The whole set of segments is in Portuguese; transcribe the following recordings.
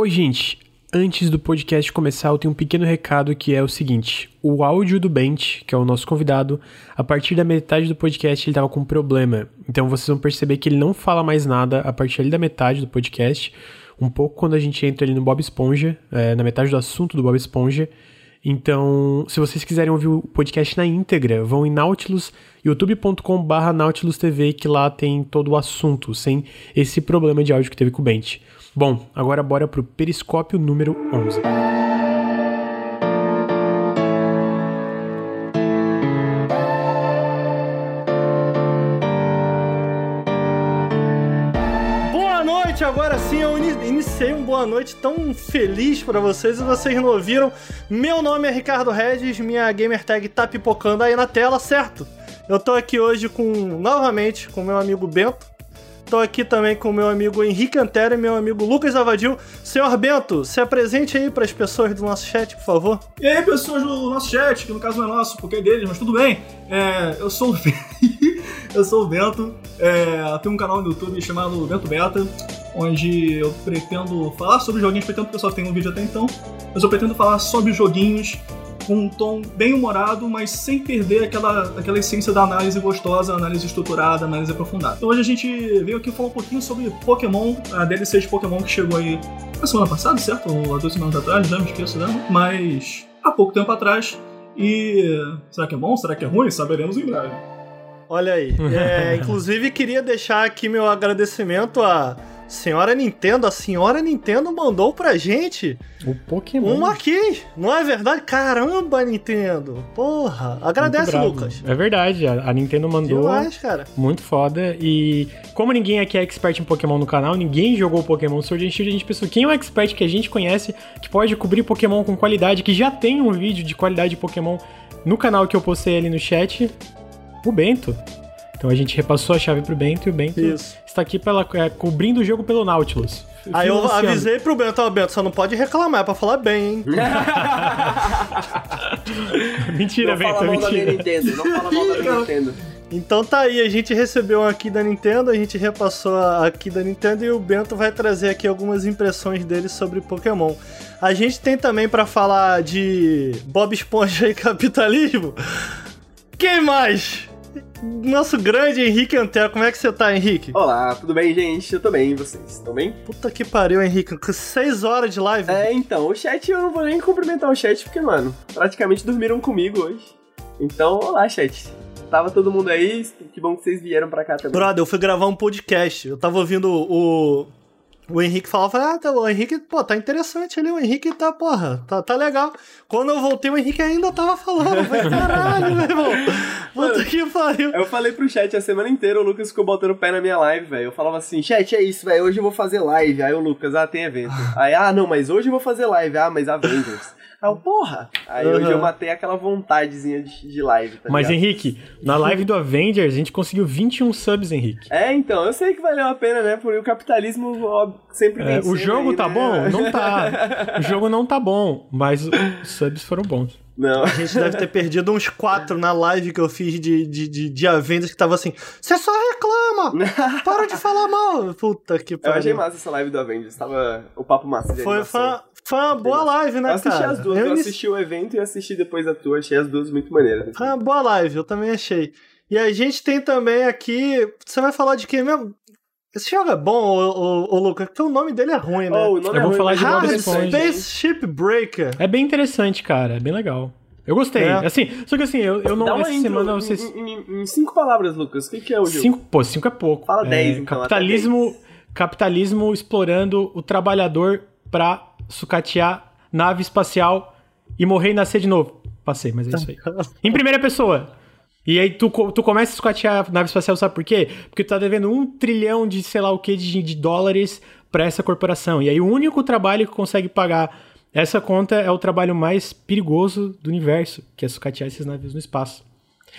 Oi, gente. Antes do podcast começar, eu tenho um pequeno recado que é o seguinte: o áudio do Bent, que é o nosso convidado, a partir da metade do podcast ele tava com um problema. Então vocês vão perceber que ele não fala mais nada a partir ali da metade do podcast. Um pouco quando a gente entra ali no Bob Esponja, é, na metade do assunto do Bob Esponja. Então, se vocês quiserem ouvir o podcast na íntegra, vão em Nautilus, youtube.com.br Nautilus TV, que lá tem todo o assunto, sem esse problema de áudio que teve com o Bent. Bom, agora bora pro periscópio número 11. Boa noite, agora sim eu iniciei um boa noite tão feliz para vocês e vocês não ouviram. Meu nome é Ricardo Regis, minha gamer tag tá pipocando aí na tela, certo? Eu tô aqui hoje com, novamente, com meu amigo Bento. Estou aqui também com meu amigo Henrique Antero e meu amigo Lucas Avadil. Senhor Bento, se apresente aí para as pessoas do nosso chat, por favor. E aí, pessoas do nosso chat, que no caso não é nosso, porque é deles, mas tudo bem. É, eu sou o eu sou o Bento. É, eu tenho um canal no YouTube chamado Bento Beta, onde eu pretendo falar sobre joguinhos, pretendo que o pessoal tenha um vídeo até então, mas eu pretendo falar sobre joguinhos com um tom bem humorado, mas sem perder aquela, aquela essência da análise gostosa, análise estruturada, análise aprofundada. Então hoje a gente veio aqui falar um pouquinho sobre Pokémon, a DLC de Pokémon que chegou aí na semana passada, certo? Ou há duas semanas atrás, já me esqueço dela. Mas há pouco tempo atrás. E será que é bom? Será que é ruim? Saberemos em breve. Olha aí. É, inclusive, queria deixar aqui meu agradecimento a Senhora Nintendo, a senhora Nintendo mandou pra gente o Pokémon. Uma aqui, não é verdade? Caramba, Nintendo. Porra, agradece, Lucas. É verdade, a, Nintendo mandou. Demais, cara. Muito foda. E como ninguém aqui é expert em Pokémon no canal, ninguém jogou Pokémon Sword and Shield, a gente pensou quem é o expert que a gente conhece que pode cobrir Pokémon com qualidade, que já tem um vídeo de qualidade de Pokémon no canal que eu postei ali no chat. O Bento. Então a gente repassou a chave pro Bento e o Bento Isso. está aqui pela, é, cobrindo o jogo pelo Nautilus. Aí eu avisei pro Bento, ó, Bento, você não pode reclamar, é pra falar bem, hein? mentira, não Bento, fala mentira. Mal da Nintendo, não fala mal da Nintendo. Então tá aí, a gente recebeu aqui da Nintendo, a gente repassou aqui da Nintendo e o Bento vai trazer aqui algumas impressões dele sobre Pokémon. A gente tem também para falar de Bob Esponja e capitalismo. Quem mais? Nosso grande Henrique Antero. Como é que você tá, Henrique? Olá, tudo bem, gente? Eu tô bem, e vocês? Estão bem? Puta que pariu, Henrique. Com seis horas de live. É, então, o chat eu não vou nem cumprimentar o chat, porque, mano, praticamente dormiram comigo hoje. Então, olá, chat. Tava todo mundo aí, que bom que vocês vieram pra cá também. Brother, eu fui gravar um podcast. Eu tava ouvindo o, o Henrique falava, ah, tá, o Henrique, pô, tá interessante ali, o Henrique tá, porra, tá, tá legal. Quando eu voltei, o Henrique ainda tava falando, falei, caralho, meu irmão, puta que pariu. Eu falei pro chat a semana inteira, o Lucas ficou botando o pé na minha live, velho. Eu falava assim, chat, é isso, velho, hoje eu vou fazer live. Aí o Lucas, ah, tem evento. Aí, ah, não, mas hoje eu vou fazer live. Ah, mas Avengers. Aí eu, porra! Aí uhum. hoje eu matei aquela vontadezinha de, de live, tá Mas, ligado? Henrique, na live do Avengers, a gente conseguiu 21 subs, Henrique. É, então, eu sei que valeu a pena, né? Porque o capitalismo ó, sempre é, O jogo aí, tá né? bom? Não tá. o jogo não tá bom, mas os subs foram bons. Não. A gente deve ter perdido uns quatro na live que eu fiz de, de, de, de Avengers que tava assim, você só reclama! Para de falar mal! Puta que pariu. Eu achei massa essa live do Avengers, tava o papo massa de Foi, foi, foi uma boa live, né, eu assisti cara? as duas, eu, eu assisti o evento e assisti depois a tua, achei as duas muito maneiras. Foi uma boa live, eu também achei. E a gente tem também aqui, você vai falar de quem mesmo? Esse jogo é bom, o, o, Lucas, porque o nome dele é ruim, né? Oh, o nome eu é vou falar de Hard Spaceship Breaker. É bem interessante, cara, é bem legal. Eu gostei. É. Assim, só que assim, eu, eu não. Dá essa semana em, vocês... em, em, em, cinco palavras, Lucas, o que, que é o jogo? Cinco, pô, cinco é pouco. Fala é, dez, então. Capitalismo, capitalismo explorando o trabalhador pra sucatear nave espacial e morrer e nascer de novo. Passei, mas é isso aí. em primeira pessoa. E aí tu, tu começa a sucatear a nave espacial, sabe por quê? Porque tu tá devendo um trilhão de sei lá o que de, de dólares para essa corporação. E aí o único trabalho que consegue pagar essa conta é o trabalho mais perigoso do universo, que é sucatear esses navios no espaço.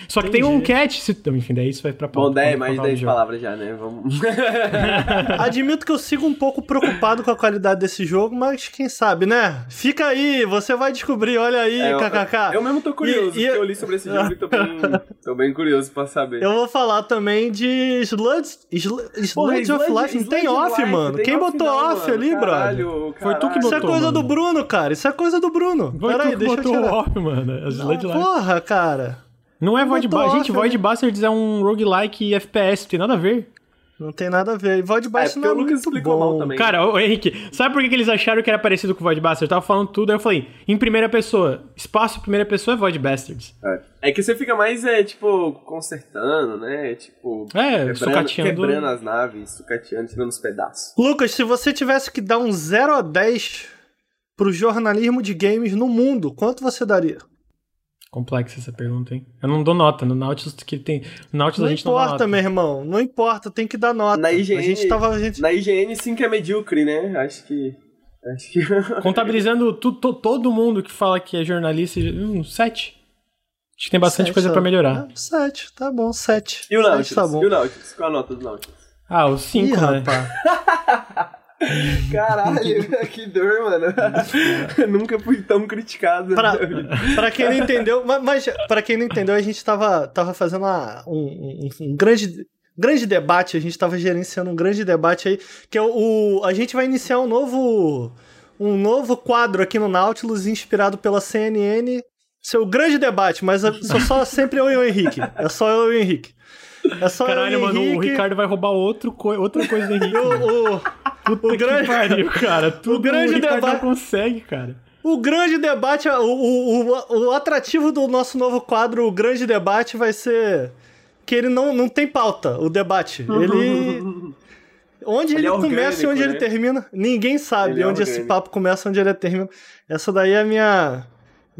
Só que Entendi. tem um catch, se... enfim, daí isso vai pra Bom, pauta, 10, pra mais de falar do 10 jogo. palavras já, né? Vamos. Admito que eu sigo um pouco preocupado com a qualidade desse jogo, mas quem sabe, né? Fica aí, você vai descobrir, olha aí, É, eu- kkk. Eu mesmo tô curioso, E- e- porque eu li sobre esse jogo e tô bem, tô bem curioso pra saber. Eu vou falar também de Sludge, Sl- Sludge Porra, of Sludge- Life. Não tem Sludge off, Life, mano. tem Quem botou não, off mano. ali, brother? Caralho, Foi tu que Isso é botou, coisa mano. do Bruno, cara. Isso é coisa do Bruno. Foi Peraí, tu que deixa eu botou tirar. off, mano. Sludge Life. porra, cara. Não é Void Bastards. Gente, Void? Bastards é um roguelike FPS, não tem nada a ver. Não tem nada a ver. E Void É, Baixo porque não é o Lucas muito explicou bom. mal também. Cara, ô, Henrique, sabe por que, eles acharam que era parecido com Void Bastards? Eu tava falando tudo, aí eu falei, em primeira pessoa. Espaço em primeira pessoa é Void Bastards. É. É que você fica mais, é, tipo, consertando, né? Tipo, É, sucateando. quebrando as naves, sucateando, tirando os pedaços. Lucas, se você tivesse que dar um 0 a 10 pro jornalismo de games no mundo, quanto você daria? Complexa essa pergunta, hein? Eu não dou nota. No Nautilus que tem. No Nautilus Não a gente não dá importa, nota. meu irmão. Não importa, tem que dar nota. Na IGN, a gente tava. A gente... na IGN 5 é medíocre, né? Acho que... Acho que... Contabilizando tu- tu- todo mundo que fala que é jornalista, um 7. Acho que tem bastante Sete, coisa tá. pra melhorar. Ah, 7, tá bom, 7. E o Nautilus? Tá bom. E o Nautilus? Qual a nota do Nautilus? Ah, o 5, Ih, né? rapaz. Caralho, que dor, mano. Nunca fui tão criticado. Pra, vida. pra quem não entendeu, ma- mas, pra quem não entendeu, a gente tava, tava fazendo uma- um, um- um grande, grande debate, a gente tava gerenciando um grande debate aí, que é o, o- a gente vai iniciar um novo um novo quadro aqui no Nautilus inspirado pela CNN, seu grande debate, mas é só, só sempre eu e o Henrique. É só eu e o Henrique. É só Caralho, eu e o mano, Henrique. o Ricardo vai roubar outro co- outra coisa do Henrique. O, o, Puta o que grande- pariu, cara. Tudo grande o debate- não consegue, cara. O grande debate, o, o, o, o atrativo do nosso novo quadro, o grande debate, vai ser que ele não, não tem pauta, o debate. Ele. Onde ele, Ele é começa e onde orgânico, ele né? termina, ninguém sabe Ele é onde esse orgânico. papo começa e onde ele termina. Essa daí é a minha.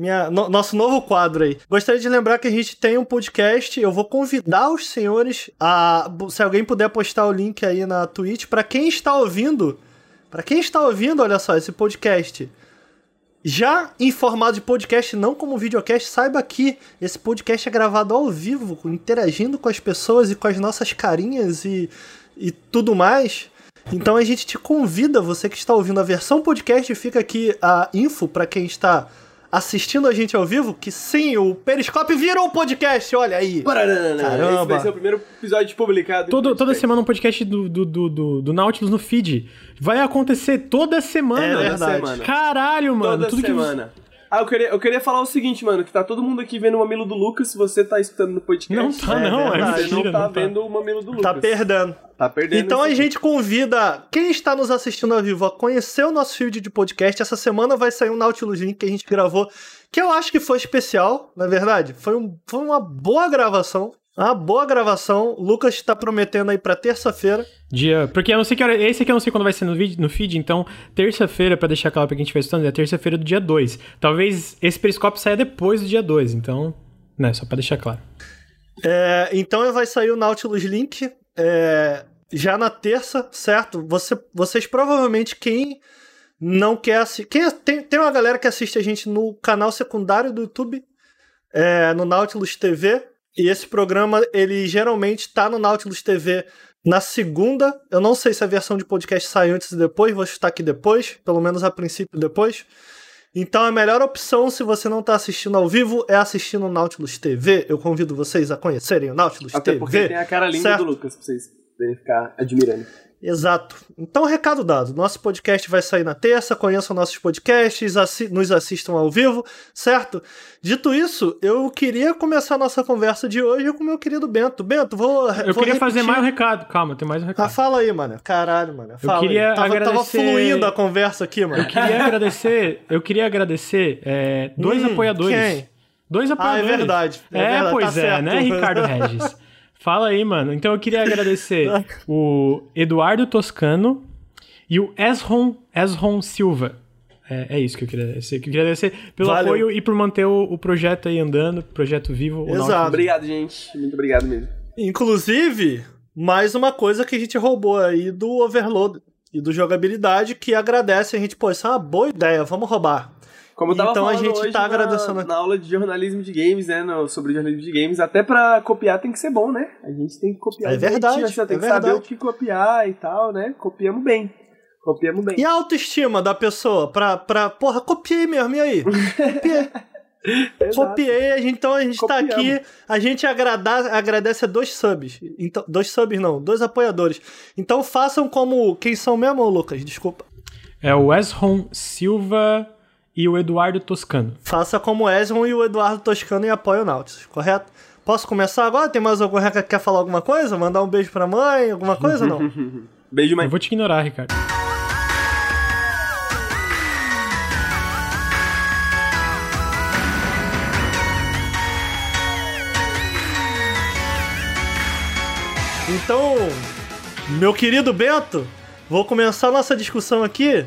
Minha, no- nosso novo quadro aí. Gostaria de lembrar que a gente tem um podcast. Eu vou convidar os senhores a. Se alguém puder postar o link aí na Twitch, para quem está ouvindo. Para quem está ouvindo, olha só, esse podcast já em formato de podcast, não como videocast, saiba que esse podcast é gravado ao vivo, interagindo com as pessoas e com as nossas carinhas e, e tudo mais. Então a gente te convida, você que está ouvindo a versão podcast, fica aqui a info para quem está assistindo a gente ao vivo, que sim, o Periscope virou um podcast, olha aí. Caramba. Caramba. Esse vai ser o primeiro episódio publicado. Todo, toda semana um podcast do, do, do, do, Nautilus no feed. Vai acontecer toda semana. É Toda verdade. semana. Caralho, mano. Toda tudo semana. Ah, eu queria, eu queria falar o seguinte, mano, que tá todo mundo aqui vendo o mamilo do Lucas, se você tá escutando no podcast. Não tá, É não. É verdade, Você não tá não tá. vendo o mamilo do Lucas. Tá perdendo. Tá perdendo. Então a gente convida quem está nos assistindo ao vivo a conhecer o nosso feed de podcast. Essa semana vai sair um Nautilus Link que a gente gravou, que eu acho que foi especial, na verdade. Foi, um, foi uma boa gravação. Uma boa gravação. Lucas está prometendo aí pra terça-feira. Dia. Porque eu não sei que hora. Esse aqui eu não sei quando vai ser no, vídeo, no feed, então, terça-feira, pra deixar claro pra quem estiver estudando, é terça-feira do dia 2. Talvez esse periscópio saia depois do dia 2, então. Né, só pra deixar claro. É, então vai sair o Nautilus Link é, já na terça, certo? Você, vocês provavelmente, quem não quer assistir. Quem, tem, tem uma galera que assiste a gente no canal secundário do YouTube, é, no Nautilus TV. E esse programa, ele geralmente tá no Nautilus TV na segunda. Eu não sei se a versão de podcast sai antes e depois, vou chutar aqui depois, pelo menos a princípio depois. Então a melhor opção, se você não está assistindo ao vivo, é assistir no Nautilus TV. Eu convido vocês a conhecerem o Nautilus Até TV. porque tem a cara linda certo? do Lucas, pra vocês poderem ficar admirando. Exato. Então, recado dado. Nosso podcast vai sair na terça. Conheçam nossos podcasts, assi- nos assistam ao vivo, certo? Dito isso, eu queria começar a nossa conversa de hoje com o meu querido Bento. Bento, vou. Eu vou queria fazer repetir- mais um recado. Calma, tem mais um Ah, recado. fala aí, mano. Caralho, mano. Fala queria aí. Tava, tava agradecer- fluindo a conversa aqui, mano. Eu queria agradecer. Eu queria agradecer é, dois Hum, apoiadores. quem? Dois Ah, é apoiadores. verdade. É, É, verdade, pois tá é, certo. né, Ricardo Regis? Fala aí, mano. Então eu queria agradecer o Eduardo Toscano e o Esron, Esron Silva. É, é isso que eu queria agradecer. Eu queria agradecer pelo Valeu. apoio e por manter o, o projeto aí andando, projeto vivo. Exato. Obrigado, gente. Muito obrigado mesmo. Inclusive, mais uma coisa que a gente roubou aí do Overload e do jogabilidade que agradece a gente, pô, isso é uma boa ideia, vamos roubar. Como eu tava Então a gente hoje tá na, agradecendo aqui. na aula de jornalismo de games, né? no- sobre jornalismo de games, até pra copiar tem que ser bom, né? A gente tem que copiar. É verdade, direitinho, Você tem é que saber o verdade. que copiar e tal, né? Copiamos bem. Copiamos bem. E a autoestima da pessoa? Pra, pra porra, copiei mesmo, e aí? Copiei. Copiei, a gente- então a gente tá Copiamos. aqui, a gente agrada, agradece a dois subs. Então, dois subs não, dois apoiadores. Então façam como. Quem são mesmo, Lucas? Desculpa. É o Esron Silva e o Eduardo Toscano. Faça como o Ezron e o Eduardo Toscano e apoia o Nautilus, correto? Posso começar agora? Tem mais algum reca que quer falar alguma coisa? Mandar um beijo pra mãe? Alguma coisa ou não? Beijo, mãe. Eu vou te ignorar, Ricardo. Então, meu querido Bento, vou começar nossa discussão aqui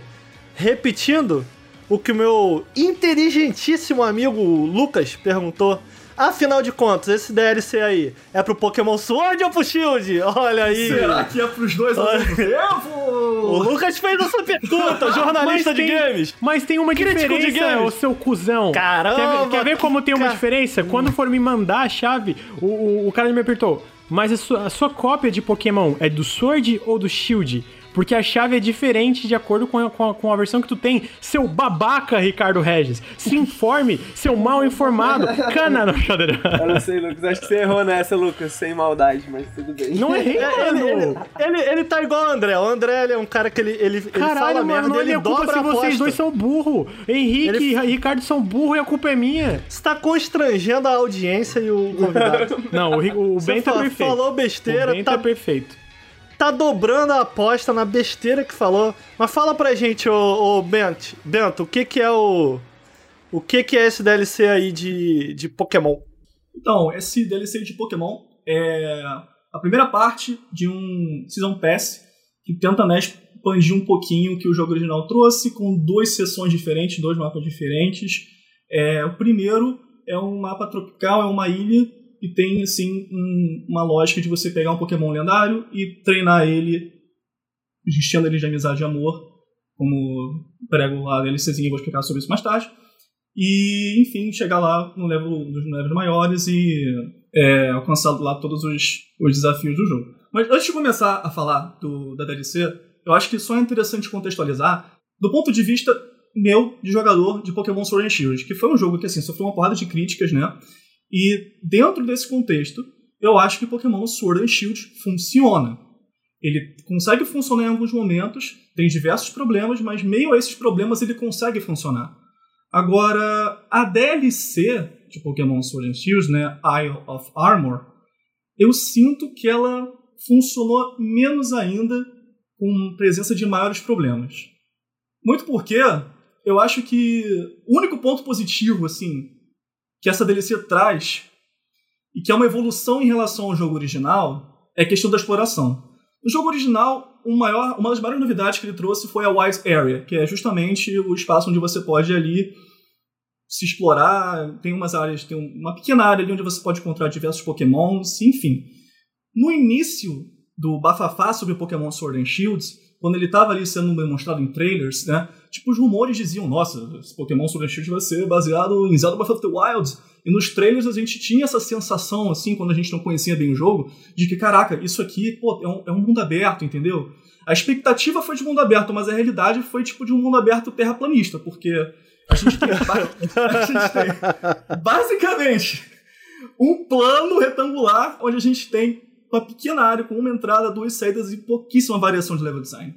repetindo o que o meu inteligentíssimo amigo Lucas perguntou. Afinal de contas, esse DLC aí é pro Pokémon Sword ou pro Shield? Olha aí. Será que é pros dois ao mesmo O tempo? Lucas fez essa pergunta, jornalista Mas de tem- games. Mas tem uma Crítico de diferença, games. ô seu cuzão. Caramba, Quer ver, quer ver como tem uma ca- diferença? Quando for me mandar a chave, o, o, o cara me apertou. Mas a sua, a sua cópia de Pokémon é do Sword ou do Shield? Porque a chave é diferente de acordo com a, com a, com a versão que tu tem. Seu babaca, Ricardo Regis. Se informe, seu mal informado. Cana, não, brincadeira. Eu não sei, Lucas. Acho que você errou nessa, Lucas. Sem maldade, mas tudo bem. Não errei, É, Ele, ele, mano. ele, ele tá igual o André. O André ele é um cara que ele, ele, ele fala Caralho, merda, mano, não é ele minha culpa dobra se vocês dois são burro. Henrique Ele- e Ricardo são burro e a culpa é minha. Você tá constrangendo a audiência e o convidado. Não, o, o Bento é fa- perfeito. falou besteira, o Bento tá- é perfeito. Tá dobrando a aposta na besteira que falou. Mas fala pra gente, ô, ô Bento, Bento, o que que é o... O que que é esse DLC aí de, de Pokémon? Então, esse DLC de Pokémon é a primeira parte de um Season Pass que tenta né, expandir um pouquinho o que o jogo original trouxe, com duas sessões diferentes, dois mapas diferentes. É, o primeiro é um mapa tropical, é uma ilha, e tem assim um- uma lógica de você pegar um Pokémon lendário e treinar ele, enchendo ele de amizade e amor, como prego a DLCzinha, vou explicar sobre isso mais tarde. E, enfim, chegar lá no level, nos levels maiores e é, alcançar lá todos os, os desafios do jogo. Mas antes de começar a falar do, da DLC, eu acho que só é interessante contextualizar do ponto de vista meu de jogador de Pokémon Sword and Shield, que foi um jogo que assim sofreu uma porrada de críticas, né? E dentro desse contexto, eu acho que Pokémon Sword and Shield funciona. Ele consegue funcionar em alguns momentos, tem diversos problemas, mas meio a esses problemas ele consegue funcionar. Agora, a DLC de Pokémon Sword and Shield, né, Isle of Armor, eu sinto que ela funcionou menos ainda com presença de maiores problemas. Muito porque eu acho que o único ponto positivo assim que essa DLC traz e que é uma evolução em relação ao jogo original é a questão da exploração. No jogo original, o maior, uma das maiores novidades que ele trouxe foi a Wide Area, que é justamente o espaço onde você pode ali se explorar. Tem umas áreas, tem uma pequena área ali onde você pode encontrar diversos Pokémons, enfim. No início do bafafá sobre Pokémon Sword and Shield, quando ele estava ali sendo demonstrado em trailers, né? Tipo, os rumores diziam, nossa, esse Pokémon Sword Shield vai ser baseado em Zelda Breath of the Wild. E nos trailers a gente tinha essa sensação, assim, quando a gente não conhecia bem o jogo, de que, caraca, isso aqui, pô, é um, é um mundo aberto, entendeu? A expectativa foi de mundo aberto, mas a realidade foi, tipo, de um mundo aberto terraplanista, porque a gente tem, a gente tem basicamente um plano retangular onde a gente tem uma pequena área com uma entrada, duas saídas e pouquíssima variação de level design.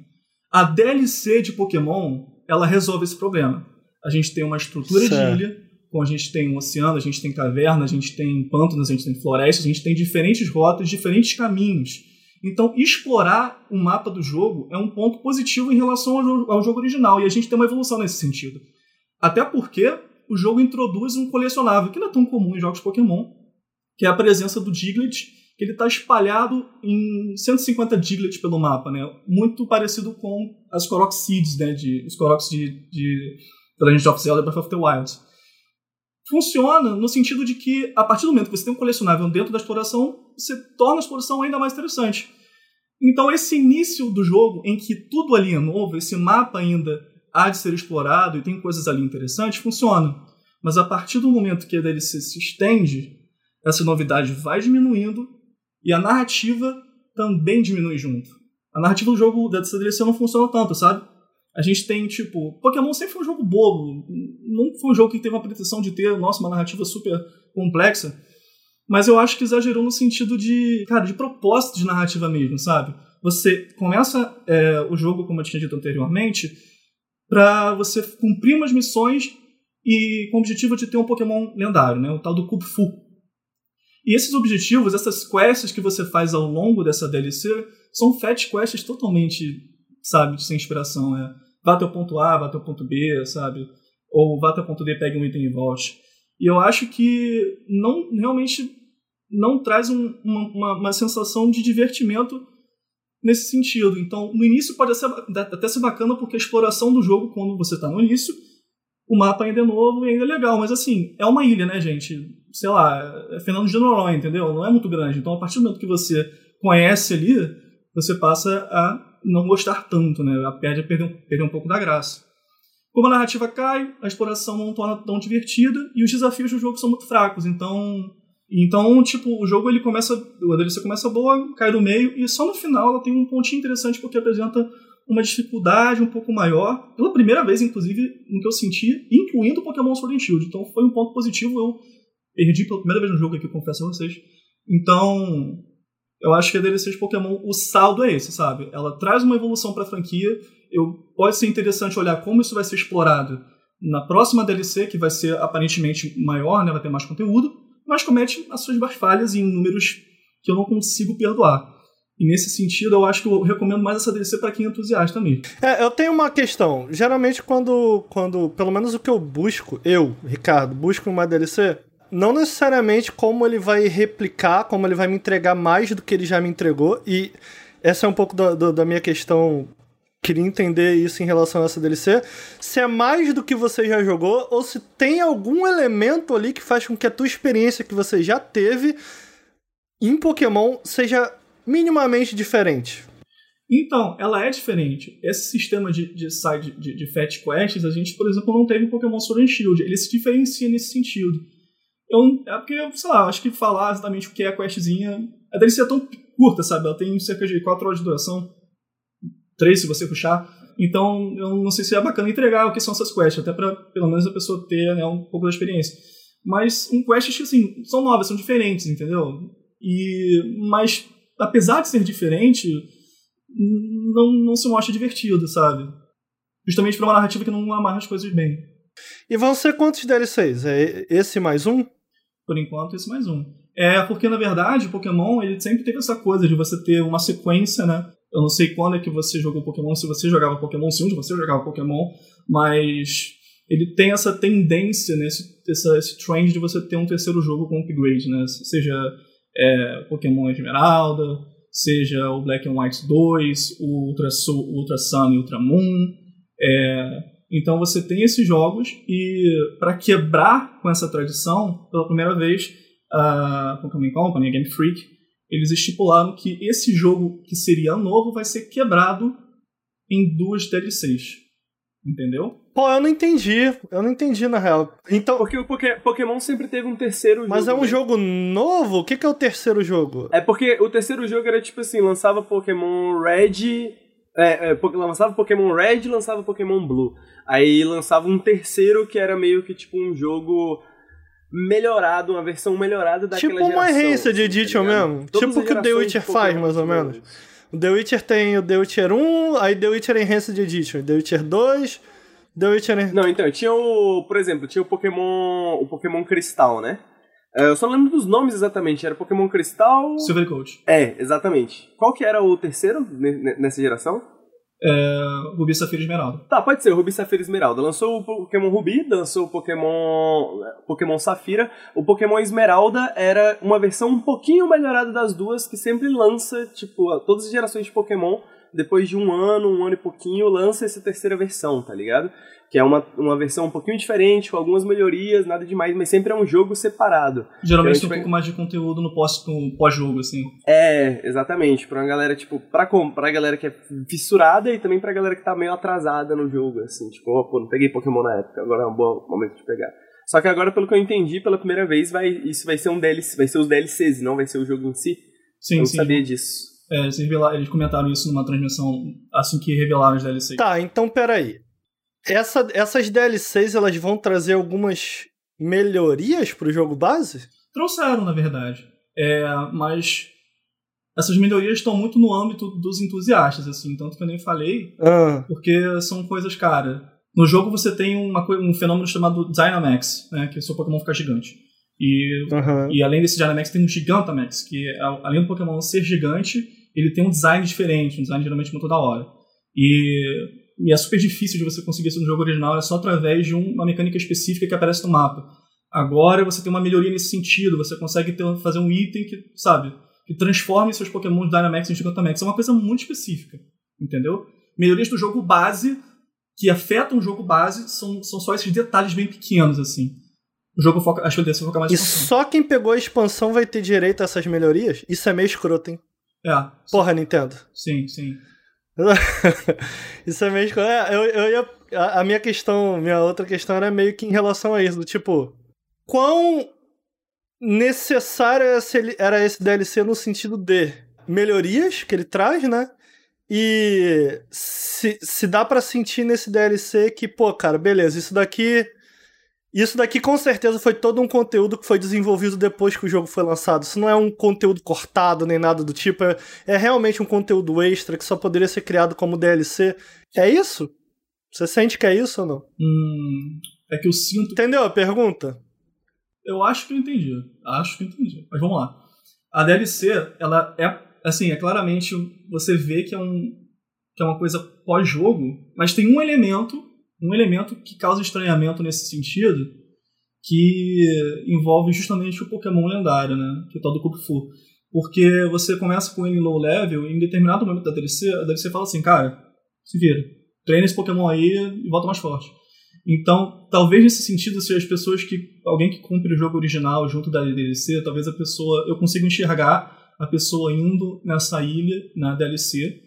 A DLC de Pokémon, ela resolve esse problema. A gente tem uma estrutura Certo. de ilha, como a gente tem um oceano, a gente tem caverna, a gente tem pântanos, a gente tem florestas, a gente tem diferentes rotas, diferentes caminhos. Então, explorar o mapa do jogo é um ponto positivo em relação ao jogo, ao jogo original, e a gente tem uma evolução nesse sentido. Até porque o jogo introduz um colecionável, que não é tão comum em jogos Pokémon, que é a presença do Diglett, que ele está espalhado em 150 Diglett pelo mapa, né? Muito parecido com as Korok Seeds, né? De, os Koroks de, de Legend of Zelda Breath of the Wild. Funciona no sentido de que, a partir do momento que você tem um colecionável dentro da exploração, você torna a exploração ainda mais interessante. Então, esse início do jogo, em que tudo ali é novo, esse mapa ainda há de ser explorado e tem coisas ali interessantes, funciona. Mas a partir do momento que DLC se estende, essa novidade vai diminuindo e a narrativa também diminui junto. A narrativa do jogo dessa DLC não funciona tanto, sabe? A gente tem, tipo, Pokémon sempre foi um jogo bobo. Não foi um jogo que teve uma pretensão de ter, nossa, uma narrativa super complexa. Mas eu acho que exagerou no sentido de, cara, de propósito de narrativa mesmo, sabe? Você começa é, o jogo, como eu tinha dito anteriormente, para você cumprir umas missões e com o objetivo de ter um Pokémon lendário, né? O tal do Kubfu. E esses objetivos, essas quests que você faz ao longo dessa DLC, são fetch quests totalmente, sabe, sem inspiração. É, vá até o ponto A, vá até o ponto B, sabe? Ou vá até o ponto D, pegue um item e volte. E eu acho que não realmente não traz um, uma, uma, sensação de divertimento nesse sentido. Então, no início pode ser, até ser bacana porque a exploração do jogo, quando você está no início, o mapa ainda é novo e ainda é legal. Mas assim, é uma ilha, né, gente? Sei lá, é Fernando de Noronha, entendeu? Não é muito grande. Então, a partir do momento que você conhece ali, você passa a não gostar tanto, né? A perde perder, perder um pouco da graça. Como a narrativa cai, a exploração não torna tão divertida e os desafios do jogo são muito fracos. Então, então, tipo, o jogo ele começa, a DLC começa boa, cai no meio e só no final ela tem um pontinho interessante porque apresenta uma dificuldade um pouco maior, pela primeira vez, inclusive, no que eu senti, incluindo Pokémon Sword and Shield. Então foi um ponto positivo, eu perdi pela primeira vez no jogo aqui, confesso a vocês. Então, eu acho que a DLC de Pokémon, o saldo é esse, sabe? Ela traz uma evolução para a franquia, eu, pode ser interessante olhar como isso vai ser explorado na próxima DLC, que vai ser aparentemente maior, né, vai ter mais conteúdo, mas comete as suas falhas em números que eu não consigo perdoar. E nesse sentido, eu acho que eu recomendo mais essa DLC para quem é entusiasta também. É, eu tenho uma questão. Geralmente, quando, quando. Pelo menos o que eu busco, eu, Ricardo, busco uma DLC, não necessariamente como ele vai replicar, como ele vai me entregar mais do que ele já me entregou. E essa é um pouco da, da, da minha questão queria entender isso em relação a essa DLC. Se é mais do que você já jogou, ou se tem algum elemento ali que faz com que a tua experiência que você já teve em Pokémon seja minimamente diferente. Então, ela é diferente. Esse sistema de, de side de, de Quests, a gente, por exemplo, não teve em Pokémon Sword and Shield. Ele se diferencia nesse sentido. Eu, é porque, sei lá, acho que falar exatamente o que é a questzinha. A DLC é tão curta, sabe? Ela tem cerca de 4 horas de duração. 3 se você puxar. Então, eu não sei se é bacana entregar o que são essas quests, até para pelo menos a pessoa ter né, um pouco da experiência. Mas um quests que, assim, são novas, são diferentes, entendeu? E, mas, apesar de ser diferente, não, não se mostra divertido, sabe? Justamente para uma narrativa que não amarra as coisas bem. E vão ser quantos DLCs? É esse mais um? Por enquanto, esse mais um. É porque, na verdade, o Pokémon ele sempre teve essa coisa de você ter uma sequência, né? Eu não sei quando é que você jogou Pokémon, se você jogava Pokémon, se onde você jogava Pokémon, mas ele tem essa tendência, né, esse, essa, esse trend de você ter um terceiro jogo com upgrade, né? Seja é, Pokémon Esmeralda, seja o Black and White 2, o Ultra, Soul, Ultra Sun e Ultra Moon. É, então você tem esses jogos e para quebrar com essa tradição, pela primeira vez, a Pokémon Company, a Game Freak, eles estipularam que esse jogo que seria novo vai ser quebrado em duas DLCs. Entendeu? Pô, eu não entendi. Eu não entendi, na real. Então. Porque o Pokémon sempre teve um terceiro jogo. Mas é um né? jogo novo? O que, que é o terceiro jogo? É porque o terceiro jogo era tipo assim: lançava Pokémon Red. É, é, lançava Pokémon Red lançava Pokémon Blue. Aí lançava um terceiro que era meio que tipo um jogo melhorado, uma versão melhorada daquela tipo geração. Tipo uma Race de Edition tá mesmo. Todas tipo o que o The Witcher faz, mais ou menos. O The Witcher tem o The Witcher 1, aí The Witcher Enhanced Edition. The Witcher 2, The Witcher... Não, então, tinha o... Por exemplo, tinha o Pokémon... O Pokémon Cristal, né? É, eu só não lembro dos nomes exatamente. Era Pokémon Cristal... Silver Coat. É, exatamente. Qual que era o terceiro nessa geração? É, Rubi, Safira Esmeralda. Tá, pode ser, Rubi, Safira Esmeralda. Lançou o Pokémon Rubi, lançou o Pokémon, Pokémon Safira. O Pokémon Esmeralda era uma versão um pouquinho melhorada das duas, que sempre lança, tipo, todas as gerações de Pokémon depois de um ano, um ano e pouquinho, lança essa terceira versão, tá ligado? Que é uma, uma versão um pouquinho diferente, com algumas melhorias, nada demais, mas sempre é um jogo separado. Geralmente Então, tem um tipo, pouco mais de conteúdo no pós- no pós-jogo, assim. É, exatamente. Pra uma galera, tipo, pra, com- pra galera que é fissurada e também pra galera que tá meio atrasada no jogo, assim. Tipo, oh, pô, não peguei Pokémon na época, agora é um bom momento de pegar. Só que agora, pelo que eu entendi, pela primeira vez, vai, isso vai ser um DLC, vai ser os DLCs, não vai ser o jogo em si. Sim, eu não sim. sabia disso. É, eles, revelaram- eles comentaram isso numa transmissão assim que revelaram os DLCs. Tá, então peraí. Essa, essas DLCs elas vão trazer algumas melhorias pro jogo base? Trouxeram, na verdade. É, mas essas melhorias estão muito no âmbito dos entusiastas, assim, tanto que eu nem falei, Ah, porque são coisas, cara. No jogo você tem uma, um fenômeno chamado Dynamax, né, que o seu Pokémon fica gigante. E, aham. e além desse Dynamax tem um Gigantamax, que é, além do Pokémon ser gigante, ele tem um design diferente, um design geralmente muito da hora. E, e é super difícil de você conseguir isso no jogo original, é só através de um- uma mecânica específica que aparece no mapa. Agora você tem uma melhoria nesse sentido, você consegue ter, fazer um item que, sabe, que transforme seus Pokémon de Dynamax em Gigantamax. É uma coisa muito específica, entendeu? Melhorias do jogo base que afetam o jogo base são, são só esses detalhes bem pequenos, assim. O jogo foca, acho que ele foca mais E só quem pegou a expansão vai ter direito a essas melhorias? Isso é meio escroto, hein? É, Porra, Nintendo. sim, sim. isso é meio. É, eu, eu ia. A, a minha questão, minha outra questão era meio que em relação a isso, do tipo. Quão necessário era esse- DLC no sentido de melhorias que ele traz, né? E se, se dá pra sentir nesse DLC que, pô, cara, beleza, isso daqui. Isso daqui com certeza foi todo um conteúdo que foi desenvolvido depois que o jogo foi lançado. Isso não é um conteúdo cortado nem nada do tipo. É, é realmente um conteúdo extra que só poderia ser criado como DLC. É isso? Você sente que é isso ou não? Hum, é que eu sinto. Entendeu a pergunta? Eu acho que eu entendi. Acho que eu entendi. Mas vamos lá. A DLC, ela é. Assim, é claramente. Você vê que é, um, que é uma coisa pós-jogo, mas tem um elemento. Um elemento que causa estranhamento nesse sentido, que envolve justamente o Pokémon lendário, né? Que é o tal do Kupufu. Porque você começa com ele em low level e em determinado momento da DLC, a DLC fala assim, cara, se vira. Treina esse Pokémon aí e volta mais forte. Então, talvez nesse sentido, se as pessoas que. alguém que cumpre o jogo original junto da DLC, talvez a pessoa. eu consiga enxergar a pessoa indo nessa ilha, na DLC,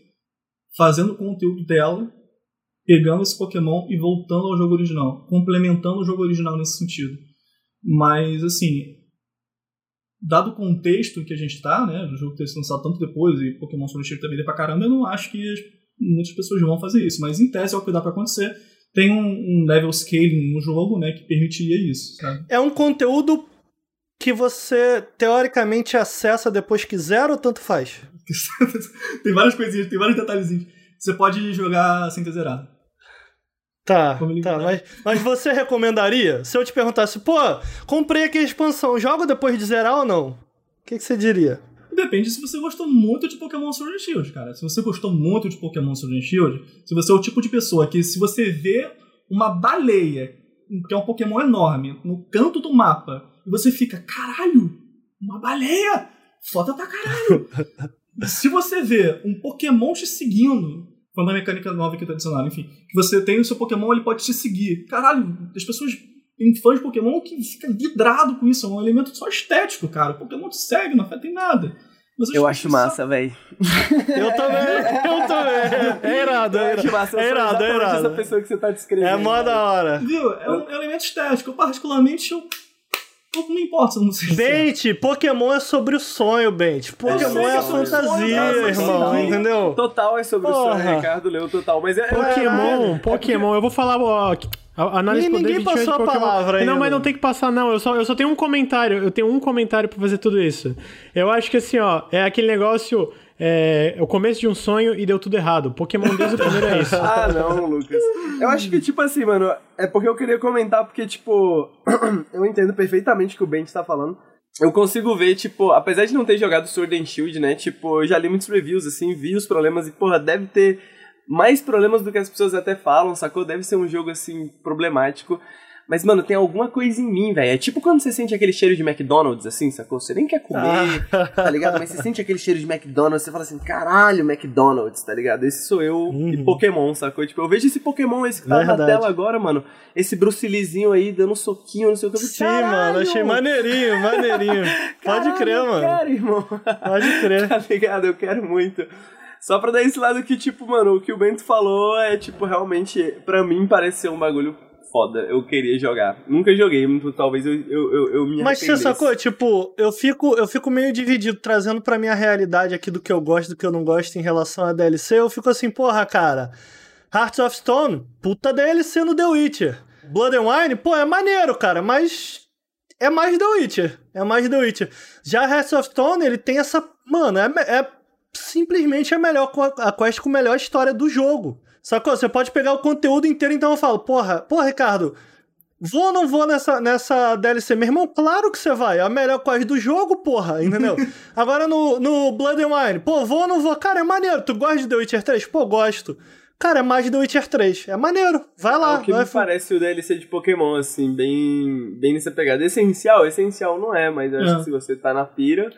fazendo o conteúdo dela, pegando esse Pokémon e voltando ao jogo original, complementando o jogo original nesse sentido. Mas, assim. Dado o contexto que a gente tá, né, o jogo ter sido lançado tanto depois e Pokémon Sword Shield também deu pra caramba, eu não acho que as- muitas pessoas vão fazer isso. Mas em tese é o que dá pra acontecer tem um, um level scaling no jogo, né, que permitiria isso, sabe? É um conteúdo que você teoricamente acessa depois que zero ou tanto faz? tem várias coisinhas, tem vários detalhezinhos. Você pode jogar sem ter zerado. Tá, tá, mas, mas você recomendaria? Se eu te perguntasse, pô, comprei aqui a expansão, joga depois de zerar ou não? O que, que você diria? Depende se você gostou muito de Pokémon Sword and Shield, cara. Se você gostou muito de Pokémon Sword and Shield, se você é o tipo de pessoa que se você vê uma baleia, que é um Pokémon enorme, no canto do mapa, e você fica, caralho, uma baleia! Foda pra caralho! se você vê um Pokémon te seguindo, foi uma mecânica nova que tá adicionada, enfim, que você tem o seu Pokémon, ele pode te seguir. Caralho, as pessoas tem fãs de Pokémon que fica vidrado com isso, é um elemento só estético, cara. O Pokémon te segue, não afeta em nada. Mas as Eu acho só- massa, velho. Eu também, eu também. É irado, Eu é acho irado. massa. É irado, é irado. essa pessoa que você tá descrevendo. É mó da hora. Viu? É um elemento estético. Eu, particularmente, eu, não me importo se não sei se é. Bente, Pokémon é sobre o sonho, Bente. Pokémon é a é o sonho, fantasia, mas irmão, sim. entendeu? Total é sobre o Porra. sonho, Ricardo leu total. Mas é, Pokémon, é- Pokémon, eu vou falar, ó, a análise o ninguém passou a Pokémon. palavra Não, ainda. mas não tem que passar, não. Eu só, eu só tenho um comentário. Eu tenho um comentário pra fazer tudo isso. Eu acho que assim, ó, é aquele negócio. É, é o começo de um sonho e deu tudo errado. Pokémon desde o primeiro é isso. Ah, não, Lucas. Eu acho que, tipo assim, mano, é porque eu queria comentar, porque, tipo, eu entendo perfeitamente o que o Ben tá falando. Eu consigo ver, tipo, apesar de não ter jogado Sword and Shield, né, tipo, eu já li muitos reviews, assim, vi os problemas e, porra, deve ter mais problemas do que as pessoas até falam, sacou? Deve ser um jogo, assim, problemático. Mas, mano, tem alguma coisa em mim, velho. É tipo quando você sente aquele cheiro de McDonald's, assim, sacou? Você nem quer comer, ah. tá ligado? Mas você sente aquele cheiro de McDonald's, você fala assim, caralho, McDonald's, tá ligado? Esse sou eu uhum. e Pokémon, sacou? Tipo, eu vejo esse Pokémon, esse que tá Verdade. na tela agora, mano. Esse Bruce Leezinho aí dando um soquinho, não sei o que. Sim, mano, achei maneirinho, maneirinho. Pode caralho, crer, mano. Eu quero, irmão. Pode crer. tá ligado? Eu quero muito. Só pra dar esse lado que, tipo, mano, o que o Bento falou é, tipo, realmente, pra mim parece ser um bagulho foda. Eu queria jogar. Nunca joguei, talvez eu, eu, eu, eu me Mas você sacou? Tipo, eu fico, eu fico meio dividido, trazendo pra minha realidade aqui do que eu gosto do que eu não gosto em relação a DLC. Eu fico assim, porra, cara. Hearts of Stone, puta DLC no The Witcher. Blood and Wine, pô, é maneiro, cara, mas é mais The Witcher. É mais The Witcher. Já Hearts of Stone, ele tem essa. Mano, é, é simplesmente a melhor a quest com a melhor história do jogo. Sacou? Você pode pegar o conteúdo inteiro, então eu falo, porra, porra, Ricardo, vou ou não vou nessa, nessa DLC? Meu irmão, claro que você vai. É a melhor quest do jogo, porra, entendeu? Agora no, no Blood and Wine, pô, vou ou não vou? Cara, é maneiro. Tu gosta de The Witcher 3? Pô, gosto. Cara, é mais The Witcher 3. É maneiro. Vai lá. É o que vai me parece o DLC de Pokémon, assim, bem, bem nessa pegada. Essencial, essencial não é, mas acho é. que se você tá na pira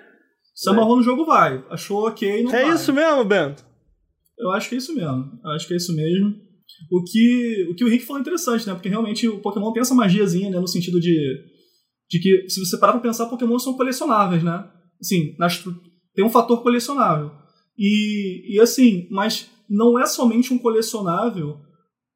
se amarrou no jogo, vai. Achou ok, não É vai. isso mesmo, Bento? Eu acho que é isso mesmo. Eu acho que é isso mesmo. O que o, que o Rick falou é interessante, né? Porque realmente o Pokémon tem essa magiazinha, né? No sentido de, de que, se você parar pra pensar, Pokémon são colecionáveis, né? Assim, tem um fator colecionável. E, e assim, mas não é somente um colecionável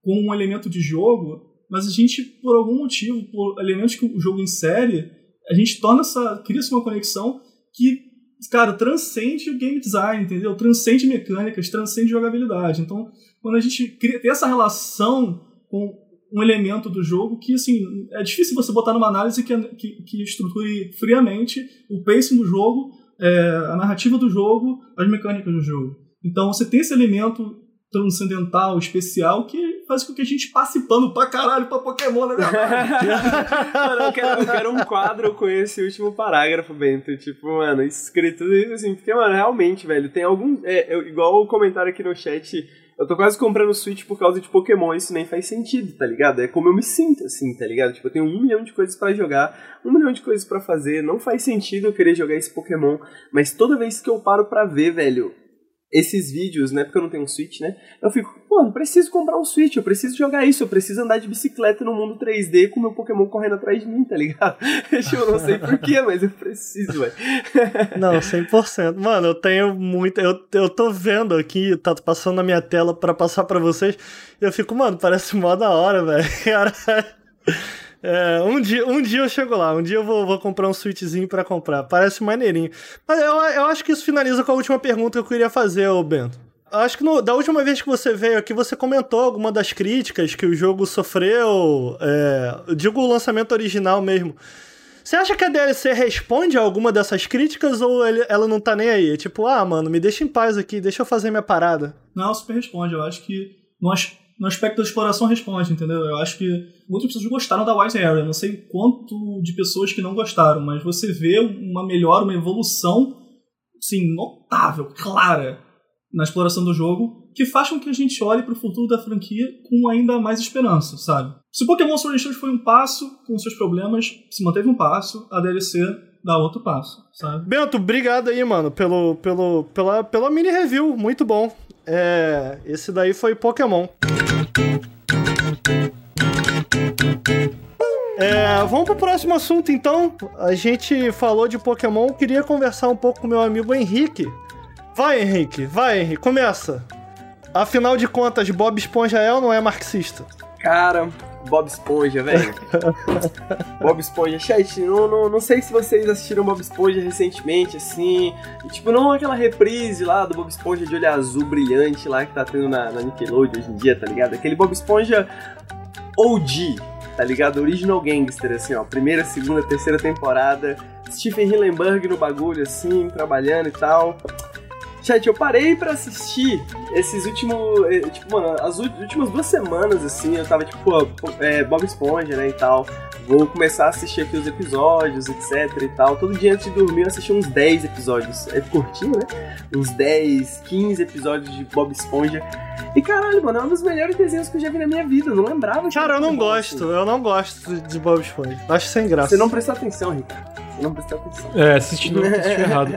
com um elemento de jogo, mas a gente, por algum motivo, por elementos que o jogo insere, a gente torna essa. cria-se uma conexão que cara, transcende o game design, entendeu? Transcende mecânicas, transcende jogabilidade. Então, quando a gente cria, tem essa relação com um elemento do jogo que, assim, é difícil você botar numa análise que, que, que estruture friamente o pacing do jogo, é, a narrativa do jogo, as mecânicas do jogo. Então, você tem esse elemento transcendental, especial, que faz com que a gente passe pano pra caralho pra Pokémon, né? mano, eu quero, eu quero um quadro com esse último parágrafo, Bento. Tipo, mano, escrito isso assim, porque, mano, realmente, velho, tem algum. É, eu, igual o comentário aqui no chat. Eu tô quase comprando o Switch por causa de Pokémon, isso nem faz sentido, tá ligado? É como eu me sinto, assim, tá ligado? Tipo, eu tenho um milhão de coisas para jogar, um milhão de coisas para fazer, não faz sentido eu querer jogar esse Pokémon, mas toda vez que eu paro pra ver, velho, esses vídeos, né? Porque eu não tenho um Switch, né? Eu fico, mano, preciso comprar um Switch, eu preciso jogar isso, eu preciso andar de bicicleta no mundo 3D com meu Pokémon correndo atrás de mim, tá ligado? eu não sei porquê, mas eu preciso, velho. não, 100%. Mano, eu tenho muito. Eu, eu tô vendo aqui, tá passando na minha tela para passar para vocês. Eu fico, mano, parece mó da hora, velho. É, um, dia, um dia eu chego lá, um dia eu vou, vou comprar um Switchzinho para comprar. Parece maneirinho. Mas eu, eu acho que isso finaliza com a última pergunta que eu queria fazer, ô Bento. Acho que no, da última vez que você veio aqui, você comentou alguma das críticas que o jogo sofreu. É, digo o lançamento original mesmo. Você acha que a DLC responde a alguma dessas críticas ou ele, ela não tá nem aí? Tipo, ah, mano, me deixa em paz aqui, deixa eu fazer minha parada. Não, super responde. Eu acho que nós no aspecto da exploração responde, entendeu? Eu acho que muitas pessoas gostaram da White Area. Não sei quanto de pessoas que não gostaram, mas você vê uma melhora, uma evolução, sim, notável, clara na exploração do jogo, que faz com que a gente olhe para o futuro da franquia com ainda mais esperança, sabe? Se Pokémon Sword Shield foi um passo com seus problemas, se manteve um passo, a DLC dá outro passo, sabe? Bento, obrigado aí, mano, pelo, pelo, pela, pela mini review, muito bom. É, esse daí foi Pokémon. É, vamos pro próximo assunto então. A gente falou de Pokémon, queria conversar um pouco com meu amigo Henrique. Vai, Henrique, vai, Henrique, começa. Afinal de contas, Bob Esponja é ou não é marxista? Cara, Bob Esponja, velho. Bob Esponja. Chat, não, não, não sei se vocês assistiram Bob Esponja recentemente, assim. E, tipo, não aquela reprise lá do Bob Esponja de olho azul brilhante lá que tá tendo na, na Nickelodeon hoje em dia, tá ligado? Aquele Bob Esponja OG, tá ligado? Original Gangster, assim, ó. Primeira, segunda, terceira temporada. Stephen Hillenburg no bagulho, assim, trabalhando e tal. Chat, eu parei pra assistir esses últimos. eh, Tipo, mano, as últimas duas semanas, assim, eu tava tipo, pô, é, Bob Esponja, né, e tal. Vou começar a assistir aqui os episódios, etc e tal. Todo dia antes de dormir eu assisti uns 10 episódios. É curtinho, né? Uns 10, 15 episódios de Bob Esponja. E caralho, mano, é um dos melhores desenhos que eu já vi na minha vida. Eu não lembrava. Cara, eu não gosto, assim. eu não gosto de Bob Esponja. Acho sem graça. Você não prestou atenção, Ricardo. Não prestou atenção. É, assistindo assistiu errado.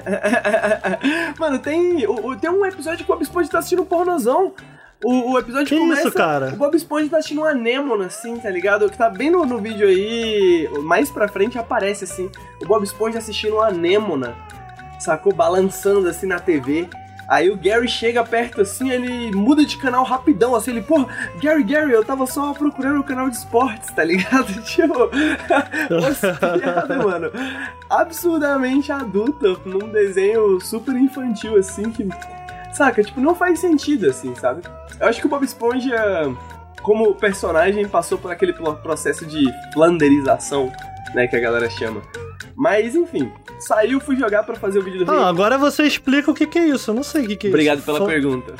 Mano, tem, o, tem um episódio que o Bob Esponja tá assistindo um pornozão. O, o episódio Que começa. isso, cara? O Bob Esponja tá assistindo uma Anemona, assim, tá ligado? Que tá bem no, no vídeo aí. Mais pra frente aparece assim. O Bob Esponja assistindo uma Anemona. Sacou? Balançando assim na TV. Aí o Gary chega perto assim, ele muda de canal rapidão, assim, ele, pô, Gary, Gary, eu tava só procurando o canal de esportes, tá ligado? Tipo, umas piadas, mano, absurdamente adulta, num desenho super infantil, assim, que, saca, tipo, não faz sentido, assim, sabe? Eu acho que o Bob Esponja, como personagem, passou por aquele pro- processo de flanderização, né, que a galera chama. Mas, enfim, saiu, fui jogar pra fazer o vídeo do Ah, agora você explica o que, que é isso. Eu não sei o que, que é Obrigado isso. pela Fala- pergunta.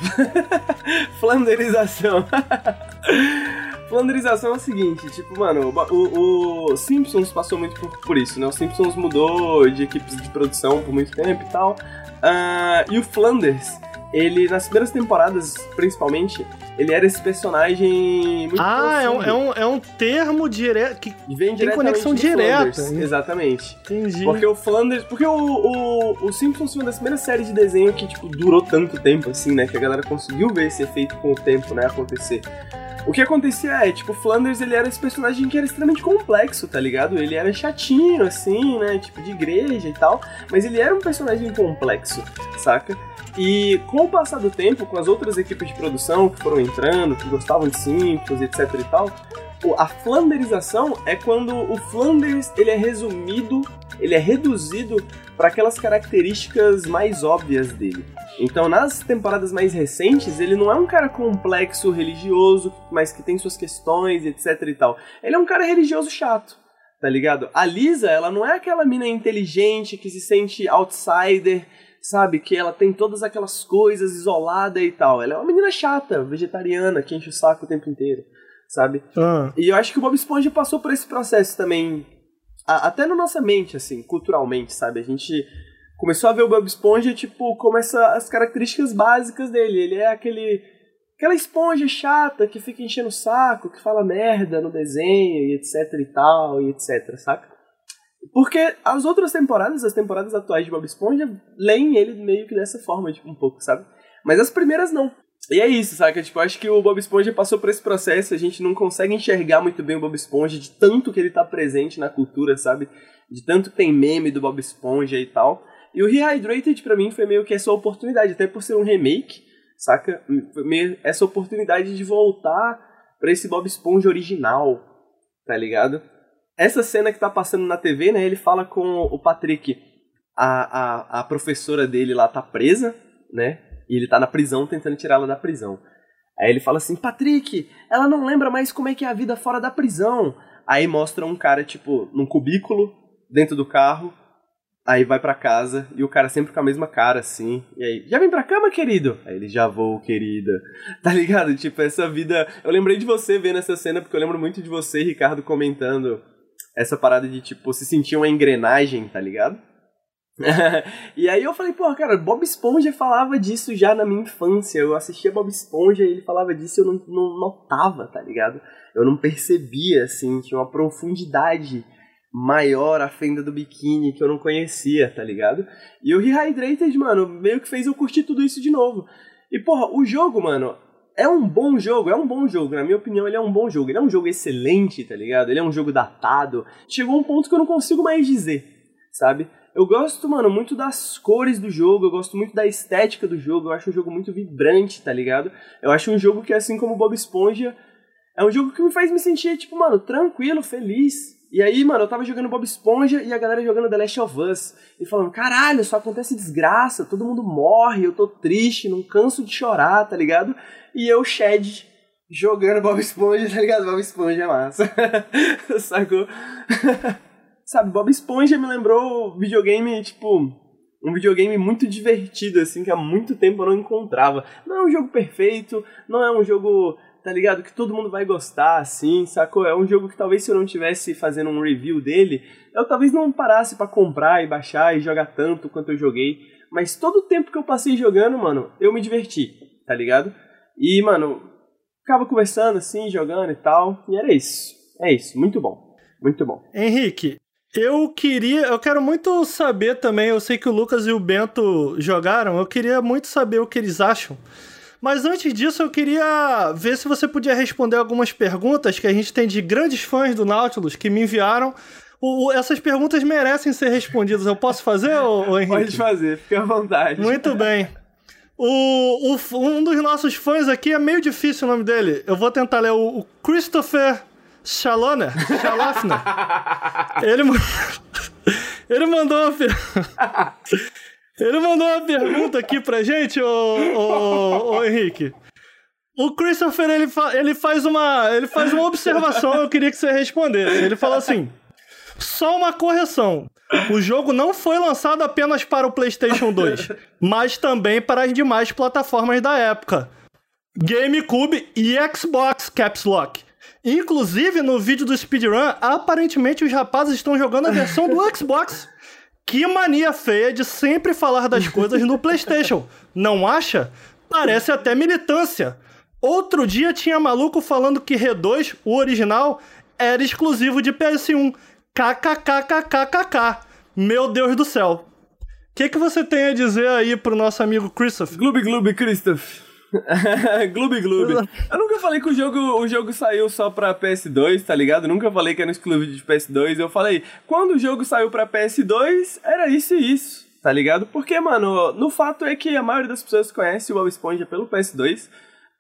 Flanderização. Flanderização é o seguinte, tipo, mano, o, o- Simpsons passou muito por, por isso, né? O Simpsons mudou de equipes de produção por muito tempo e tal. Ah, e o Flanders, ele, nas primeiras temporadas, principalmente, ele era esse personagem muito Ah, é um, é, um, é um termo direto que vem tem conexão direta. Flanders, Exatamente. entendi. Porque o Flanders. Porque o, o, o Simpsons foi uma das primeiras séries de desenho que, tipo, durou tanto tempo, assim, né? Que a galera conseguiu ver esse efeito com o tempo, né? Acontecer. O que acontecia é, tipo, o Flanders, ele era esse personagem que era extremamente complexo, tá ligado? Ele era chatinho, assim, né? Tipo, de igreja e tal. Mas ele era um personagem complexo, saca? E com o passar do tempo, com as outras equipes de produção que foram entrando, que gostavam de Simpsons, etc e tal, a flanderização é quando o Flanders ele é resumido, ele é reduzido para aquelas características mais óbvias dele. Então, nas temporadas mais recentes, ele não é um cara complexo, religioso, mas que tem suas questões, etc e tal. Ele é um cara religioso chato, tá ligado? A Lisa, ela não é aquela mina inteligente que se sente outsider, sabe? Que ela tem todas aquelas coisas isolada e tal. Ela é uma menina chata, vegetariana, que enche o saco o tempo inteiro, sabe? Ah, E eu acho que o Bob Esponja passou por esse processo também, a- até na nossa mente, assim, culturalmente, sabe? A gente começou a ver o Bob Esponja, tipo, como essa, as características básicas dele. Ele é aquele. Aquela esponja chata que fica enchendo o saco, que fala merda no desenho e etc e tal e etc, saca? Porque as outras temporadas, as temporadas atuais de Bob Esponja, leem ele meio que dessa forma, tipo, um pouco, sabe? Mas as primeiras não. E é isso, saca? Tipo, acho que o Bob Esponja passou por esse processo, a gente não consegue enxergar muito bem o Bob Esponja de tanto que ele tá presente na cultura, sabe? De tanto que tem meme do Bob Esponja e tal. E o Rehydrated pra mim foi meio que essa oportunidade, até por ser um remake, saca? Foi meio essa oportunidade de voltar pra esse Bob Esponja original, tá ligado? Essa cena que tá passando na TV, né? Ele fala com o Patrick, a, a, a professora dele lá tá presa, né? E ele tá na prisão tentando tirá-la da prisão. Aí ele fala assim: Patrick, ela não lembra mais como é que é a vida fora da prisão. Aí mostra um cara, tipo, num cubículo, dentro do carro. Aí vai pra casa e o cara sempre com a mesma cara, assim. E aí, já vem pra cama, querido? Aí ele, já vou, querida. Tá ligado? Tipo, essa vida. Eu lembrei de você vendo essa cena, porque eu lembro muito de você, Ricardo, comentando essa parada de, tipo, se sentir uma engrenagem, tá ligado? e aí eu falei, pô, cara, Bob Esponja falava disso já na minha infância. Eu assistia Bob Esponja e ele falava disso e eu não, não notava, tá ligado? Eu não percebia, assim, tinha uma profundidade maior a fenda do biquíni que eu não conhecia, tá ligado? E o Rehydrated, mano, meio que fez eu curtir tudo isso de novo. E, porra, o jogo, mano, é um bom jogo, é um bom jogo. Na minha opinião, ele é um bom jogo. Ele é um jogo excelente, tá ligado? Ele é um jogo datado. Chegou um ponto que eu não consigo mais dizer, sabe? Eu gosto, mano, muito das cores do jogo, eu gosto muito da estética do jogo, eu acho um jogo muito vibrante, tá ligado? Eu acho um jogo que, assim como Bob Esponja, é um jogo que me faz me sentir, tipo, mano, tranquilo, feliz. E aí, mano, eu tava jogando Bob Esponja e a galera jogando The Last of Us. E falando, caralho, só acontece desgraça, todo mundo morre, eu tô triste, não canso de chorar, tá ligado? E eu, Shed, jogando Bob Esponja, tá ligado? Bob Esponja é massa. Sacou? Sabe, Bob Esponja me lembrou videogame, tipo, Um videogame muito divertido, assim, que há muito tempo eu não encontrava. Não é um jogo perfeito, não é um jogo, tá ligado? Que todo mundo vai gostar, assim, sacou? É um jogo que talvez se eu não tivesse fazendo um review dele, eu talvez não parasse para comprar e baixar e jogar tanto quanto eu joguei. Mas todo o tempo que eu passei jogando, mano, eu me diverti, tá ligado? E, mano, ficava conversando assim, jogando e tal. E era isso. É isso. Muito bom. Muito bom. Henrique, eu queria, eu quero muito saber também, eu sei que o Lucas e o Bento jogaram, eu queria muito saber o que eles acham. Mas antes disso, eu queria ver se você podia responder algumas perguntas que a gente tem de grandes fãs do Nautilus que me enviaram. O, o, essas perguntas merecem ser respondidas. Eu posso fazer, ô, ô Henrique? Pode fazer, fique à vontade. Muito bem. O, um dos nossos fãs aqui é meio difícil o nome dele. Eu vou tentar ler o Christopher Shalona, Shalafna. ele, ele mandou uma Ele mandou uma pergunta aqui pra gente, ô, ô, ô Henrique. O Christopher, ele, fa ele, faz uma, ele faz uma observação, eu queria que você respondesse. Ele falou assim, só uma correção. O jogo não foi lançado apenas para o PlayStation 2, mas também para as demais plataformas da época. GameCube e Xbox Caps Lock. Inclusive, no vídeo do speedrun, aparentemente os rapazes estão jogando a versão do Xbox. Que mania feia de sempre falar das coisas no PlayStation. Não acha? Parece até militância. Outro dia tinha maluco falando que R2, o original, era exclusivo de PS1. KKKKKK. Meu Deus do céu. O que, que você tem a dizer aí pro nosso amigo Christoph? Gloob Gloob Christoph. Gloob Gloob. Eu nunca falei que o jogo, o jogo saiu só pra PS2, tá ligado? Eu nunca falei que era exclusivo de PS2. Eu falei, quando o jogo saiu pra PS2, era isso e isso, tá ligado? Porque, mano, no fato é que a maioria das pessoas conhece o Bob Esponja pelo PS2.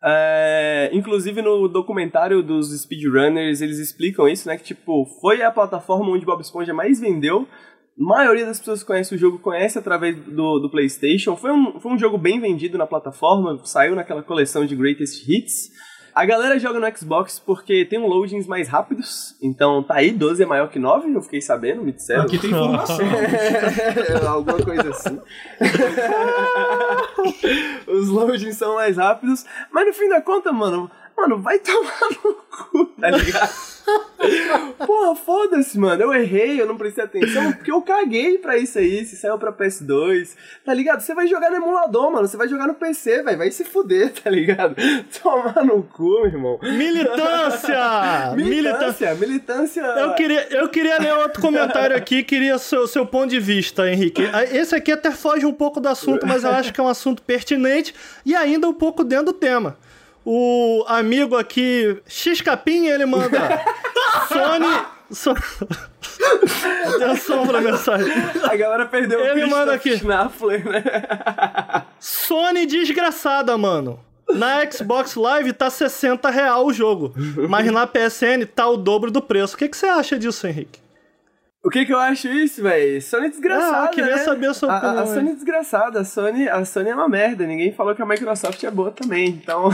É, inclusive no documentário dos speedrunners eles explicam isso, né? Que tipo, foi a plataforma onde Bob Esponja mais vendeu maioria das pessoas que conhecem o jogo conhece através do, do PlayStation. Foi um, foi um jogo bem vendido na plataforma, saiu naquela coleção de Greatest Hits. A galera joga no Xbox porque tem um loadings mais rápidos, então tá aí, 12 é maior que 9, eu fiquei sabendo, me disseram. Aqui tem informação. Alguma coisa assim. Os loadings são mais rápidos, mas no fim da conta, mano, mano, vai tomar no cu, tá ligado? Porra, foda-se, mano. Eu errei, eu não prestei atenção, porque eu caguei pra isso aí. Se saiu pra PS2, tá ligado? Você vai jogar no emulador, mano. Você vai jogar no PC, velho. Vai se fuder, tá ligado? Tomar no cu, meu irmão. Militância! militância! Militância! Eu queria, eu queria ler outro comentário aqui, queria seu, seu ponto de vista, Henrique. Esse aqui até foge um pouco do assunto, mas eu acho que é um assunto pertinente e ainda um pouco dentro do tema. O amigo aqui, X Capinha, ele manda Sony. So... Atenção pra mensagem. A galera perdeu ele o manda aqui. Schnaffler, né? Sony desgraçada, mano. Na Xbox Live tá 60 real o jogo, mas na PSN tá o dobro do preço. O que, que você acha disso, Henrique? O que que eu acho isso, velho? Sony desgraçada, Ah, eu queria né? saber a sua opinião. a, a Sony é desgraçada, a Sony, a Sony é uma merda. Ninguém falou que a Microsoft é boa também. Então,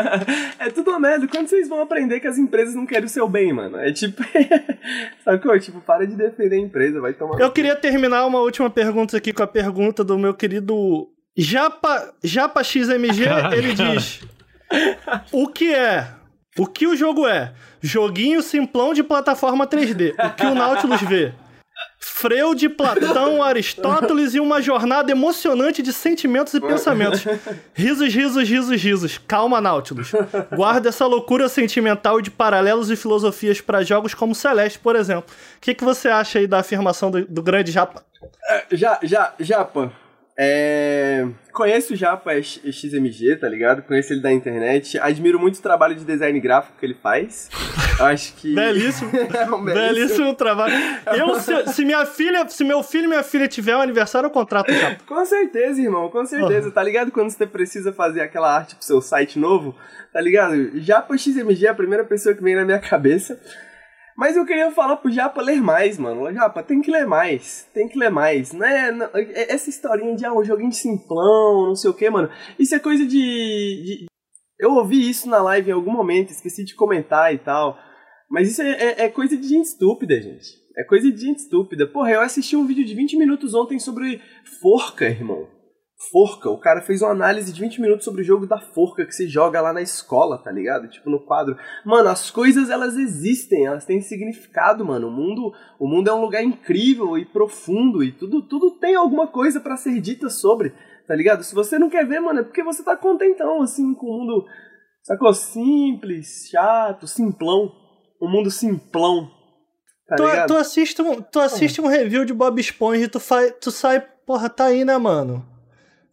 é tudo uma merda. Quando vocês vão aprender que as empresas não querem o seu bem, mano? É tipo, sacou? Tipo, para de defender a empresa, vai tomar. Eu queria terminar uma última pergunta aqui com a pergunta do meu querido Japa, Japa XMG. Ele diz: O que é? O que o jogo é? Joguinho simplão de plataforma 3D. O que o Nautilus vê? Freio de Platão, Aristóteles e uma jornada emocionante de sentimentos e pensamentos. Risos, risos, risos, risos. Calma, Nautilus. Guarda essa loucura sentimental de paralelos e filosofias para jogos como Celeste, por exemplo. O que, que você acha aí da afirmação do, do grande Japa? Já, já, Japa. É... Conheço o Japa é X- XMG, tá ligado? Conheço ele da internet. Admiro muito o trabalho de design gráfico que ele faz. Acho que. Belíssimo. É um Belíssimo trabalho. Eu, se, se minha filha, se meu filho e minha filha tiver um aniversário, eu contrato Japa. Com certeza, irmão, com certeza. Tá ligado quando você precisa fazer aquela arte pro seu site novo? Tá ligado? Japa XMG é a primeira pessoa que vem na minha cabeça. Mas eu queria falar pro Japa ler mais, mano. Japa, tem que ler mais. Tem que ler mais. Não é, é- essa historinha de ah, um joguinho de simplão, não sei o que, mano. Isso é coisa de, de- Eu ouvi isso na live em algum momento, esqueci de comentar e tal. Mas isso é, é- é coisa de gente estúpida, gente. É coisa de gente estúpida. Porra, eu assisti um vídeo de 20 minutos ontem sobre forca, irmão. Forca. O cara fez uma análise de 20 minutos sobre o jogo da forca que se joga lá na escola, tá ligado? Tipo, no quadro. Mano, as coisas elas existem, elas têm significado, mano. O mundo, o mundo é um lugar incrível e profundo e tudo, tudo tem alguma coisa para ser dita sobre, tá ligado? Se você não quer ver, mano, é porque você tá contentão, assim, com o mundo, sacou? Simples, chato, simplão. Um mundo simplão. Tá tu, ligado? tu assiste, um, tu assiste um review de Bob Esponja e tu, faz, tu sai, porra, tá aí, né, mano?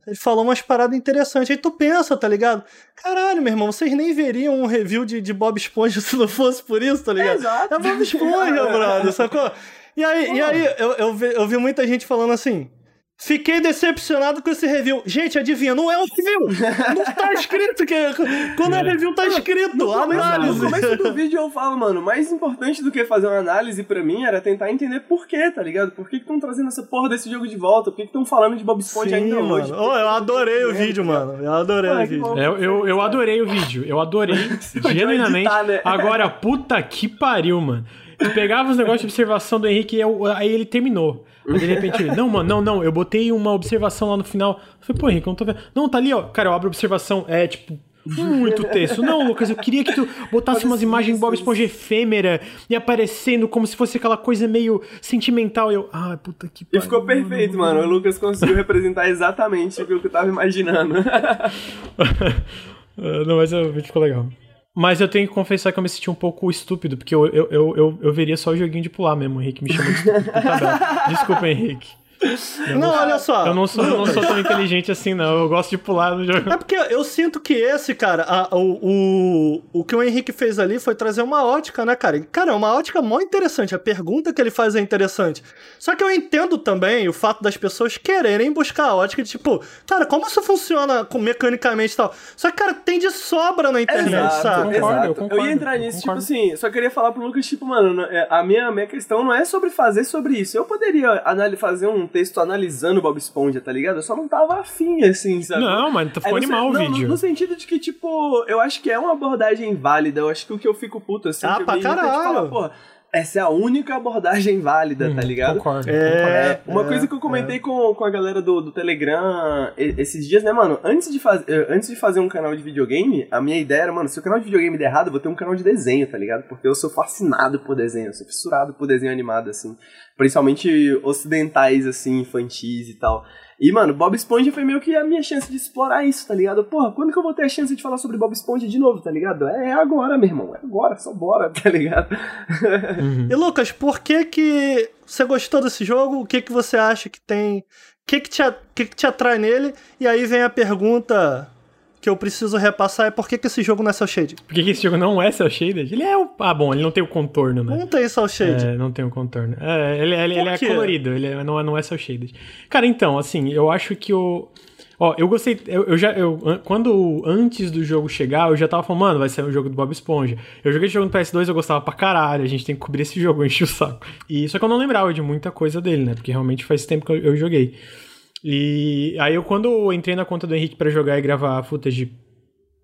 Ele falou umas paradas interessantes. Aí tu pensa, tá ligado? Caralho, meu irmão, vocês nem veriam um review de, de Bob Esponja se não fosse por isso, tá ligado? Exato. É Bob Esponja, brother, sacou? E aí, e aí eu, eu, vi, eu vi muita gente falando assim. Fiquei decepcionado com esse review. Gente, adivinha, não é um review! Não tá escrito que. Quando é review, tá escrito. No começo, análise. no começo do vídeo eu falo, mano, mais importante do que fazer uma análise pra mim era tentar entender por quê, tá ligado? Por que estão trazendo essa porra desse jogo de volta? Por que estão falando de Bob Esponja Sim, ainda mano. hoje? Oh, eu adorei o vídeo, mano. Eu adorei o vídeo. É, Eu, eu, eu adorei o vídeo, eu adorei, genuinamente. editar, né? Agora, puta que pariu, mano. Tu pegava os negócios de observação do Henrique e eu- aí ele terminou. De repente ele, não, mano, não, não, eu botei uma observação lá no final. Eu falei, pô, Henrique, eu não tô vendo. Não, tá ali, ó. Cara, eu abro a observação, é tipo. Muito texto. Não, Lucas, eu queria que tu botasse umas imagens Bob Esponja efêmera e aparecendo como se fosse aquela coisa meio sentimental. E eu, ah, puta que E pariu. ficou perfeito, mano. O Lucas conseguiu representar exatamente o que eu tava imaginando. Ah, não, mas o vídeo ficou legal. Mas eu tenho que confessar que eu me senti um pouco estúpido, porque eu, eu, eu, eu, eu veria só o joguinho de pular mesmo. O Henrique me chamou de estúpido. Tá. Desculpa, Henrique. Eu Não, olha só. Eu não, sou, eu não sou tão inteligente assim, não. Eu gosto de pular no jogo. É porque eu sinto que esse, cara, a- o, o, o que o Henrique fez ali foi trazer uma ótica, né, cara? Cara, é uma ótica mó interessante. A pergunta que ele faz é interessante. Só que eu entendo também o fato das pessoas quererem buscar a ótica de tipo, cara, como isso funciona com- mecanicamente e tal. Só que, cara, tem de sobra na internet, sabe? Concordo, exato. eu concordo, ia entrar eu nisso, concordo. tipo assim, só queria falar pro Lucas, tipo, mano, é, a minha, a minha questão não é sobre fazer sobre isso. Eu poderia fazer um texto analisando Bob Esponja, tá ligado? Eu só não tava afim, assim, sabe? Não, mas É, ficou no animal o não, vídeo. No, no sentido de que, tipo, eu acho que é uma abordagem válida. Eu acho que o que eu fico puto, assim, Ah, pra caralho. falar, pô, essa é a única abordagem válida, tá ligado? Concordo. É. concordo. É, uma é, coisa que eu comentei com, com a galera do, do Telegram e- esses dias, né, mano? Antes de, faz, eh, antes de fazer um canal de videogame, a minha ideia era, mano, se o canal de videogame der errado, eu vou ter um canal de desenho, tá ligado? Porque eu sou fascinado por desenho, eu sou fissurado por desenho animado, assim. Principalmente ocidentais, assim, infantis e tal. E, mano, Bob Esponja foi meio que a minha chance de explorar isso, tá ligado? Porra, quando que eu vou ter a chance de falar sobre Bob Esponja de novo, tá ligado? É, é agora, meu irmão, é agora, só bora, tá ligado? Uhum. E Lucas, por que que você gostou desse jogo? O que que você acha que tem? O que que te, que que te atrai nele? E aí vem a pergunta que eu preciso repassar, é por que que esse jogo não é cel shade? Por que que esse jogo não é cel shaded? Ele é o. Ah, bom, ele não tem o contorno, né? Não tem cel shade. É, não tem o contorno. É, ele, ele, ele é colorido, ele é- não, é- não é cel shaded. Cara, então, assim, eu acho que o. Ó, eu gostei. Eu, eu já. Eu, an- quando antes do jogo chegar, eu já tava falando, mano, vai sair um jogo do Bob Esponja. Eu joguei esse jogo no PS2, eu gostava pra caralho. A gente tem que cobrir esse jogo, eu enchi o saco. E, só que eu não lembrava de muita coisa dele, né? Porque realmente faz tempo que eu, eu joguei. E aí eu, quando eu entrei na conta do Henrique pra jogar e gravar footage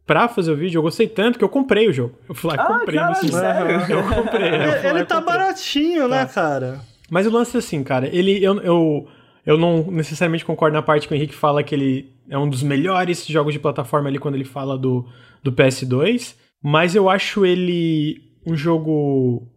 pra fazer o vídeo, eu gostei tanto que eu comprei o jogo. Eu fui lá e Ah, comprei Steam. sério? Eu comprei. eu fui lá Ele tá comprei. baratinho, né, Tá. cara? Mas o lance é assim, cara, ele. Eu, eu, eu não necessariamente concordo na parte que o Henrique fala que ele é um dos melhores jogos de plataforma ali quando ele fala do, do PS2. Mas eu acho ele um jogo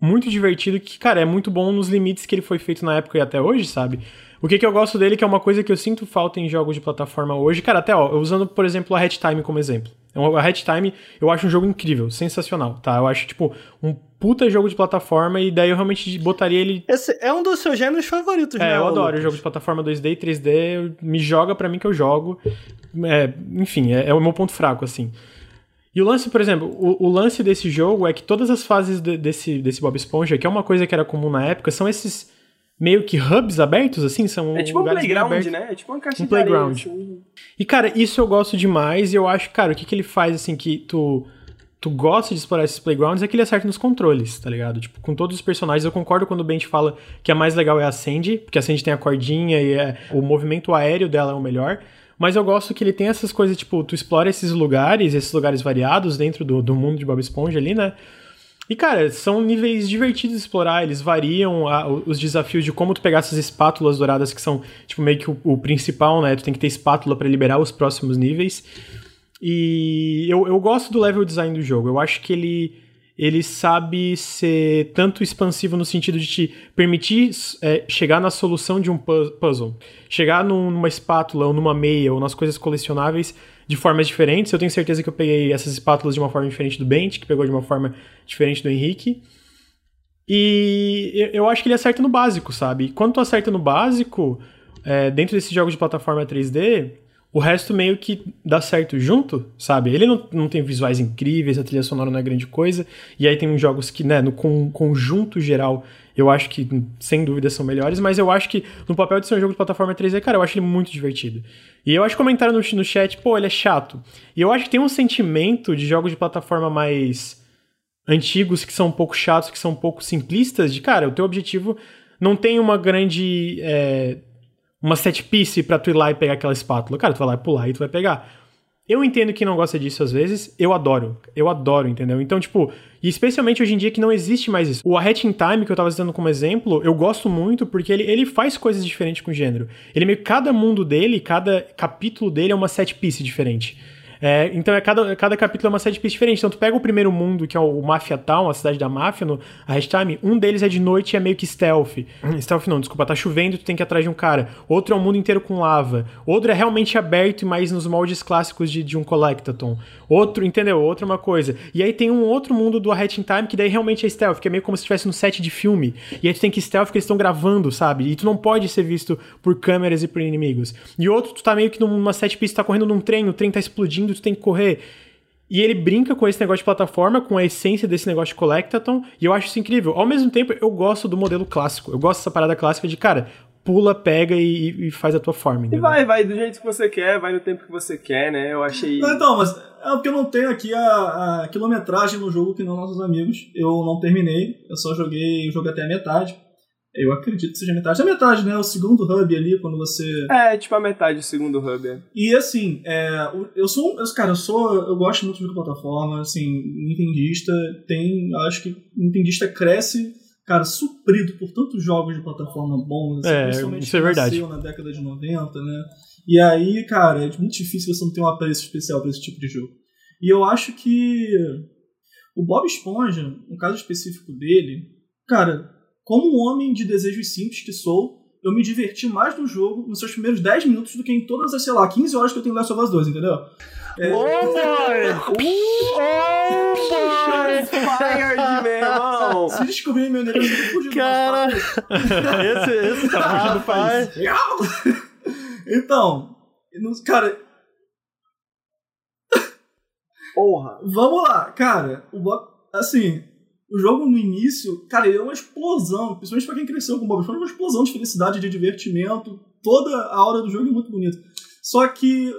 muito divertido que, cara, é muito bom nos limites que ele foi feito na época e até hoje, sabe? O que, que eu gosto dele, que é uma coisa que eu sinto falta em jogos de plataforma hoje. Cara, até, ó, usando, por exemplo, a Hatch Time como exemplo. Então, A Hatch Time eu acho um jogo incrível, sensacional, tá? Eu acho, tipo, um puta jogo de plataforma e daí eu realmente botaria ele Esse é um dos seus gêneros favoritos, né? é, eu adoro Lucas? jogo de plataforma 2D e 3D, eu- me joga pra mim que eu jogo. É, enfim, é, é o meu ponto fraco, assim. E o lance, por exemplo, o, o lance desse jogo é que todas as fases de- desse, desse Bob Esponja, que é uma coisa que era comum na época, são esses meio que hubs abertos, assim, são É tipo um playground, né? É tipo uma caixa Um de areia, playground. assim. E, cara, isso eu gosto demais e eu acho, cara, o que, que ele faz, assim, que tu, tu gosta de explorar esses playgrounds é que ele acerta nos controles, tá ligado? Tipo, com todos os personagens, eu concordo quando o Ben te fala que a mais legal é a Sandy, porque a Sandy tem a cordinha e é- o movimento aéreo dela é o melhor. Mas eu gosto que ele tem essas coisas, tipo, tu explora esses lugares, esses lugares variados dentro do, do mundo de Bob Esponja ali, né? E, cara, são níveis divertidos de explorar, eles variam a, os desafios de como tu pegar essas espátulas douradas, que são, tipo, meio que o, o principal, né? Tu tem que ter espátula para liberar os próximos níveis. E eu, eu gosto do level design do jogo. Eu acho que ele, ele sabe ser tanto expansivo no sentido de te permitir é, chegar na solução de um puzzle. Chegar numa espátula, ou numa meia, ou nas coisas colecionáveis de formas diferentes. Eu tenho certeza que eu peguei essas espátulas de uma forma diferente do Bent, que pegou de uma forma diferente do Henrique. E eu acho que ele acerta no básico, sabe? Quando tu acerta no básico, é, dentro desses jogos de plataforma 3D, o resto meio que dá certo junto, sabe? Ele não, não tem visuais incríveis, a trilha sonora não é grande coisa, e aí tem uns jogos que, né, no conjunto geral, eu acho que, sem dúvida, são melhores, mas eu acho que no papel de ser um jogo de plataforma 3D, cara, eu acho ele muito divertido. E eu acho que comentaram no, no chat, pô, ele é chato. E eu acho que tem um sentimento de jogos de plataforma mais antigos, que são um pouco chatos, que são um pouco simplistas, de, cara, o teu objetivo não tem uma grande... É, uma set piece pra tu ir lá e pegar aquela espátula. Cara, tu vai lá e pular e tu vai pegar. Eu entendo que não gosta disso às vezes, eu adoro. Eu adoro, entendeu? Então, tipo, e especialmente hoje em dia que não existe mais isso. O A in Time, que eu tava citando como exemplo, eu gosto muito porque ele, ele faz coisas diferentes com o gênero. Ele meio cada mundo dele, cada capítulo dele é uma set piece diferente. É, então é cada, cada capítulo é uma set piece diferente. Então tu pega o primeiro mundo, que é o Mafia Town, a cidade da máfia, no a Time, um deles é de noite e é meio que stealth. Hum, stealth não, desculpa, tá chovendo e tu tem que ir atrás de um cara. Outro é o um mundo inteiro com lava. Outro é realmente aberto e mais nos moldes clássicos de, de um Collectathon. Outro, entendeu? Outra uma coisa. E aí tem um outro mundo do A Hat in Time que daí realmente é stealth, que é meio como se estivesse no set de filme. E aí tu tem que stealth que eles estão gravando, sabe? E tu não pode ser visto por câmeras e por inimigos. E outro, tu tá meio que numa set piece, tá correndo num trem, o trem tá explodindo, tu tem que correr. E ele brinca com esse negócio de plataforma, com a essência desse negócio de Collectathon, e eu acho isso incrível. Ao mesmo tempo, eu gosto do modelo clássico. Eu gosto dessa parada clássica de, cara, pula, pega e, e faz a tua forma. Entendeu? E vai, vai do jeito que você quer, vai no tempo que você quer, né? Eu achei. Então, mas é porque eu não tenho aqui a, a quilometragem no jogo que não nossos amigos. Eu não terminei, eu só joguei o jogo até a metade. Eu acredito que seja metade. É metade, né? O segundo hub ali, quando você. É, tipo a metade do segundo hub. É. E assim, é, eu sou. Cara, eu sou. Eu gosto muito de plataforma, assim, Nintendista tem. Acho que Nintendista cresce, cara, suprido por tantos jogos de plataforma bons, assim, é, principalmente isso é verdade. na década de 90, né? E aí, cara, é muito difícil você não ter um apreço especial para esse tipo de jogo. E eu acho que o Bob Esponja, no caso específico dele, cara, como um homem de desejos simples que sou, eu me diverti mais no jogo nos seus primeiros 10 minutos do que em todas as, sei lá, 15 horas que eu tenho Last of Us 2, entendeu? É... Oh, boy! oh, Fired, meu irmão! Se descobrir meu negócio, eu fugindo Cara, esse, esse tá fugindo faz. então, cara... Porra! Vamos lá, cara. O Bob, assim, o jogo no início, cara, ele é uma explosão, principalmente pra quem cresceu com o Bob Esponja, é uma explosão de felicidade, de divertimento, toda a hora do jogo é muito bonita. Só que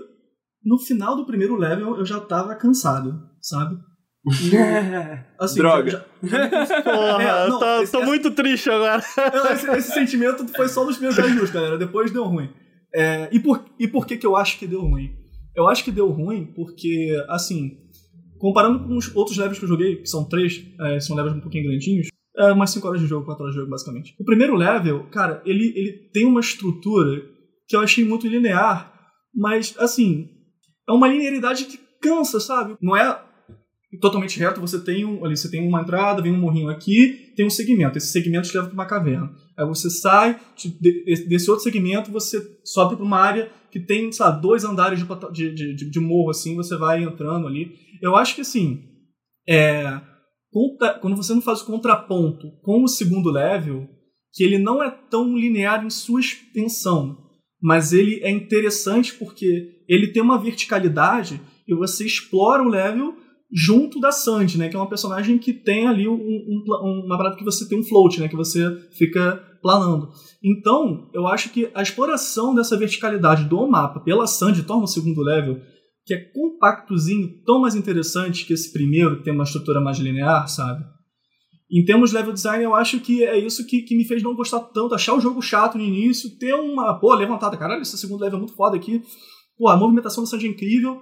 no final do primeiro level eu já tava cansado, sabe? E, assim, Droga. Já, já... Porra, é, não, tô, esse, tô essa... muito triste agora. Esse, esse, sentimento foi só nos primeiros 10 minutos, galera. Depois deu ruim. É, e, por, e por que, que eu acho que deu ruim? Eu acho que deu ruim porque, assim, Comparando com os outros levels que eu joguei, que são três, é, são levels um pouquinho grandinhos, é umas 5 horas de jogo, 4 horas de jogo, basicamente. O primeiro level, cara, ele, ele tem uma estrutura que eu achei muito linear, mas, assim, é uma linearidade que cansa, sabe? Não é totalmente reto, você tem um, ali você tem uma entrada, vem um morrinho aqui, tem um segmento. Esse segmento te leva para uma caverna. Aí você sai desse outro segmento, você sobe para uma área que tem, sabe, dois andares de, de, de, de morro assim, você vai entrando ali. Eu acho que assim, é, quando você não faz o contraponto com o segundo level, que ele não é tão linear em sua extensão, mas ele é interessante porque ele tem uma verticalidade e você explora o level junto da Sandy, né, que é uma personagem que tem ali um, um, uma parada que você tem um float, né, que você fica planando. Então, eu acho que a exploração dessa verticalidade do mapa pela Sandy torna o segundo level que é compactozinho, tão mais interessante que esse primeiro, que tem uma estrutura mais linear, sabe? Em termos de level design, eu acho que é isso que, que me fez não gostar tanto, achar o jogo chato no início, ter uma, pô, levantada, caralho, esse segundo level é muito foda aqui, pô, a movimentação do Sanji é incrível,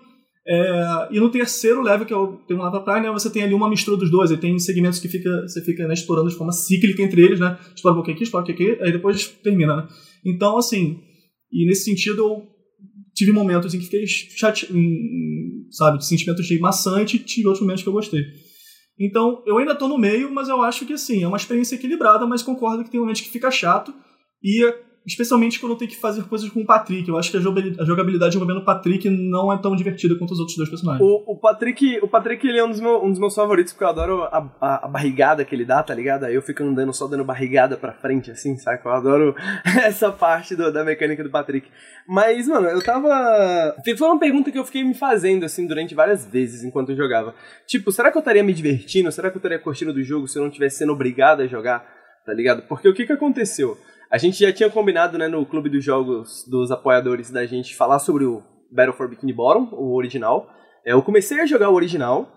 É, e no terceiro level, que é o, tem um lado atrás, né, você tem ali uma mistura dos dois. E tem segmentos que fica, você fica né, explorando de forma cíclica entre eles, né? Explora aqui, explora aqui, aí depois termina, né? Então, assim, e nesse sentido eu tive momentos em que fiquei chate... sabe, de sentimento de maçante, tive outros momentos que eu gostei. Então, eu ainda estou no meio, mas eu acho que assim, é uma experiência equilibrada, mas concordo que tem momentos que fica chato. E especialmente quando tenho que fazer coisas com o Patrick. Eu acho que a jogabilidade envolvendo o Patrick não é tão divertida quanto os outros dois personagens. O, o Patrick, o Patrick ele é um dos, meus, um dos meus favoritos, porque eu adoro a, a, a, barrigada que ele dá, tá ligado? Aí eu fico andando só dando barrigada pra frente, assim, saca? Eu adoro essa parte do, da mecânica do Patrick. Mas, mano, eu tava. Foi uma pergunta que eu fiquei me fazendo, assim, durante várias vezes enquanto eu jogava. Tipo, será que eu estaria me divertindo? Será que eu estaria curtindo do jogo se eu não tivesse sendo obrigado a jogar? Tá ligado? Porque o que que aconteceu? A gente já tinha combinado, né, no clube dos jogos dos apoiadores da gente falar sobre o Battle for Bikini Bottom, o original. É, eu comecei a jogar o original,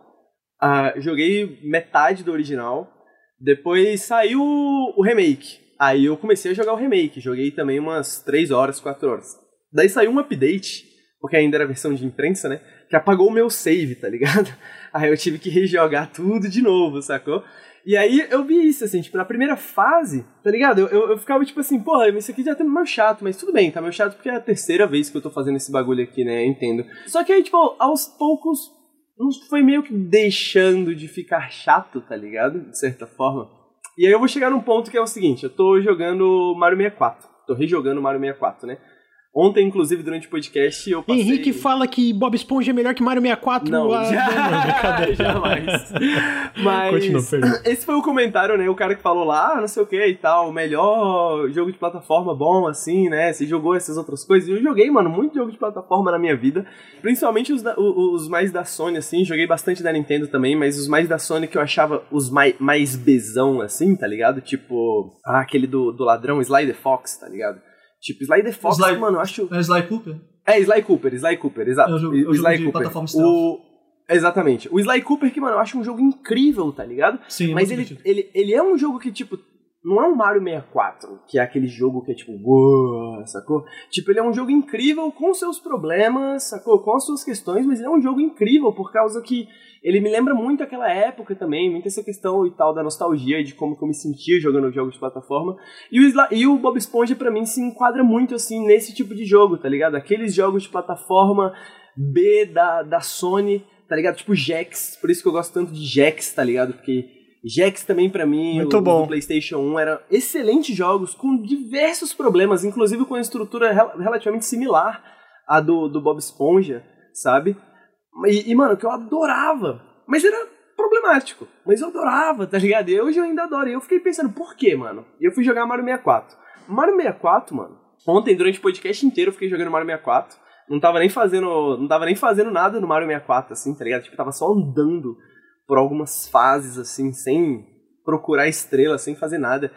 uh, joguei metade do original, depois saiu o remake. Aí eu comecei a jogar o remake, joguei também umas 3 horas, 4 horas. Daí saiu um update, porque ainda era versão de imprensa, né? Que apagou o meu save, tá ligado? Aí eu tive que rejogar tudo de novo, sacou? E aí eu vi isso, assim, tipo, na primeira fase, tá ligado? Eu, eu, eu ficava tipo assim, porra, isso aqui já tá meio chato, mas tudo bem, tá meio chato porque é a terceira vez que eu tô fazendo esse bagulho aqui, né? Entendo. Só que aí, tipo, aos poucos, foi meio que deixando de ficar chato, tá ligado? De certa forma. E aí eu vou chegar num ponto que é o seguinte, eu tô jogando Mario 64. Tô rejogando Mario 64, né? Ontem, inclusive, durante o podcast, eu passei... Henrique fala que Bob Esponja é melhor que Mario 64. Não, ah, já... não jamais. Mas Continua, esse foi o comentário, né? O cara que falou lá, ah, não sei o que e tal, melhor jogo de plataforma bom, assim, né? Você jogou essas outras coisas. E eu joguei, mano, muito jogo de plataforma na minha vida. Principalmente os, da, os mais da Sony, assim. Joguei bastante da Nintendo também, mas os mais da Sony que eu achava os mais, mais bezão, assim, tá ligado? Tipo, ah, aquele do, do ladrão, the Fox, tá ligado? Tipo, Sly the Fox, Sly, mano, eu acho. É Sly Cooper? É, Sly Cooper, Sly Cooper, exato. É o jogo, o, o Sly de Cooper. O... Exatamente. O Sly Cooper, que, mano, eu acho um jogo incrível, tá ligado? Sim, Mas ele, ele, ele é um jogo que, tipo, não é um Mario 64, que é aquele jogo que é tipo, uou, sacou? Tipo, ele é um jogo incrível com seus problemas, sacou? Com as suas questões, mas ele é um jogo incrível por causa que ele me lembra muito aquela época também, muito essa questão e tal da nostalgia de como que eu me sentia jogando jogos de plataforma. E o, Isla e o Bob Esponja para mim se enquadra muito assim nesse tipo de jogo, tá ligado? Aqueles jogos de plataforma B da, da Sony, tá ligado? Tipo Jax, por isso que eu gosto tanto de Jax, tá ligado? Porque Jax também para mim, Muito o, bom. PlayStation 1 eram excelentes jogos com diversos problemas, inclusive com a estrutura rel relativamente similar à do, do Bob Esponja, sabe? E, e, mano, que eu adorava, mas era problemático, mas eu adorava, tá ligado? E hoje eu ainda adoro. E eu fiquei pensando, por quê, mano? E eu fui jogar Mario 64. Mario 64, mano, ontem durante o podcast inteiro eu fiquei jogando Mario 64. Não tava nem fazendo, não tava nem fazendo nada no Mario 64 assim, tá ligado? Tipo, tava só andando por algumas fases, assim, sem procurar estrela, sem fazer nada.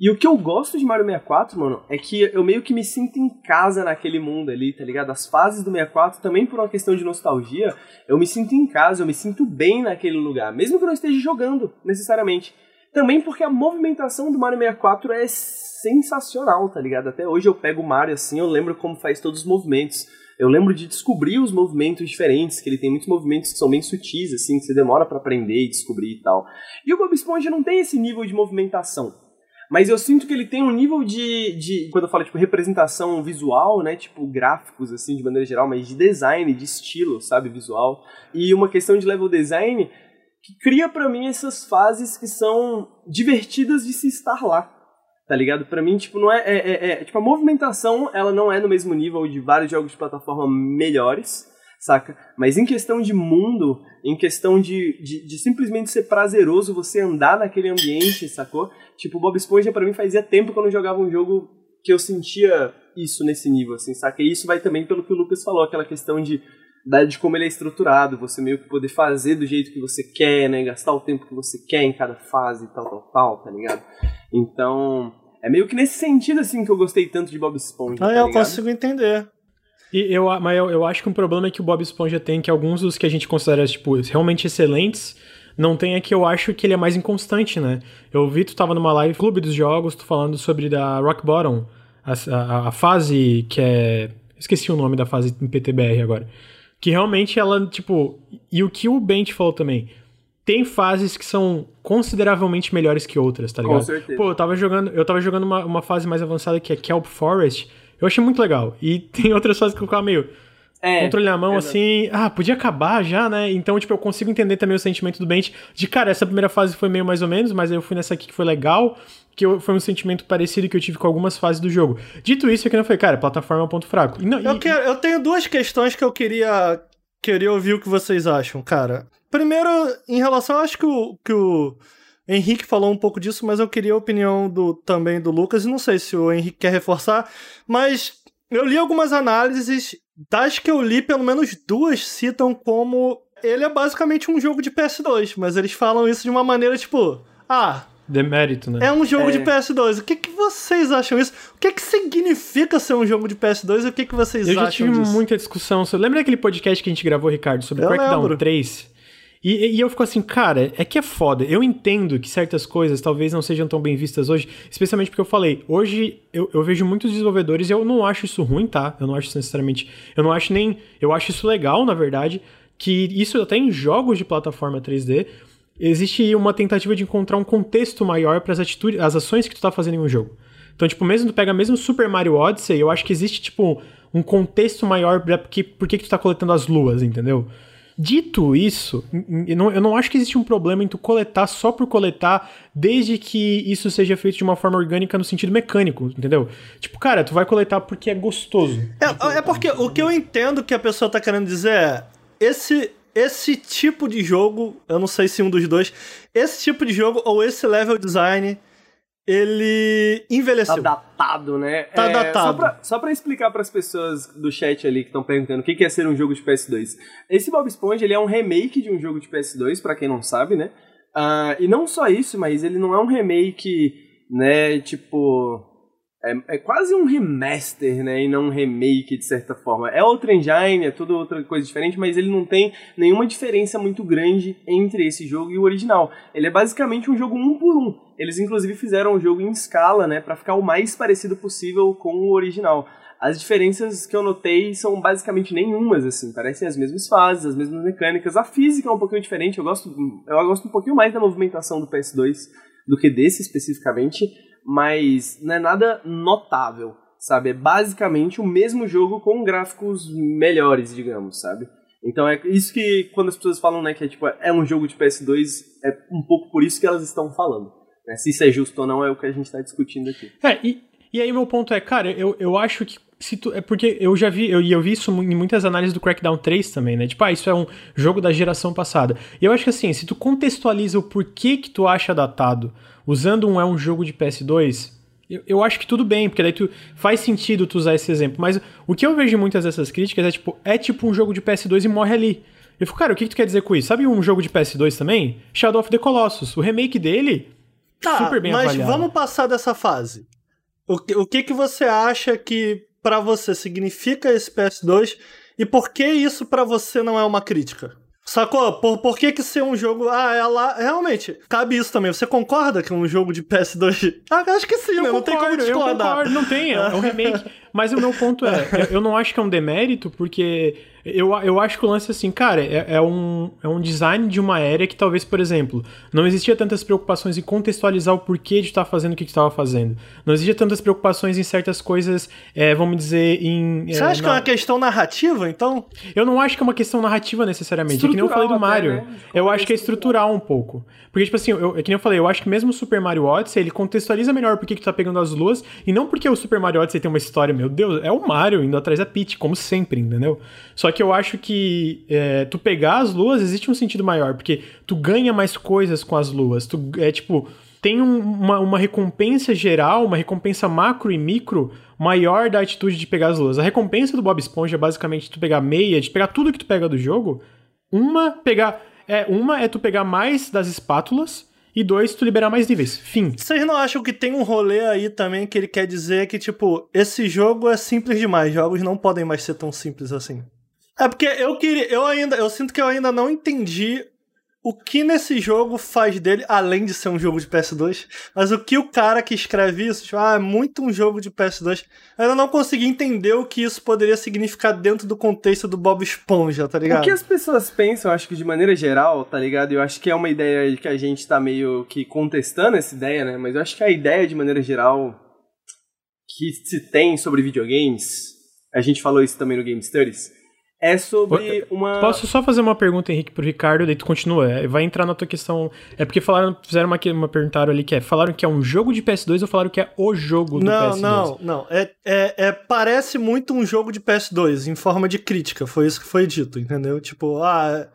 E o que eu gosto de Mario 64, mano, é que eu meio que me sinto em casa naquele mundo ali, tá ligado? As fases do 64, também por uma questão de nostalgia, eu me sinto em casa, eu me sinto bem naquele lugar, mesmo que eu não esteja jogando, necessariamente. Também porque a movimentação do Mario 64 é sensacional, tá ligado? Até hoje eu pego o Mario assim, eu lembro como faz todos os movimentos eu lembro de descobrir os movimentos diferentes, que ele tem muitos movimentos que são bem sutis, assim, que você demora para aprender e descobrir e tal. E o Bob Esponja não tem esse nível de movimentação. Mas eu sinto que ele tem um nível de, de. Quando eu falo, tipo, representação visual, né? Tipo, gráficos, assim, de maneira geral, mas de design, de estilo, sabe? Visual. E uma questão de level design que cria para mim essas fases que são divertidas de se estar lá tá ligado? Pra mim, tipo, não é, é, é, é, Tipo, a movimentação, ela não é no mesmo nível de vários jogos de plataforma melhores, saca? Mas em questão de mundo, em questão de, de, de, simplesmente ser prazeroso você andar naquele ambiente, sacou? Tipo, Bob Esponja pra mim fazia tempo que eu não jogava um jogo que eu sentia isso nesse nível, assim, saca? E isso vai também pelo que o Lucas falou, aquela questão de de como ele é estruturado, você meio que poder fazer do jeito que você quer, né? Gastar o tempo que você quer em cada fase, tal, tal, tal, tá ligado? Então, é meio que nesse sentido, assim, que eu gostei tanto de Bob Esponja. Ah, tá eu consigo entender. E eu, mas eu, eu acho que um problema é que o Bob Esponja tem que alguns dos que a gente considera, tipo, realmente excelentes, não tem é que eu acho que ele é mais inconstante, né? Eu vi tu tava numa live Clube dos Jogos, tu falando sobre da Rock Bottom, a, a, a fase que é... Esqueci o nome da fase em PTBR agora Que realmente ela, tipo. E o que o Bent falou também. Tem fases que são consideravelmente melhores que outras, tá ligado? Com certeza. Pô, eu tava jogando, eu tava jogando uma, uma fase mais avançada que é Kelp Forest. Eu achei muito legal. E tem outras fases que eu ficava meio. É, controle na mão, é, assim, ah, podia acabar já, né? Então, tipo, eu consigo entender também o sentimento do Bent de, cara, essa primeira fase foi meio mais ou menos, mas aí eu fui nessa aqui que foi legal, que eu- foi um sentimento parecido que eu tive com algumas fases do jogo. Dito isso, é que eu falei, cara, plataforma é um ponto fraco. E não, Eu, quero, eu tenho duas questões que eu queria, queria ouvir o que vocês acham, cara. Primeiro, em relação, acho que o, que o Henrique falou um pouco disso, mas eu queria a opinião do, também do Lucas, e não sei se o Henrique quer reforçar, mas eu li algumas análises, das que eu li, pelo menos duas citam como ele é basicamente um jogo de PS2, mas eles falam isso de uma maneira tipo, ah, demérito, né? é um jogo É. de PS2. O que, que vocês acham isso? O que, que significa ser um jogo de PS2 e o que, que vocês Eu já acham tive disso? muita discussão. sobre- Lembra daquele podcast que a gente gravou, Ricardo, sobre Eu Crackdown lembro. 3? E, e eu fico assim, cara, é que é foda. Eu entendo que certas coisas talvez não sejam tão bem vistas hoje, especialmente porque eu falei, hoje eu, eu vejo muitos desenvolvedores e eu não acho isso ruim, tá? Eu não acho isso necessariamente. Eu não acho nem. Eu acho isso legal, na verdade, que isso até em jogos de plataforma 3D. Existe uma tentativa de encontrar um contexto maior para as atitudes, as ações que tu tá fazendo em um jogo. Então, tipo, mesmo tu pega mesmo Super Mario Odyssey, eu acho que existe, tipo, um contexto maior pra porque, por que que tu tá coletando as luas, entendeu? Dito isso, eu não, eu não acho que existe um problema em tu coletar só por coletar, desde que isso seja feito de uma forma orgânica no sentido mecânico, entendeu? Tipo, cara, tu vai coletar porque é gostoso. É, é porque o que eu entendo que a pessoa tá querendo dizer é. Esse, esse tipo de jogo, eu não sei se um dos dois, esse tipo de jogo ou esse level design, ele Tá envelheceu. datado, né? Tá É, datado. Só pra, só pra explicar pras pessoas do chat ali que estão perguntando o que que é ser um jogo de PS2. Esse Bob Esponja, ele é um remake de um jogo de PS2, pra quem não sabe, né? Ah, e não só isso, mas ele não é um remake, né, tipo... É, é quase um remaster, né, e não um remake, de certa forma. É outra engine, é tudo outra coisa diferente, mas ele não tem nenhuma diferença muito grande entre esse jogo e o original. Ele é basicamente um jogo um por um. Eles inclusive fizeram o jogo em escala, né, para ficar o mais parecido possível com o original. As diferenças que eu notei são basicamente nenhumas, assim, parecem as mesmas fases, as mesmas mecânicas. A física é um pouquinho diferente, eu gosto, eu gosto um pouquinho mais da movimentação do PS2 do que desse especificamente, mas não é nada notável, sabe? É basicamente o mesmo jogo com gráficos melhores, digamos, sabe? Então é isso que quando as pessoas falam, né, que é tipo, é um jogo de PS2, é um pouco por isso que elas estão falando. Né? Se isso é justo ou não é o que a gente está discutindo aqui. É, e, e aí meu ponto é, cara, eu, eu acho que é porque eu já vi, eu, e eu vi isso em muitas análises do Crackdown 3 também, né? Tipo, ah, isso é um jogo da geração passada. E eu acho que assim, se tu contextualiza o porquê que tu acha datado, usando um é um jogo de PS2, eu, eu acho que tudo bem, porque daí tu faz sentido tu usar esse exemplo. Mas o que eu vejo em muitas dessas críticas é tipo, é tipo um jogo de PS2 e morre ali. Eu fico, cara, o que, que tu quer dizer com isso? Sabe um jogo de PS2 também? Shadow of the Colossus. O remake dele, Tá, super bem mas avaliado. vamos passar dessa fase. O que, o que, que você acha que pra você significa esse PS2 e por que isso pra você não é uma crítica? Sacou? Por, por que que ser um jogo... Ah, é lá... Realmente, cabe isso também. Você concorda que um jogo de PS2... Ah, acho que sim, né? Não tem como eu discordar. concordo, não tem, é um remake. Mas o meu ponto é, eu, não acho que é um demérito, porque eu, eu acho que o lance, assim, cara, é, é um, é um design de uma era que talvez, por exemplo, não existia tantas preocupações em contextualizar o porquê de estar fazendo o que estava fazendo. Não existia tantas preocupações em certas coisas, é, vamos dizer, em... Você é, acha que é na- uma questão narrativa, então? eu não acho que é uma questão narrativa necessariamente. É que nem eu falei do até, Mario. né? Eu acho que é estrutural um pouco. Porque, tipo assim, eu, é que nem eu falei, eu acho que mesmo o Super Mario Odyssey, ele contextualiza melhor por que que tu tá pegando as luas, e não porque o Super Mario Odyssey tem uma história, meu Deus, é o Mario indo atrás da Peach, como sempre, entendeu? Só que eu acho que é, tu pegar as luas existe um sentido maior, porque tu ganha mais coisas com as luas. Tu, é tipo, tem um- uma, uma recompensa geral, uma recompensa macro e micro maior da atitude de pegar as luas. A recompensa do Bob Esponja é basicamente tu pegar meia, de pegar tudo que tu pega do jogo. Uma, pegar. É, uma é tu pegar mais das espátulas. E dois, tu liberar mais níveis. Fim. Vocês não acham que tem um rolê aí também que ele quer dizer que, tipo, esse jogo é simples demais, jogos não podem mais ser tão simples assim? É porque eu queria. Eu ainda. Eu sinto que eu ainda não entendi o que nesse jogo faz dele, além de ser um jogo de PS2, mas o que o cara que escreve isso, tipo, ah, é muito um jogo de PS2, eu ainda não consegui entender o que isso poderia significar dentro do contexto do Bob Esponja, tá ligado? O que as pessoas pensam, acho que de maneira geral, tá ligado? Eu acho que é uma ideia que a gente tá meio que contestando essa ideia, né? Mas eu acho que a ideia de maneira geral que se tem sobre videogames, a gente falou isso também no Game Studies, é sobre uma. Posso só fazer uma pergunta, Henrique, pro Ricardo, daí tu continua. É, vai entrar na tua questão. É porque falaram, fizeram uma, uma perguntaram ali que é. Falaram que é um jogo de PS2 ou falaram que é o jogo do não, PS2? Não, não, É, é, é, parece muito um jogo de PS2, em forma de crítica. Foi isso que foi dito, entendeu? Tipo, ah.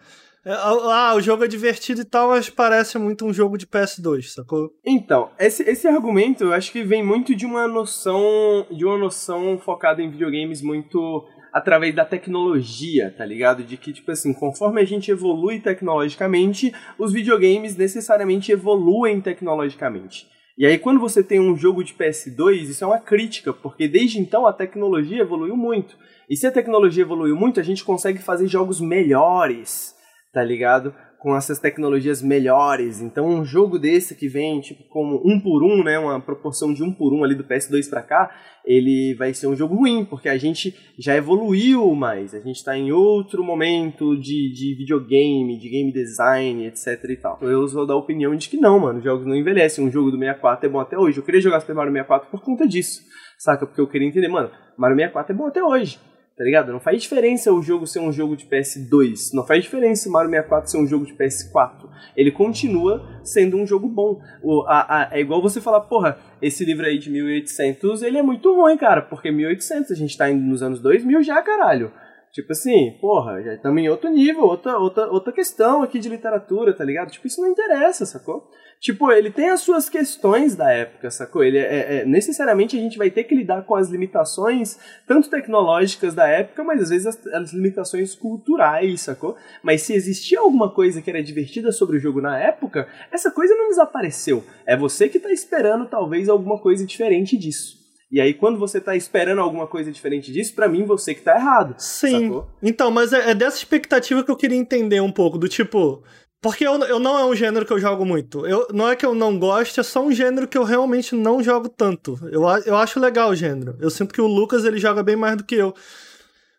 É, ah, o jogo é divertido e tal, mas parece muito um jogo de PS2, sacou? Então, esse, esse argumento eu acho que vem muito de uma noção. De uma noção focada em videogames muito através da tecnologia, tá ligado? De que, tipo assim, conforme a gente evolui tecnologicamente, os videogames necessariamente evoluem tecnologicamente. E aí, quando você tem um jogo de PS2, isso é uma crítica, porque desde então a tecnologia evoluiu muito. E se a tecnologia evoluiu muito, a gente consegue fazer jogos melhores, tá ligado? Com essas tecnologias melhores. Então, um jogo desse que vem, tipo, como um por um, né, uma proporção de um por um ali do PS2 para cá, ele vai ser um jogo ruim, porque a gente já evoluiu mais, a gente está em outro momento de, de videogame, de game design, etc e tal. Eu sou da opinião de que não, mano, os jogos não envelhecem. Um jogo do 64 é bom até hoje. Eu queria jogar Super Mario 64 por conta disso, saca? Porque eu queria entender, mano, Mario 64 é bom até hoje tá ligado? Não faz diferença o jogo ser um jogo de PS2, não faz diferença o Mario 64 ser um jogo de PS4. Ele continua sendo um jogo bom. O, a, a, é igual você falar, porra, esse livro aí de 1800, ele é muito ruim, cara, porque 1800 a gente tá indo nos anos 2000 já, caralho. Tipo assim, porra, já estamos em outro nível, outra, outra, outra questão aqui de literatura, tá ligado? Tipo, isso não interessa, sacou? Tipo, ele tem as suas questões da época, sacou? Ele é, é, necessariamente a gente vai ter que lidar com as limitações, tanto tecnológicas da época, mas às vezes as, as, limitações culturais, sacou? Mas se existia alguma coisa que era divertida sobre o jogo na época, essa coisa não desapareceu. É você que tá esperando talvez alguma coisa diferente disso. E aí, quando você tá esperando alguma coisa diferente disso, para mim, você que tá errado. Sim. Sacou? Então, mas é, é dessa expectativa que eu queria entender um pouco, do tipo, porque eu, eu não é um gênero que eu jogo muito. Eu, não é que eu não goste, é só um gênero que eu realmente não jogo tanto. Eu, eu acho legal o gênero. Eu sinto que o Lucas ele joga bem mais do que eu.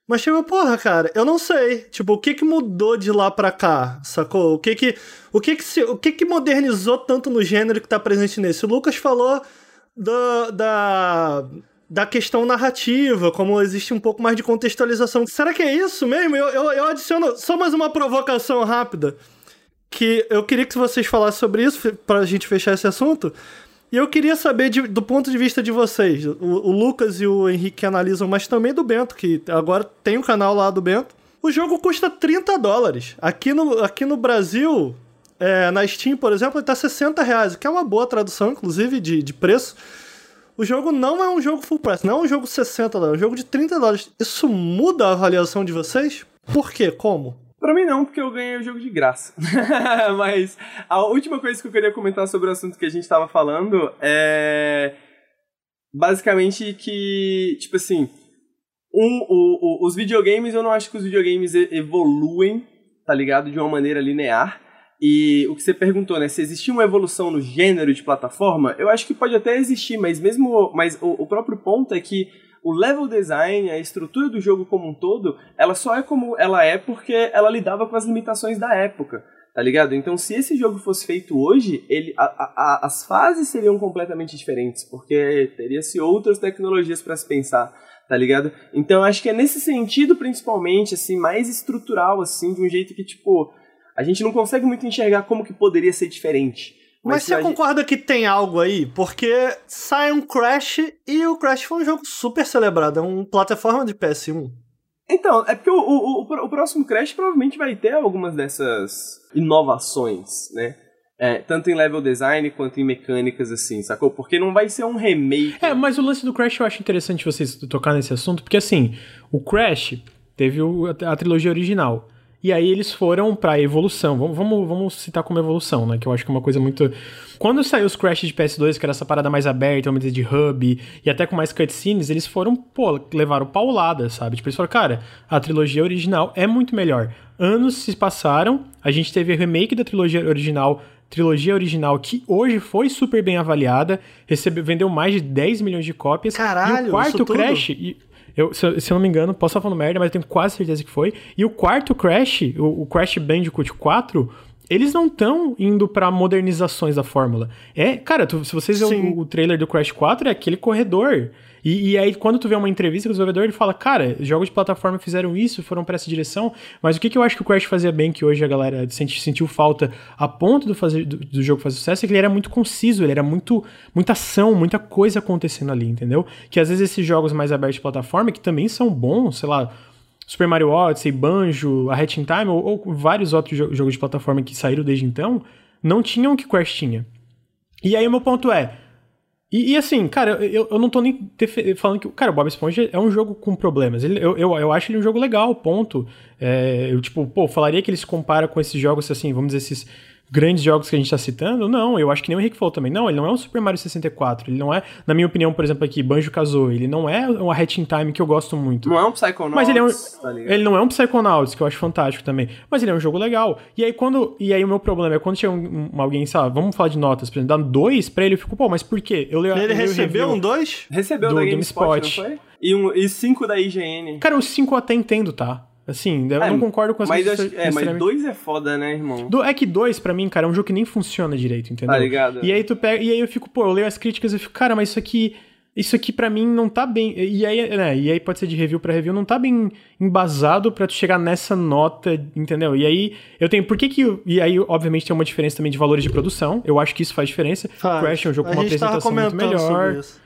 Mas, tipo, porra, cara, eu não sei. Tipo, o que que mudou de lá pra cá, sacou? O que que, o que, que, se, o que, que modernizou tanto no gênero que tá presente nesse? O Lucas falou do, da, da questão narrativa, como existe um pouco mais de contextualização. Será que é isso mesmo? Eu, eu, eu adiciono só mais uma provocação rápida que eu queria que vocês falassem sobre isso para a gente fechar esse assunto. E eu queria saber de, do ponto de vista de vocês, o, o, Lucas e o Henrique analisam, mas também do Bento, que agora tem o um canal lá do Bento. O jogo custa 30 dólares. Aqui no, aqui no Brasil, é, na Steam, por exemplo, ele tá 60 reais, que é uma boa tradução, inclusive, de, de preço. O jogo não é um jogo full price, não é um jogo 60 dólares, é um jogo de 30 dólares. Isso muda a avaliação de vocês? Por quê? Como? Pra mim não, porque eu ganhei o jogo de graça. Mas a última coisa que eu queria comentar sobre o assunto que a gente tava falando é basicamente que, tipo assim, um, o, o, os videogames, eu não acho que os videogames evoluem, tá ligado? De uma maneira linear. E o que você perguntou, né? Se existia uma evolução no gênero de plataforma, eu acho que pode até existir, mas mesmo. Mas o, o próprio ponto é que o level design, a estrutura do jogo como um todo, ela só é como ela é porque ela lidava com as limitações da época, tá ligado? Então, se esse jogo fosse feito hoje, ele, a, a, as fases seriam completamente diferentes, porque teria-se outras tecnologias para se pensar, tá ligado? Então, acho que é nesse sentido, principalmente, assim, mais estrutural, assim, de um jeito que, tipo, a gente não consegue muito enxergar como que poderia ser diferente. Mas, Mas você concorda que tem algo aí? Porque sai um Crash e o Crash foi um jogo super celebrado, é uma plataforma de PS1. Então, é porque o, o, o, o próximo Crash provavelmente vai ter algumas dessas inovações, né? É, tanto em level design quanto em mecânicas, assim, sacou? Porque não vai ser um remake. É, mas o lance do Crash eu acho interessante vocês tocar nesse assunto, porque assim, o Crash teve o, a, a trilogia original. E aí eles foram pra evolução. Vamos, vamos, vamos citar como evolução, né? Que eu acho que é uma coisa muito. Quando saiu os Crash de PS2, que era essa parada mais aberta, uma de hub, e até com mais cutscenes, eles foram, pô, levaram paulada, sabe? Tipo, eles falaram, cara, a trilogia original é muito melhor. anos se passaram, a gente teve o remake da trilogia original, trilogia original que hoje foi super bem avaliada, recebeu, vendeu mais de 10 milhões de cópias. Caralho, e o quarto? Crash, e- eu, se, eu- se eu não me engano, posso estar falando merda, mas eu tenho quase certeza que foi. E o quarto Crash, o, o Crash Bandicoot 4, eles não estão indo pra modernizações da fórmula. É, cara, tu- se vocês verem o, o trailer do Crash 4, é aquele corredor. E, e aí, quando tu vê uma entrevista com o desenvolvedor, ele fala, cara, jogos de plataforma fizeram isso, foram pra essa direção, mas o que, que eu acho que o Crash fazia bem, que hoje a galera senti- sentiu falta a ponto do, fazer, do, do jogo fazer sucesso, é que ele era muito conciso, ele era muito muita ação, muita coisa acontecendo ali, entendeu? Que às vezes esses jogos mais abertos de plataforma, que também são bons, sei lá, Super Mario Odyssey, Banjo, a Hatch in Time, ou, ou vários outros jo- jogos de plataforma que saíram desde então, não tinham o que Crash tinha. E aí o meu ponto é. E, e assim, cara, eu, eu não tô nem falando que. Cara, o Bob Esponja é um jogo com problemas. Ele, eu, eu, eu acho ele um jogo legal, ponto. É, eu, tipo, pô, falaria que ele se compara com esses jogos, assim, vamos dizer, esses grandes jogos que a gente tá citando? Não, eu acho que nem o Henrique falou também. Não, ele não é um Super Mario 64. Ele não é, na minha opinião, por exemplo, aqui, Banjo Kazooie. Ele não é um Hatch in Time que eu gosto muito. Não é um Psychonauts, Mas ele é um, tá ligado? ele não é um Psychonauts, que eu acho fantástico também. Mas ele é um jogo legal. E aí, quando. E aí, o meu problema é quando chega um, um- alguém, lá, vamos falar de notas, por exemplo, dá dois pra ele, eu fico, pô, mas por quê? Eu leio, Ele eu recebeu um 2? Recebeu do da GameSpot, GameSpot. não foi? E, um, e cinco da IGN. Cara, os cinco eu até entendo, tá? Assim, eu É, não concordo com as mas, acho- é, mas dois é foda, né, irmão? Do- é que dois, pra mim, cara, é um jogo que nem funciona direito, entendeu? Tá ligado? E aí tu pega. E aí eu fico, pô, eu leio as críticas e fico, cara, mas isso aqui. Isso aqui pra mim não tá bem. E aí, né, e aí pode ser de review pra review, não tá bem embasado pra tu chegar nessa nota, entendeu? E aí eu tenho. Por que que. E aí, obviamente, tem uma diferença também de valores de produção. Eu acho que isso faz diferença. Faz. Crash é um jogo A com uma apresentação muito comentando sobre melhor. isso.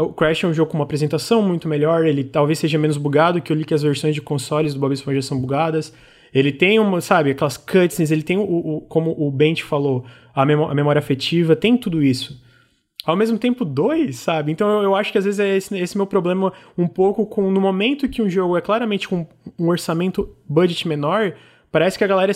O Crash é um jogo com uma apresentação muito melhor, ele talvez seja menos bugado, que eu li que as versões de consoles do Bob Esponja são bugadas. Ele tem uma, sabe, aquelas cutscenes, ele tem o, o- como o Bent falou, a, a memória afetiva, tem tudo isso. Ao mesmo tempo, dois, sabe? Então eu, eu acho que às vezes é esse, esse meu problema um pouco com. No momento que um jogo é claramente com um orçamento budget menor, parece que a galera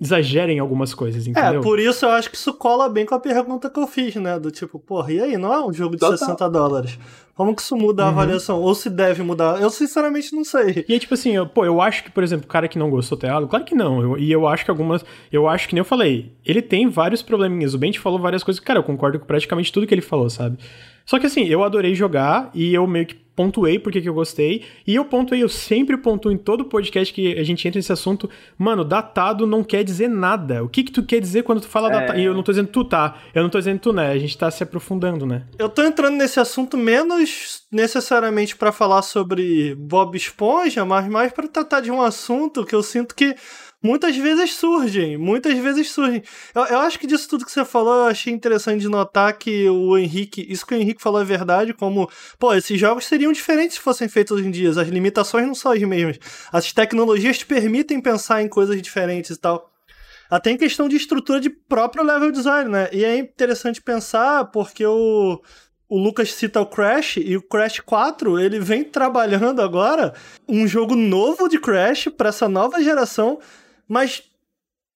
exagera em algumas coisas, entendeu? É, por isso eu acho que isso cola bem com a pergunta que eu fiz, né? Do tipo, porra, e aí, não é um jogo de Total. 60 dólares? Como que isso muda Uhum. a avaliação? Ou se deve mudar? Eu sinceramente não sei. E aí, tipo assim, eu, pô, eu acho que, por exemplo, o cara que não gostou do teatro, claro que não. Eu- e eu acho que algumas. Eu acho que nem eu falei, ele tem vários probleminhas. O Bent falou várias coisas, cara, eu concordo com praticamente tudo que ele falou, sabe? Só que assim, eu adorei jogar e eu meio que pontuei porque que eu gostei. E eu pontuei, eu sempre pontuo em todo podcast que a gente entra nesse assunto. Mano, datado não quer dizer nada. O que que tu quer dizer quando tu fala É. datado? E eu não tô dizendo tu, tá? Eu não tô dizendo tu, né? A gente tá se aprofundando, né? Eu tô entrando nesse assunto menos necessariamente pra falar sobre Bob Esponja, mas mais pra tratar de um assunto que eu sinto que muitas vezes surgem, muitas vezes surgem. Eu, eu acho que disso tudo que você falou, eu achei interessante de notar que o Henrique, isso que o Henrique falou é verdade, como, pô, esses jogos seriam diferentes se fossem feitos hoje em dia, as limitações não são as mesmas. As tecnologias te permitem pensar em coisas diferentes e tal. Até em questão de estrutura de próprio level design, né? E é interessante pensar porque o, o Lucas cita o Crash e o Crash 4, ele vem trabalhando agora um jogo novo de Crash para essa nova geração, mas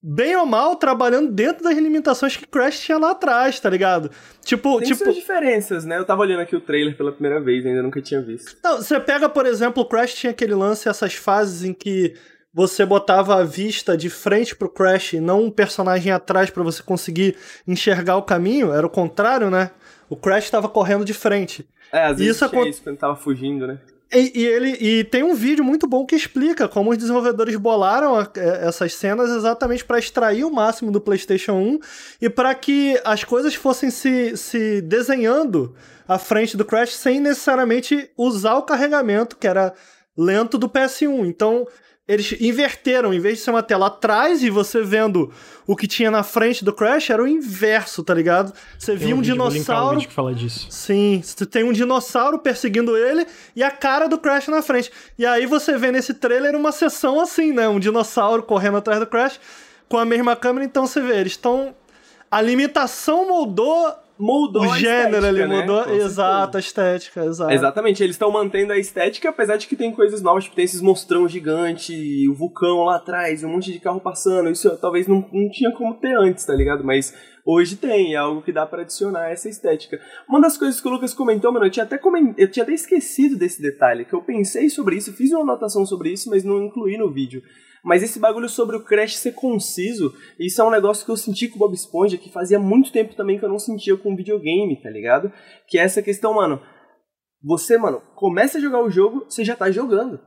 bem ou mal trabalhando dentro das limitações que Crash tinha lá atrás, tá ligado? Tipo, Tem tipo, suas diferenças, né? Eu tava olhando aqui o trailer pela primeira vez, ainda nunca tinha visto. Não, você pega, por exemplo, o Crash tinha aquele lance, essas fases em que você botava a vista de frente pro Crash e não um personagem atrás pra você conseguir enxergar o caminho, era o contrário, né? O Crash tava correndo de frente. É, às vezes Isso tinha acon- isso quando tava fugindo, né? E, e ele e tem um vídeo muito bom que explica como os desenvolvedores bolaram a- é, essas cenas exatamente para extrair o máximo do PlayStation 1 e para que as coisas fossem se, se desenhando à frente do Crash sem necessariamente usar o carregamento que era lento do PS1. Então eles inverteram, em vez de ser uma tela atrás e você vendo o que tinha na frente do Crash, era o inverso, tá ligado? Você via um, um dinossauro que fala disso. Sim, você tem um dinossauro perseguindo ele e a cara do Crash na frente. E aí você vê nesse trailer uma sessão assim, né? Um dinossauro correndo atrás do Crash com a mesma câmera. Então você vê, eles estão. A limitação moldou Moldou o a gênero estética, ali, né? mudou. Com certeza. Exato, a estética, exato. Exatamente, eles estão mantendo a estética, apesar de que tem coisas novas, tipo, tem esses monstrão gigante, o vulcão lá atrás, um monte de carro passando, isso talvez não, não tinha como ter antes, tá ligado? Mas Hoje tem, é algo que dá para adicionar essa estética. Uma das coisas que o Lucas comentou, mano, eu tinha até coment... eu tinha até esquecido desse detalhe, que eu pensei sobre isso, fiz uma anotação sobre isso, mas não incluí no vídeo. Mas esse bagulho sobre o Crash ser conciso, isso é um negócio que eu senti com o Bob Esponja, que fazia muito tempo também que eu não sentia com videogame, tá ligado? Que é essa questão, mano. Você, mano, começa a jogar o jogo, você já tá jogando.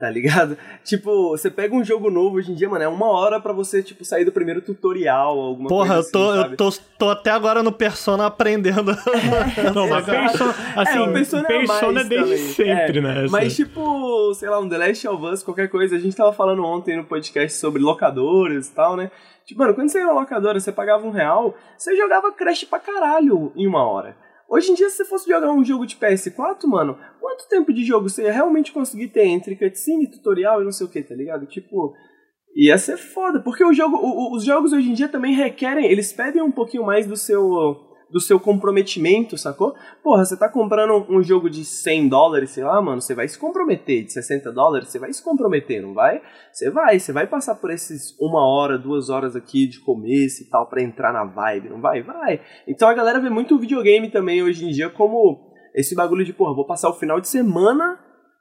Tá ligado? Tipo, você pega um jogo novo hoje em dia, mano, é uma hora para você, tipo, sair do primeiro tutorial, alguma Porra, coisa eu tô, assim, eu tô, tô até agora no Persona aprendendo. Não, mas Persona, assim, É, o Persona, é Persona mais desde também. sempre, É, né? Mas, essa- tipo, sei lá, um The Last of Us, qualquer coisa. A gente tava falando ontem no podcast sobre locadoras e tal, né? Tipo, mano, quando você ia na locadora, você pagava um real, você jogava Crash pra caralho em uma hora. Hoje em dia, se você fosse jogar um jogo de PS4, mano, quanto tempo de jogo você ia realmente conseguir ter entre cutscene, tutorial e não sei o que, tá ligado? Tipo, ia ser foda, porque o jogo, o- os jogos hoje em dia também requerem, eles pedem um pouquinho mais do seu do seu comprometimento, sacou? Porra, você tá comprando um jogo de 100 dólares, sei lá, mano, você vai se comprometer, de 60 dólares, você vai se comprometer, não vai? Você vai, você vai passar por esses uma hora, duas horas aqui de começo e tal, pra entrar na vibe, não vai? Vai. Então a galera vê muito videogame também hoje em dia como esse bagulho de, porra, vou passar o final de semana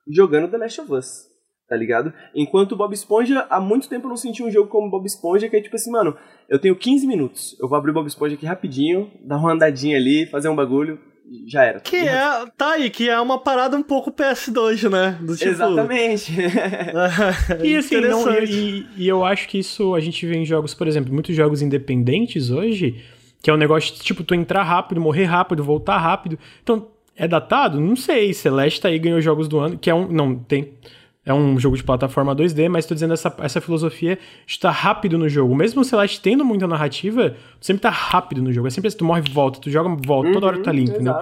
jogando The Last of Us. Tá ligado? Enquanto o Bob Esponja, há muito tempo eu não senti um jogo como Bob Esponja, que é tipo assim, mano, eu tenho 15 minutos, eu vou abrir o Bob Esponja aqui rapidinho, dar uma andadinha ali, fazer um bagulho, já era. que é, tá aí, que é uma parada um pouco PS2, né? Do tipo, Exatamente. E assim, não, e, e eu acho que isso a gente vê em jogos, por exemplo, muitos jogos independentes hoje, que é um negócio de, tipo, tu entrar rápido, morrer rápido, voltar rápido. Então, é datado? Não sei. Celeste tá aí ganhou jogos do ano, que é um. Não, tem. É um jogo de plataforma 2D, mas tô dizendo essa, essa filosofia de estar rápido no jogo. Mesmo o Celeste tendo muita narrativa, tu sempre tá rápido no jogo. É sempre assim, tu morre e volta, tu joga volta, toda hora tu tá limpo, entendeu?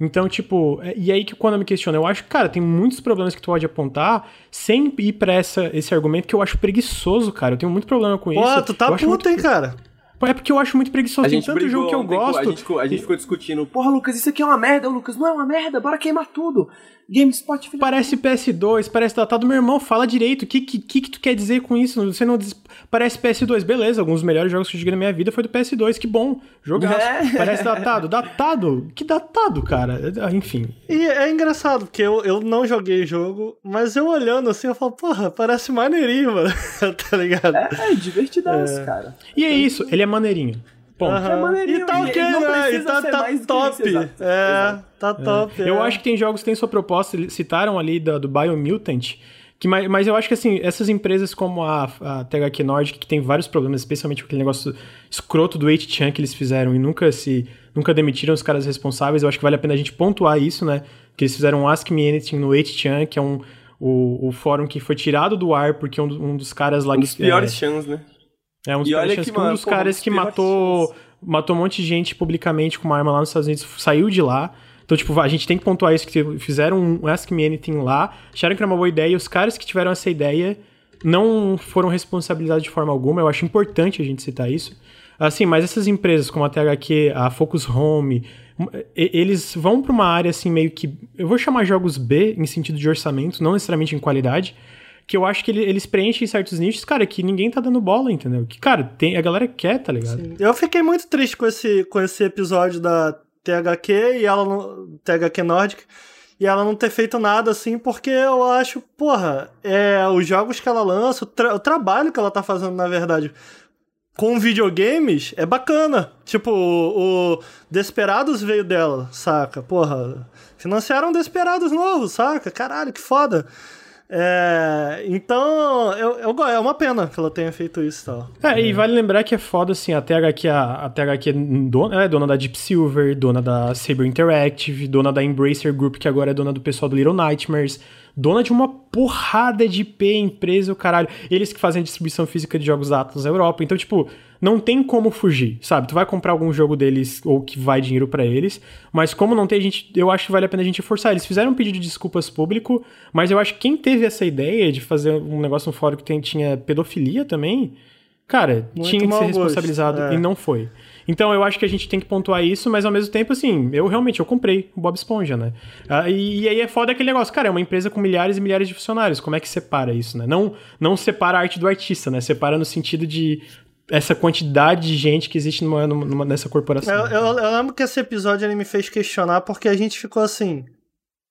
Então, tipo, é- e aí que quando eu me questiono, eu acho que, cara, tem muitos problemas que tu pode apontar sem ir pra essa, esse argumento que eu acho preguiçoso, cara. Eu tenho muito problema com isso. Pô, tu tá puto, muito- hein, cara? É porque eu acho muito preguiçoso. Tem tanto jogo que eu gosto. A gente, ficou- a gente ficou discutindo, porra, Lucas, isso aqui é uma merda, Ô, Lucas, não é uma merda, bora queimar tudo. GameSpot, filho Parece PS2, parece datado. Meu irmão, fala direito. O que, que, que que tu quer dizer com isso? Você não diz... Parece PS2. Beleza, alguns dos melhores jogos que eu joguei na minha vida foi do PS2. Que bom. Jogaço. É. Parece datado. Datado? Que datado, cara? Ah, Enfim. E é engraçado, porque eu, eu não joguei o jogo, mas eu olhando assim, eu falo, porra, parece maneirinho, mano. tá ligado? É, é divertidaço, cara. E é isso. Ele é maneirinho. Ponto. Aham. é E tá e ok, não né? E tá, tá do top. isso, exato, É, exato. tá top. Eu é. acho que tem jogos que têm sua proposta, eles citaram ali da, do Biomutant, que, mas, mas eu acho que assim, essas empresas como a, a THQ Nordic, que tem vários problemas, especialmente com aquele negócio escroto do 8chan que eles fizeram e nunca se nunca demitiram os caras responsáveis, eu acho que vale a pena a gente pontuar isso, né? Que eles fizeram um Ask Me Anything no 8chan, que é um o, o fórum que foi tirado do ar porque um, do- um dos caras lá Um dos que- piores chans, né? É, um dos E que, que um mano, dos porra, caras que matou matou um monte de gente publicamente com uma arma lá nos Estados Unidos saiu de lá. Então, tipo, a gente tem que pontuar isso, que fizeram um Ask Me Anything lá, acharam que era uma boa ideia, e os caras que tiveram essa ideia não foram responsabilizados de forma alguma. Eu acho importante a gente citar isso. Assim, mas essas empresas como a THQ, a Focus Home, eles vão para uma área assim meio que eu vou chamar jogos B em sentido de orçamento, não necessariamente em qualidade, que eu acho que ele- eles preenchem certos nichos, cara, que ninguém tá dando bola, entendeu? Que cara, tem a galera quer, tá ligado? Eu fiquei muito triste com esse, com esse episódio da THQ e ela não, THQ Nordic e ela não ter feito nada assim, porque eu acho, porra, é, os jogos que ela lança, o, tra- o trabalho que ela tá fazendo, na verdade, com videogames é bacana. Tipo, o, o Desperados veio dela, saca? Porra, financiaram Desperados novo, saca? Caralho, que foda. É, então, eu, eu, é uma pena que ela tenha feito isso e tal. É, e vale lembrar que é foda, assim, a THQ, a, a THQ é dona, é dona da Deep Silver, dona da Saber Interactive, dona da Embracer Group, que agora é dona do pessoal do Little Nightmares, dona de uma porrada de IP, empresa, o caralho. Eles que fazem a distribuição física de jogos Atlas na Europa. Então, tipo, não tem como fugir, sabe? Tu vai comprar algum jogo deles ou que vai dinheiro pra eles, mas como não tem, a gente, eu acho que vale a pena a gente forçar. Eles fizeram um pedido de desculpas público, mas eu acho que quem teve essa ideia de fazer um negócio no fórum que tem, tinha pedofilia também, cara, Muito tinha que ser responsabilizado é. e não foi. Então eu acho que a gente tem que pontuar isso, mas ao mesmo tempo, assim, eu realmente eu comprei o Bob Esponja, né? Ah, e, e aí é foda aquele negócio, cara, é uma empresa com milhares e milhares de funcionários, como é que separa isso, né? Não, não separa a arte do artista, né? Separa no sentido de essa quantidade de gente que existe numa, numa, nessa corporação. Eu, eu, eu lembro que esse episódio ele me fez questionar porque a gente ficou assim.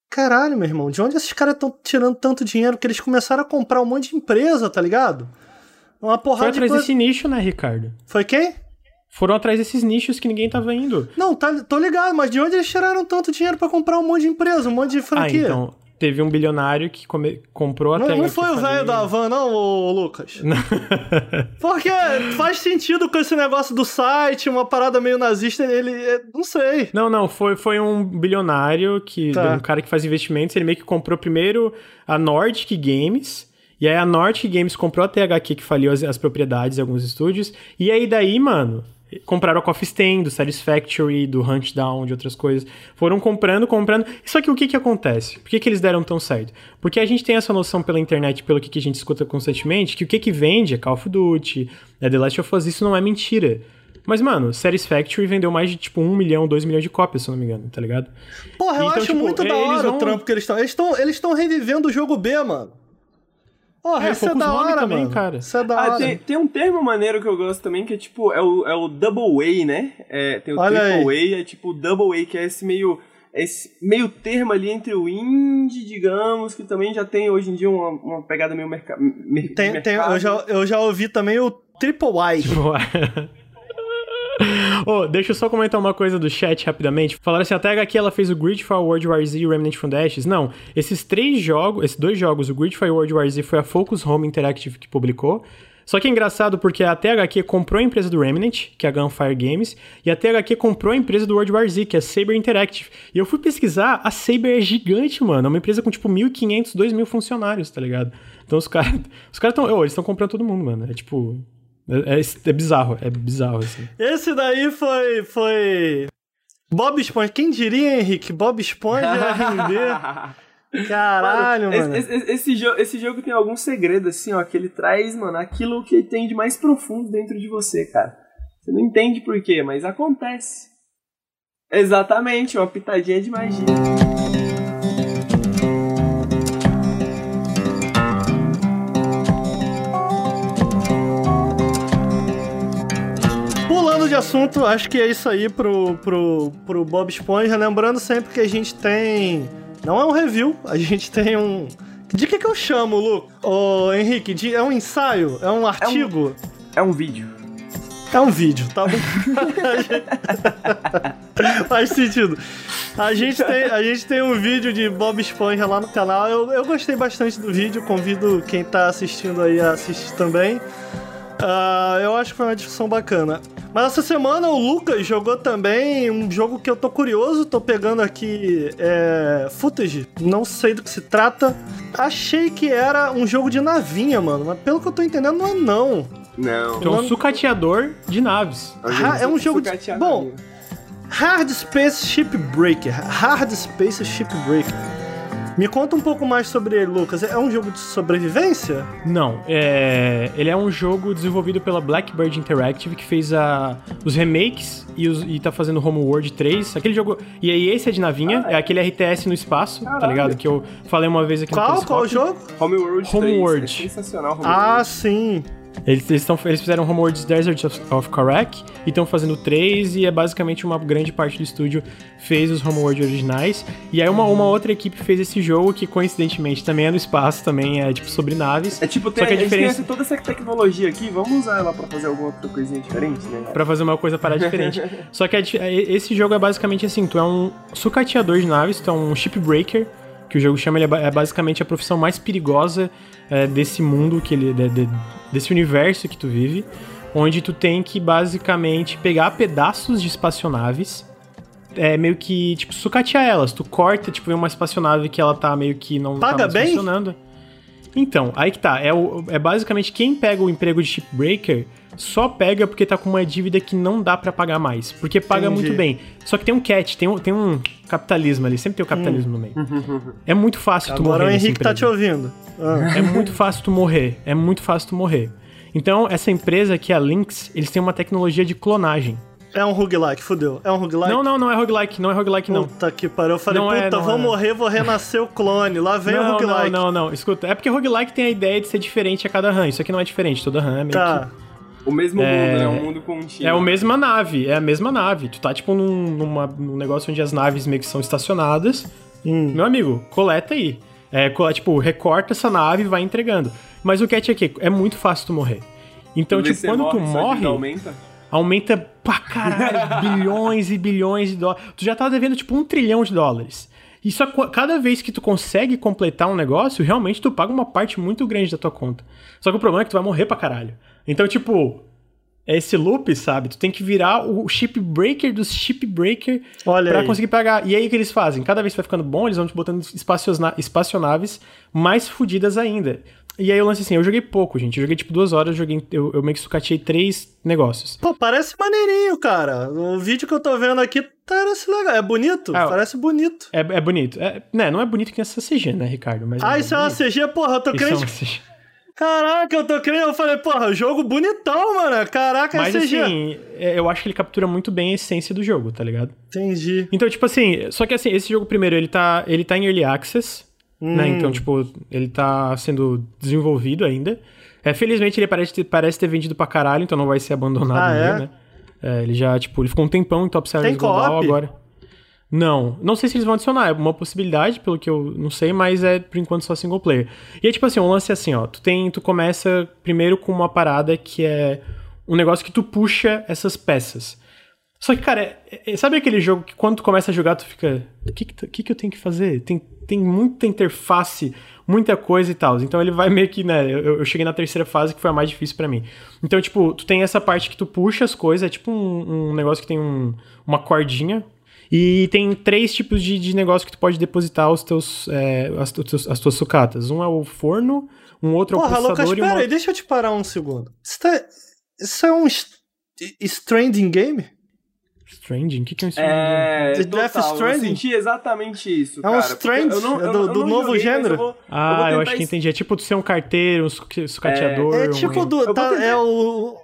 Caralho, meu irmão, de onde esses caras estão tirando tanto dinheiro que eles começaram a comprar um monte de empresa, tá ligado? Uma porrada Foi atrás de coisa... desse nicho, né, Ricardo? Foi quem? Foram atrás desses nichos que ninguém tava indo. Não, tá, tô ligado, mas de onde eles tiraram tanto dinheiro pra comprar um monte de empresa, um monte de Ah, franquia? então. Teve um bilionário que come- comprou a Não, Tega não foi o velho da van, não, ô, Lucas? Porque faz sentido com esse negócio do site, uma parada meio nazista, ele. é- Não sei. Não, não, foi, foi um bilionário, que Tá. um cara que faz investimentos, ele meio que comprou primeiro a Nordic Games, e aí a Nordic Games comprou a THQ que faliu as, as propriedades de alguns estúdios, e aí daí, mano, compraram a Coffee Stain, do Satisfactory, do Huntdown, de outras coisas. Foram comprando, comprando. Só que o que que acontece? Por que que eles deram tão certo? Porque a gente tem essa noção pela internet, pelo que, que a gente escuta constantemente, que o que que vende é Call of Duty, é The Last of Us, isso não é mentira. Mas, mano, Satisfactory vendeu mais de, tipo, um milhão, dois milhões de cópias, se eu não me engano, tá ligado? Porra, eu Então, acho tipo, muito da hora vão- o trampo que eles estão. Eles estão eles estão revivendo o jogo B, mano. Porra, É, isso é da hora, também, mano. cara. Isso é da Ah, hora. tem, tem um termo maneiro que eu gosto também, que é tipo, é o, é o double A, né? É, tem o Olha triple A, é tipo o double A, que é esse meio, esse meio termo ali entre o indie, digamos, que também já tem hoje em dia uma, uma pegada meio merca, mer, Tem, de tem, mercado. eu, já, eu já ouvi também o Triple Y. oh, deixa eu só comentar uma coisa do chat rapidamente. Falaram assim, até aqui ela fez o Gridfall World War Z e o Remnant from the Ashes. Não, esses três jogos, esses dois jogos, o Gridfall World War Z foi a Focus Home Interactive que publicou. Só que é engraçado porque a THQ comprou a empresa do Remnant, que é a Gunfire Games, e a THQ comprou a empresa do World War Z, que é a Saber Interactive. E eu fui pesquisar, a Saber é gigante, mano. É uma empresa com tipo 1.500, 2.000 funcionários, tá ligado? Então os caras os caras estão. eles estão comprando todo mundo, mano. É tipo. É, é, é bizarro, é bizarro, assim. Esse daí foi. foi. Bob Esponja. Quem diria, Henrique? Bob Esponja ia render. Caralho, mano. Esse, esse, esse, jogo, esse jogo tem algum segredo, assim, ó, que ele traz, mano, aquilo que tem de mais profundo dentro de você, cara. Você não entende por quê, mas acontece. Exatamente, uma pitadinha de magia. De assunto, acho que é isso aí pro, pro, pro Bob Esponja. Lembrando sempre que a gente tem. Não é um review, a gente tem um. De que que eu chamo, Lu? Ô, Henrique, de- é um ensaio? É um artigo? É um vídeo. É um vídeo, tá bom? Faz sentido. A gente, tem, a gente tem um vídeo de Bob Esponja lá no canal. Eu, eu gostei bastante do vídeo, convido quem tá assistindo aí a assistir também. Ah, eu acho que foi uma discussão bacana. Mas essa semana o Lucas jogou também um jogo que eu tô curioso, tô pegando aqui é, footage, não sei do que se trata. Achei que era um jogo de navinha, mano, mas pelo que eu tô entendendo não é não. Não. Então, nome- um sucateador de naves. Ah, é um jogo de- bom. Hard Space Shipbreaker. Hard Space Shipbreaker. Me conta um pouco mais sobre ele, Lucas. É um jogo de sobrevivência? Não, é... ele é um jogo desenvolvido pela Blackbird Interactive que fez a... os remakes e, os... e tá fazendo Homeworld 3. Aquele jogo. E aí, esse é de navinha, é aquele RTS no espaço, tá Caralho. ligado? Que eu falei uma vez aqui no Qual? Qual jogo? Homeworld 3. Homeworld. É sensacional, Ah, Homeworld. sim. Eles, eles, tão, eles fizeram Homeworld Desert of, of Karak e estão fazendo três e é basicamente uma grande parte do estúdio fez os Homeworld originais. E aí uma, uma outra equipe fez esse jogo que coincidentemente também é no espaço, também é tipo sobre naves. É tipo, Só tem, que a a diferença- toda essa tecnologia aqui, vamos usar ela pra fazer alguma outra coisinha diferente, né? Pra fazer uma coisa parar diferente. Só que a di- esse jogo é basicamente assim: tu é um sucateador de naves, tu é um shipbreaker, que o jogo chama, ele é é basicamente a profissão mais perigosa é, desse mundo, que ele, de- de- desse universo que tu vive, onde tu tem que basicamente pegar pedaços de espaçonaves. É meio que, tipo, sucatear elas. Tu corta, tipo, vem uma espaçonave que ela tá meio que não Paga tá bem? funcionando. Então, aí que tá. É, o, é basicamente quem pega o emprego de shipbreaker só pega porque tá com uma dívida que não dá pra pagar mais. Porque paga Entendi. muito bem. Só que tem um catch, tem um, tem um capitalismo ali. Sempre tem o capitalismo no meio. É muito fácil tu Hum. Agora morrer. o Henrique tá te ouvindo. Ah. É muito fácil tu morrer. É muito fácil tu morrer. Então, essa empresa que é a Lynx, eles têm uma tecnologia de clonagem. É um roguelike, fudeu. É um roguelike? Não, não, não é roguelike, não é roguelike, não. Puta que pariu. Eu falei, Não puta, é, não vou é. morrer, vou renascer o clone. Lá vem o Não, não, roguelike. não, não. Escuta, é porque roguelike tem a ideia de ser diferente a cada run. Isso aqui não é diferente, toda run é meio Tá. que... O mesmo É- mundo, né? Um mundo contínuo. É a mesma nave, é a mesma nave. Tu tá, tipo, num, numa- num negócio onde as naves meio que são estacionadas. Hum. Meu amigo, coleta aí. É, tipo, recorta essa nave e vai entregando. Mas o catch é que é muito fácil tu morrer. Então, tipo, quando tu morre, sua morre, aumenta. aumenta pra caralho, bilhões e bilhões de dólares. Tu já tá devendo, tipo, um trilhão de dólares. E só co- cada vez que tu consegue completar um negócio, realmente tu paga uma parte muito grande da tua conta. Só que o problema é que tu vai morrer pra caralho. Então, tipo, é esse loop, sabe? Tu tem que virar o chip breaker dos chip breaker Olha pra aí. conseguir pagar. E aí o que eles fazem? Cada vez que vai ficando bom, eles vão te botando espaçonaves mais fodidas ainda. E aí eu lance assim, eu joguei pouco, gente. Eu joguei tipo duas horas, eu, joguei, eu, eu meio que sucateei três negócios. Pô, parece maneirinho, cara. O vídeo que eu tô vendo aqui parece legal. É bonito? Ah, parece bonito. É, é bonito. É, né, não é bonito que essa CG, né, Ricardo? Mas Ah, isso é uma bonito. CG? Porra, eu tô é crente. Caraca, eu tô crente. Eu falei, porra, jogo bonitão, mano. Caraca, Mas CG. assim, é, eu acho que ele captura muito bem a essência do jogo, tá ligado? Entendi. Então, tipo assim, só que assim, esse jogo primeiro, ele tá, ele tá em Early Access, Hum. né? Então, tipo, ele tá sendo desenvolvido ainda. É, felizmente ele parece ter, parece ter vendido pra caralho, então não vai ser abandonado Ah, no é? né? É, ele já, tipo, ele ficou um tempão em Top Sellers Tem Global agora. Não, não sei se eles vão adicionar, é uma possibilidade, pelo que eu não sei, mas é por enquanto só single player. E é tipo assim, o lance assim, ó, tu tem, tu começa primeiro com uma parada que é um negócio que tu puxa essas peças. Só que, cara, é- é- sabe aquele jogo que quando tu começa a jogar, tu fica. O que, que, que que eu tenho que fazer? Tem, tem muita interface, muita coisa e tal. Então ele vai meio que, né? Eu, eu cheguei na terceira fase que foi a mais difícil pra mim. Então, tipo, tu tem essa parte que tu puxa as coisas, é tipo um, um negócio que tem um- uma cordinha. E tem três tipos de, de negócio que tu pode depositar os teus, é, as, as tuas sucatas. Um é o forno, um outro é o Porra, Lucas, processador e pera uma... aí, deixa eu te parar um segundo. Isso, tá- isso é um Stranding Game? Stranding? O que, que é um Stranding? É, The total, Death eu Stranding? senti exatamente isso, É um cara. porque Strange? eu não- É eu do- eu do novo joguei, gênero? eu vou- eu Ah, vou eu, tentar acho que entendi. É tipo tu ser um carteiro, um suc- sucateador. É um- tipo do. Eu tá- é o.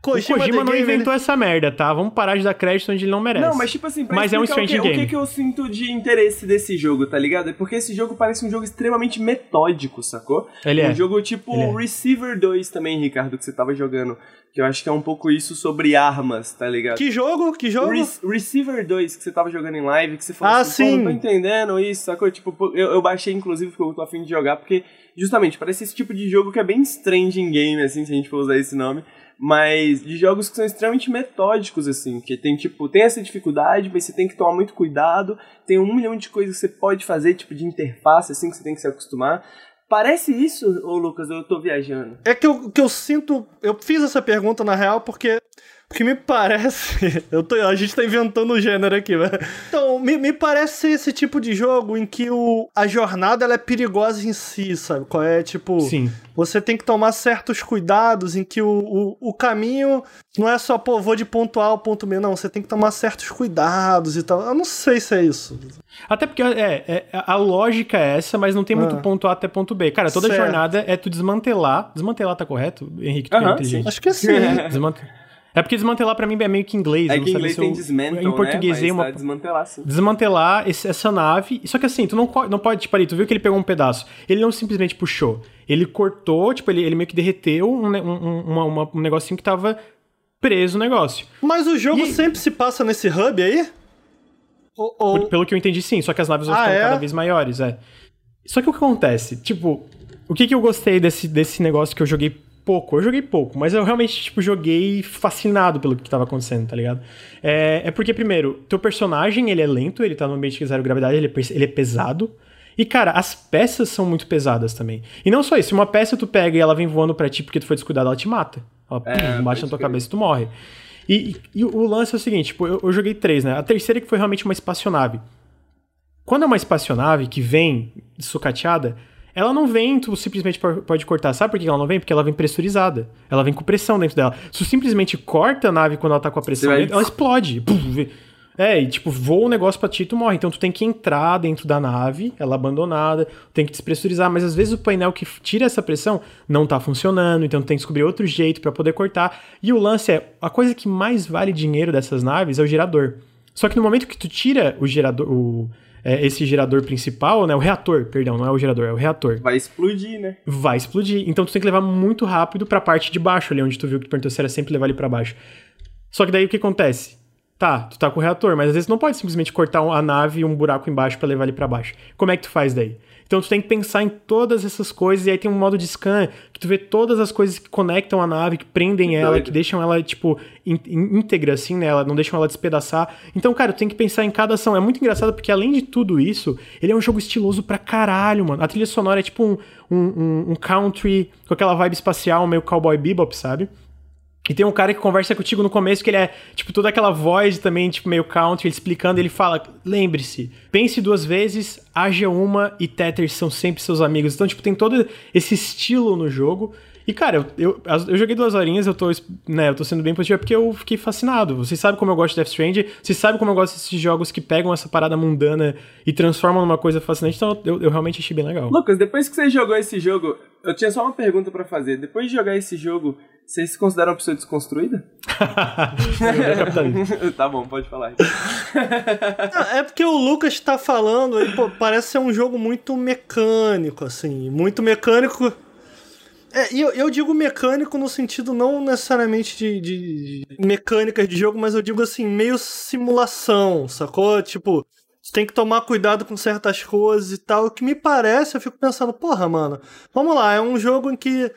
O Kojima, não Game, inventou essa merda, tá? Vamos parar de dar crédito onde ele não merece. Não, mas tipo assim, pra Mas é um explicar o que, Strange o que Game. que eu sinto de interesse desse jogo, tá ligado? É porque esse jogo parece um jogo extremamente metódico, sacou? Ele um é. jogo tipo Ele é. Receiver 2 também, Ricardo, que você tava jogando. Que eu acho que é um pouco isso sobre armas, tá ligado? Que jogo? Que jogo? Re Receiver 2 que você tava jogando em live, que você falou Ah, assim, pô, sim. não tô entendendo isso, sacou? Tipo, eu, eu baixei inclusive porque eu tô afim de jogar, porque justamente parece esse tipo de jogo que é bem strange in game, assim, se a gente for usar esse nome. Mas de jogos que são extremamente metódicos, assim, que tem, tipo, tem essa dificuldade, mas você tem que tomar muito cuidado, tem um milhão de coisas que você pode fazer, tipo, de interface, assim, que você tem que se acostumar. Parece isso, ô Lucas, ou eu tô viajando? É que eu, que eu sinto. Eu fiz essa pergunta na real porque. Porque me parece. Eu tô, a gente tá inventando o gênero aqui, né? Então, me, me parece ser esse tipo de jogo em que o, a jornada ela é perigosa em si, sabe? Qual é? Tipo. Sim. Você tem que tomar certos cuidados em que o, o, o caminho não é só, pô, vou de ponto A ao ponto B, não. Você tem que tomar certos cuidados e tal. Eu não sei se é isso. Até porque é, é- a lógica é essa, mas não tem muito Ah. ponto A até ponto B. Cara, toda Certo. jornada é tu desmantelar. Desmantelar tá correto, Henrique? Tu que é Aham, inteligente. Acho que sim. Desmante- É porque desmantelar pra mim é meio que inglês. É que não inglês tem eu- dismantle, Em portuguesei né? Mas uma. tá desmantelar, sim. desmantelar esse- essa nave. Só que assim, tu não, não pode, tipo ali, tu viu que ele pegou um pedaço. Ele não simplesmente puxou. Ele cortou, tipo, ele, ele meio que derreteu um, ne- um, um- uma- uma- um negocinho que tava preso no negócio. Mas o jogo E- sempre se passa nesse hub aí? Ou, ou- Por- Pelo que eu entendi, sim. Só que as naves Ah, ficando é? cada vez maiores, é. Só que o que acontece? Tipo, o que, que eu gostei desse, desse negócio que eu joguei pouco? Eu joguei pouco, mas eu realmente, tipo, joguei fascinado pelo que tava acontecendo, tá ligado? É, é porque, primeiro, teu personagem, ele é lento, ele tá no ambiente de zero gravidade, ele é, ele é pesado. E, cara, as peças são muito pesadas também. E não só isso, uma peça tu pega e ela vem voando pra ti porque tu foi descuidado, ela te mata. Ela É, pum, bate na tua cabeça e tu morre. E, e- e o lance é o seguinte, tipo, eu, eu joguei três, né? A terceira que foi realmente uma espaçonave. Quando é uma espaçonave que vem sucateada, ela não vem, tu simplesmente po- pode cortar. Sabe por que ela não vem? Porque ela vem pressurizada. Ela vem com pressão dentro dela. Se tu simplesmente corta a nave quando ela tá com a pressão dentro, ela explode. É, e tipo, voa um negócio pra ti e tu morre. Então tu tem que entrar dentro da nave, ela abandonada, tem que despressurizar, mas às vezes o painel que tira essa pressão não tá funcionando, então tu tem que descobrir outro jeito pra poder cortar. E o lance é, a coisa que mais vale dinheiro dessas naves é o gerador. Só que no momento que tu tira o gerador, o, é, esse gerador principal, né? O reator, perdão, não é o gerador, é o reator. Vai explodir, né? Vai explodir. Então tu tem que levar muito rápido pra parte de baixo, ali onde tu viu que tu perguntou se era sempre levar ele pra baixo. Só que daí o que acontece? Tá, tu tá com o reator, mas às vezes não pode simplesmente cortar a nave e um buraco embaixo pra levar ele pra baixo. Como é que tu faz daí? Então tu tem que pensar em todas essas coisas, e aí tem um modo de scan que tu vê todas as coisas que conectam a nave, que prendem Que ela, doido. que deixam ela, tipo, íntegra, assim, né? Ela, não deixam ela despedaçar. Então, cara, tu tem que pensar em cada ação. É muito engraçado porque, além de tudo isso, ele é um jogo estiloso pra caralho, mano. A trilha sonora é tipo um, um- um country com aquela vibe espacial, meio cowboy bebop, sabe? E tem um cara que conversa contigo no começo que ele é, tipo, toda aquela voz também, tipo, meio country, ele explicando, ele fala, lembre-se, pense duas vezes, haja uma e Tether são sempre seus amigos. Então, tipo, tem todo esse estilo no jogo. E, cara, eu, eu, eu joguei duas horinhas, eu tô, né, eu tô sendo bem positivo, porque eu fiquei fascinado. Vocês sabem como eu gosto de Death Stranding, vocês sabem como eu gosto desses jogos que pegam essa parada mundana e transformam numa coisa fascinante, então eu, eu realmente achei bem legal. Lucas, depois que você jogou esse jogo, eu tinha só uma pergunta pra fazer. Depois de jogar esse jogo, você se considera uma pessoa desconstruída? Tá bom, pode falar. É porque o Lucas tá falando, aí, pô, parece ser um jogo muito mecânico, assim, muito mecânico. É, e eu, eu digo mecânico no sentido não necessariamente de, de- de mecânicas de jogo, mas eu digo assim, meio simulação, sacou? Tipo, você tem que tomar cuidado com certas coisas e tal. O que me parece, eu fico pensando, porra, mano, vamos lá, é um jogo em que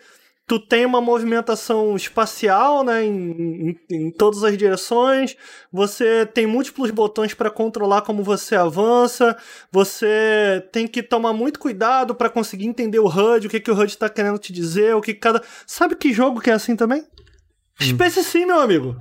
tu tem uma movimentação espacial, né, em, em, em todas as direções, você tem múltiplos botões para controlar como você avança, você tem que tomar muito cuidado para conseguir entender o HUD, o que, que o HUD tá querendo te dizer, o que cada... Sabe que jogo que é assim também? Space Sim, meu amigo.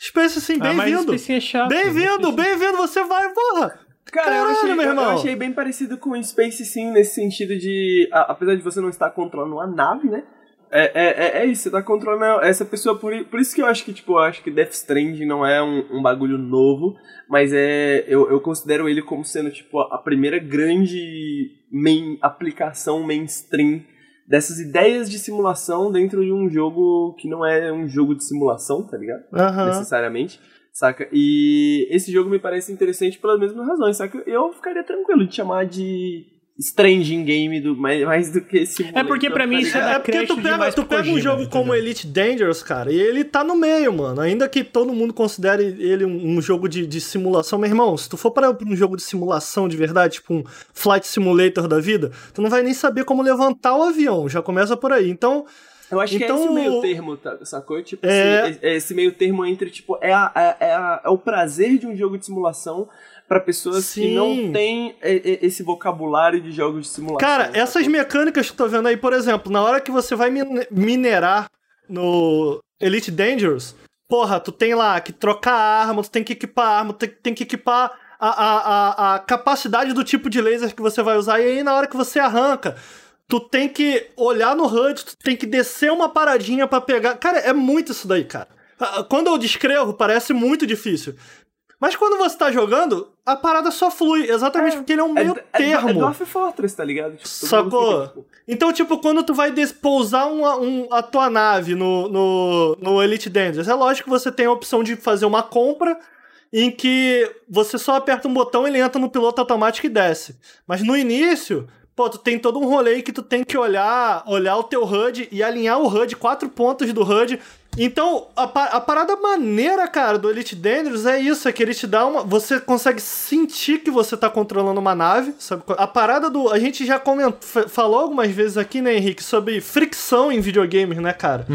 Space Sim, Ah, bem-vindo. esse é chato. Bem-vindo, bem-vindo, você vai, porra. Cara, eu, Caralho, achei, meu eu- irmão. eu achei bem parecido com o Space Sim nesse sentido de. a- apesar de você não estar controlando uma nave, né? É, é, é, é isso, você tá controlando essa pessoa. Por, por isso que eu acho que, tipo, eu acho que Death Stranding não é um, um bagulho novo, mas é. Eu, eu considero ele como sendo, tipo, a primeira grande main, aplicação mainstream dessas ideias de simulação dentro de um jogo que não é um jogo de simulação, tá ligado? Aham. necessariamente, saca? E esse jogo me parece interessante pelas mesmas razões, saca? Eu ficaria tranquilo de chamar de Stranding Game do, mais, mais do que esse É porque pra mim isso é É porque tu pega, tu pega um jogo entendeu? como Elite Dangerous, cara, e ele tá no meio, mano. Ainda que todo mundo considere ele um, um jogo de, de simulação, meu irmão, se tu for para um jogo de simulação de verdade, tipo um Flight Simulator da vida, tu não vai nem saber como levantar o avião, já começa por aí. Então, Eu acho que é Então, esse meio termo, tá, sacou? Tipo, É. assim, é- é esse meio termo entre, tipo, é, a, é, é a- é o prazer de um jogo de simulação pra pessoas que Sim. não têm é, é, esse vocabulário de jogos de simulação. Cara, essas mecânicas que eu tô vendo aí, por exemplo, na hora que você vai mine- minerar no Elite Dangerous, porra, tu tem lá que trocar arma, tu tem que equipar arma, tu tem, que equipar a, a, a, a capacidade do tipo de laser que você vai usar, e aí na hora que você arranca. Tu tem que olhar no HUD, tu tem que descer uma paradinha pra pegar. Cara, é muito isso daí, cara. Ah, Quando eu descrevo, parece muito difícil. Mas quando você tá jogando, a parada só flui, exatamente porque ele é um É, meio é, termo. é Dwarf Fortress, tá ligado? Tipo, Sacou? fica, tipo, Então, tipo, quando tu vai despousar uma- um- a tua nave no, no, no Elite Dangerous, é lógico que você tem a opção de fazer uma compra em que você só aperta um botão, ele entra no piloto automático e desce. Mas no início, pô, tu tem todo um rolê que tu tem que olhar, olhar o teu HUD e alinhar o HUD, quatro pontos do HUD. Então, a, a parada maneira, cara, do Elite Dangerous é isso, é que ele te dá uma... Você consegue sentir que você tá controlando uma nave, sabe? A parada do... A gente já comentou, fa- falou algumas vezes aqui, né, Henrique, sobre fricção em videogames, né, cara?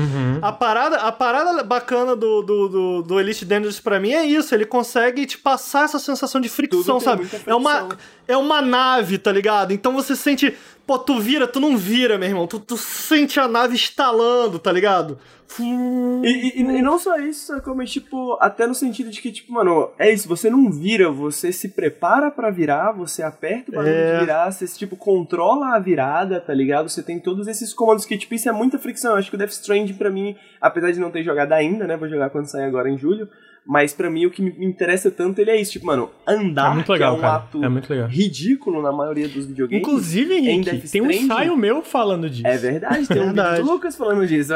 A, parada, a parada bacana do, do, do, do Elite Dangerous pra mim é isso, ele consegue te passar essa sensação de fricção, sabe? muita É uma, fricção. é uma nave, tá ligado? Então você sente... Pô, tu vira, tu não vira, meu irmão. Tu, tu sente a nave estalando, tá ligado? E, e- e não só isso, sacou? Mas, tipo, até no sentido de que, tipo, mano, é isso, você não vira, você se prepara pra virar, você aperta o bagulho É. de virar, você, tipo, controla a virada, tá ligado? Você tem todos esses comandos que, tipo, isso é muita fricção. Eu acho que o Death Stranding, pra mim, apesar de não ter jogado ainda, né, vou jogar quando sair agora em julho, mas pra mim o que me interessa tanto ele é isso, tipo, mano, andar, É legal, é um cara. ato É ridículo na maioria dos videogames. Inclusive, em Henrique, Death tem um ensaio meu falando disso. É verdade, tem um Verdade. vídeo do Lucas falando disso.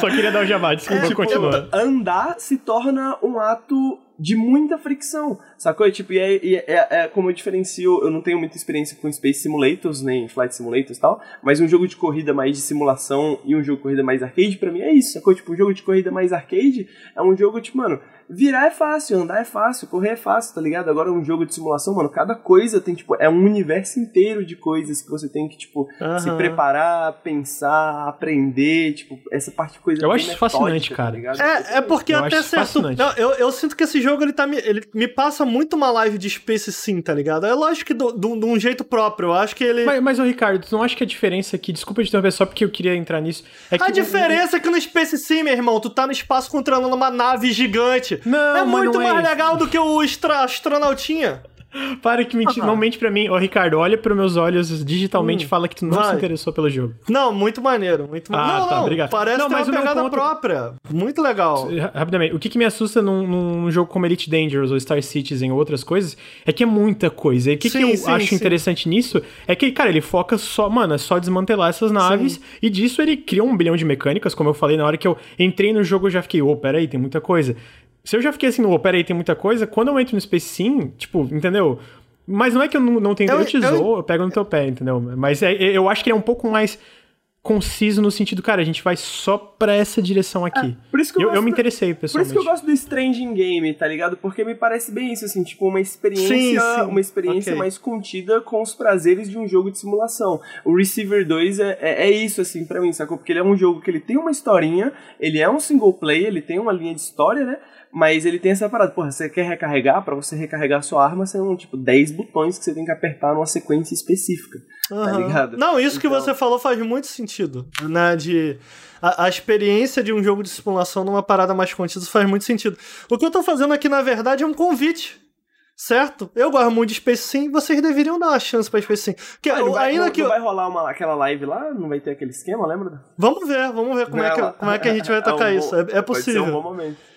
Só queria dar o jabá, desculpa, Tipo, continua. andar se torna um ato de muita fricção, sacou? E, tipo, e é, e é, é, como eu diferencio, eu não tenho muita experiência com Space Simulators, nem Flight Simulators e tal, mas um jogo de corrida mais de simulação e um jogo de corrida mais arcade, pra mim é isso, sacou? Tipo, um jogo de corrida mais arcade é um jogo, tipo, mano, virar é fácil, andar é fácil, correr é fácil, tá ligado? Agora um jogo de simulação, mano, cada coisa tem, tipo, é um universo inteiro de coisas que você tem que, tipo, uhum. se preparar, pensar, aprender, tipo, essa parte de coisa Eu acho isso fascinante, tá cara. é, é porque eu até certo... Não, eu, eu sinto que esse jogo, ele tá me, ele me passa muito uma live de Space Sim, tá ligado? É lógico que de um jeito próprio, eu acho que ele... Mas, mas ô, Ricardo, tu não acha que a diferença aqui, desculpa te interromper só porque eu queria entrar nisso, é que... A diferença é que no Space Sim, meu irmão, tu tá no espaço controlando uma nave gigante. Não, é muito é mais legal do que o astronautinha. Para que mentir, não mente pra mim. Ô, Ricardo, olha pros meus olhos digitalmente e hum, fala que tu não vai. se interessou pelo jogo. Não, muito maneiro, muito maneiro. Ah, não, tá, não, obrigado. Parece não, mas uma pegada ponto... própria. Muito legal. Rapidamente, o que, que me assusta num, num, jogo como Elite Dangerous ou Star Citizen ou outras coisas é que é muita coisa. E o que, sim, que eu sim, acho sim. interessante nisso é que, cara, ele foca só, mano, é só desmantelar essas naves e disso ele cria um bilhão de mecânicas, como eu falei na hora que eu entrei no jogo eu já fiquei, ô, oh, peraí, tem muita coisa se eu já fiquei assim, oh, peraí, tem muita coisa, quando eu entro no Space Sim, tipo, entendeu? Mas não é que eu não, não tenho. Eu, eu te eu, eu pego no teu pé, entendeu? Mas é, eu acho que ele é um pouco mais conciso no sentido, cara, a gente vai só pra essa direção aqui. É, por isso que eu, eu, eu me interessei, pessoalmente. Por isso que eu gosto do Stranding Game, tá ligado? Porque me parece bem isso, assim, tipo, uma experiência, sim, sim. uma experiência okay. mais contida com os prazeres de um jogo de simulação. O Receiver 2 é, é, é, isso, assim, pra mim, sacou? Porque ele é um jogo que ele tem uma historinha, ele é um single player, ele tem uma linha de história, né? Mas ele tem essa parada, porra, você quer recarregar, para você recarregar sua arma, são tipo 10 botões que você tem que apertar numa sequência específica. Uhum. Tá ligado? Não, isso então... que você falou faz muito sentido. Né? De. A, a, experiência de um jogo de simulação numa parada mais contida faz muito sentido. O que eu tô fazendo aqui, na verdade, é um convite certo? Eu gosto muito de Space Sim, vocês deveriam dar uma chance pra Space Sim. Que, ah, vai, ainda não, que não vai rolar uma, aquela live lá? Não vai ter aquele esquema, lembra? Vamos ver, vamos ver como, é, que, como é que a gente vai tocar é um isso. É, é possível. Pode ser um bom momento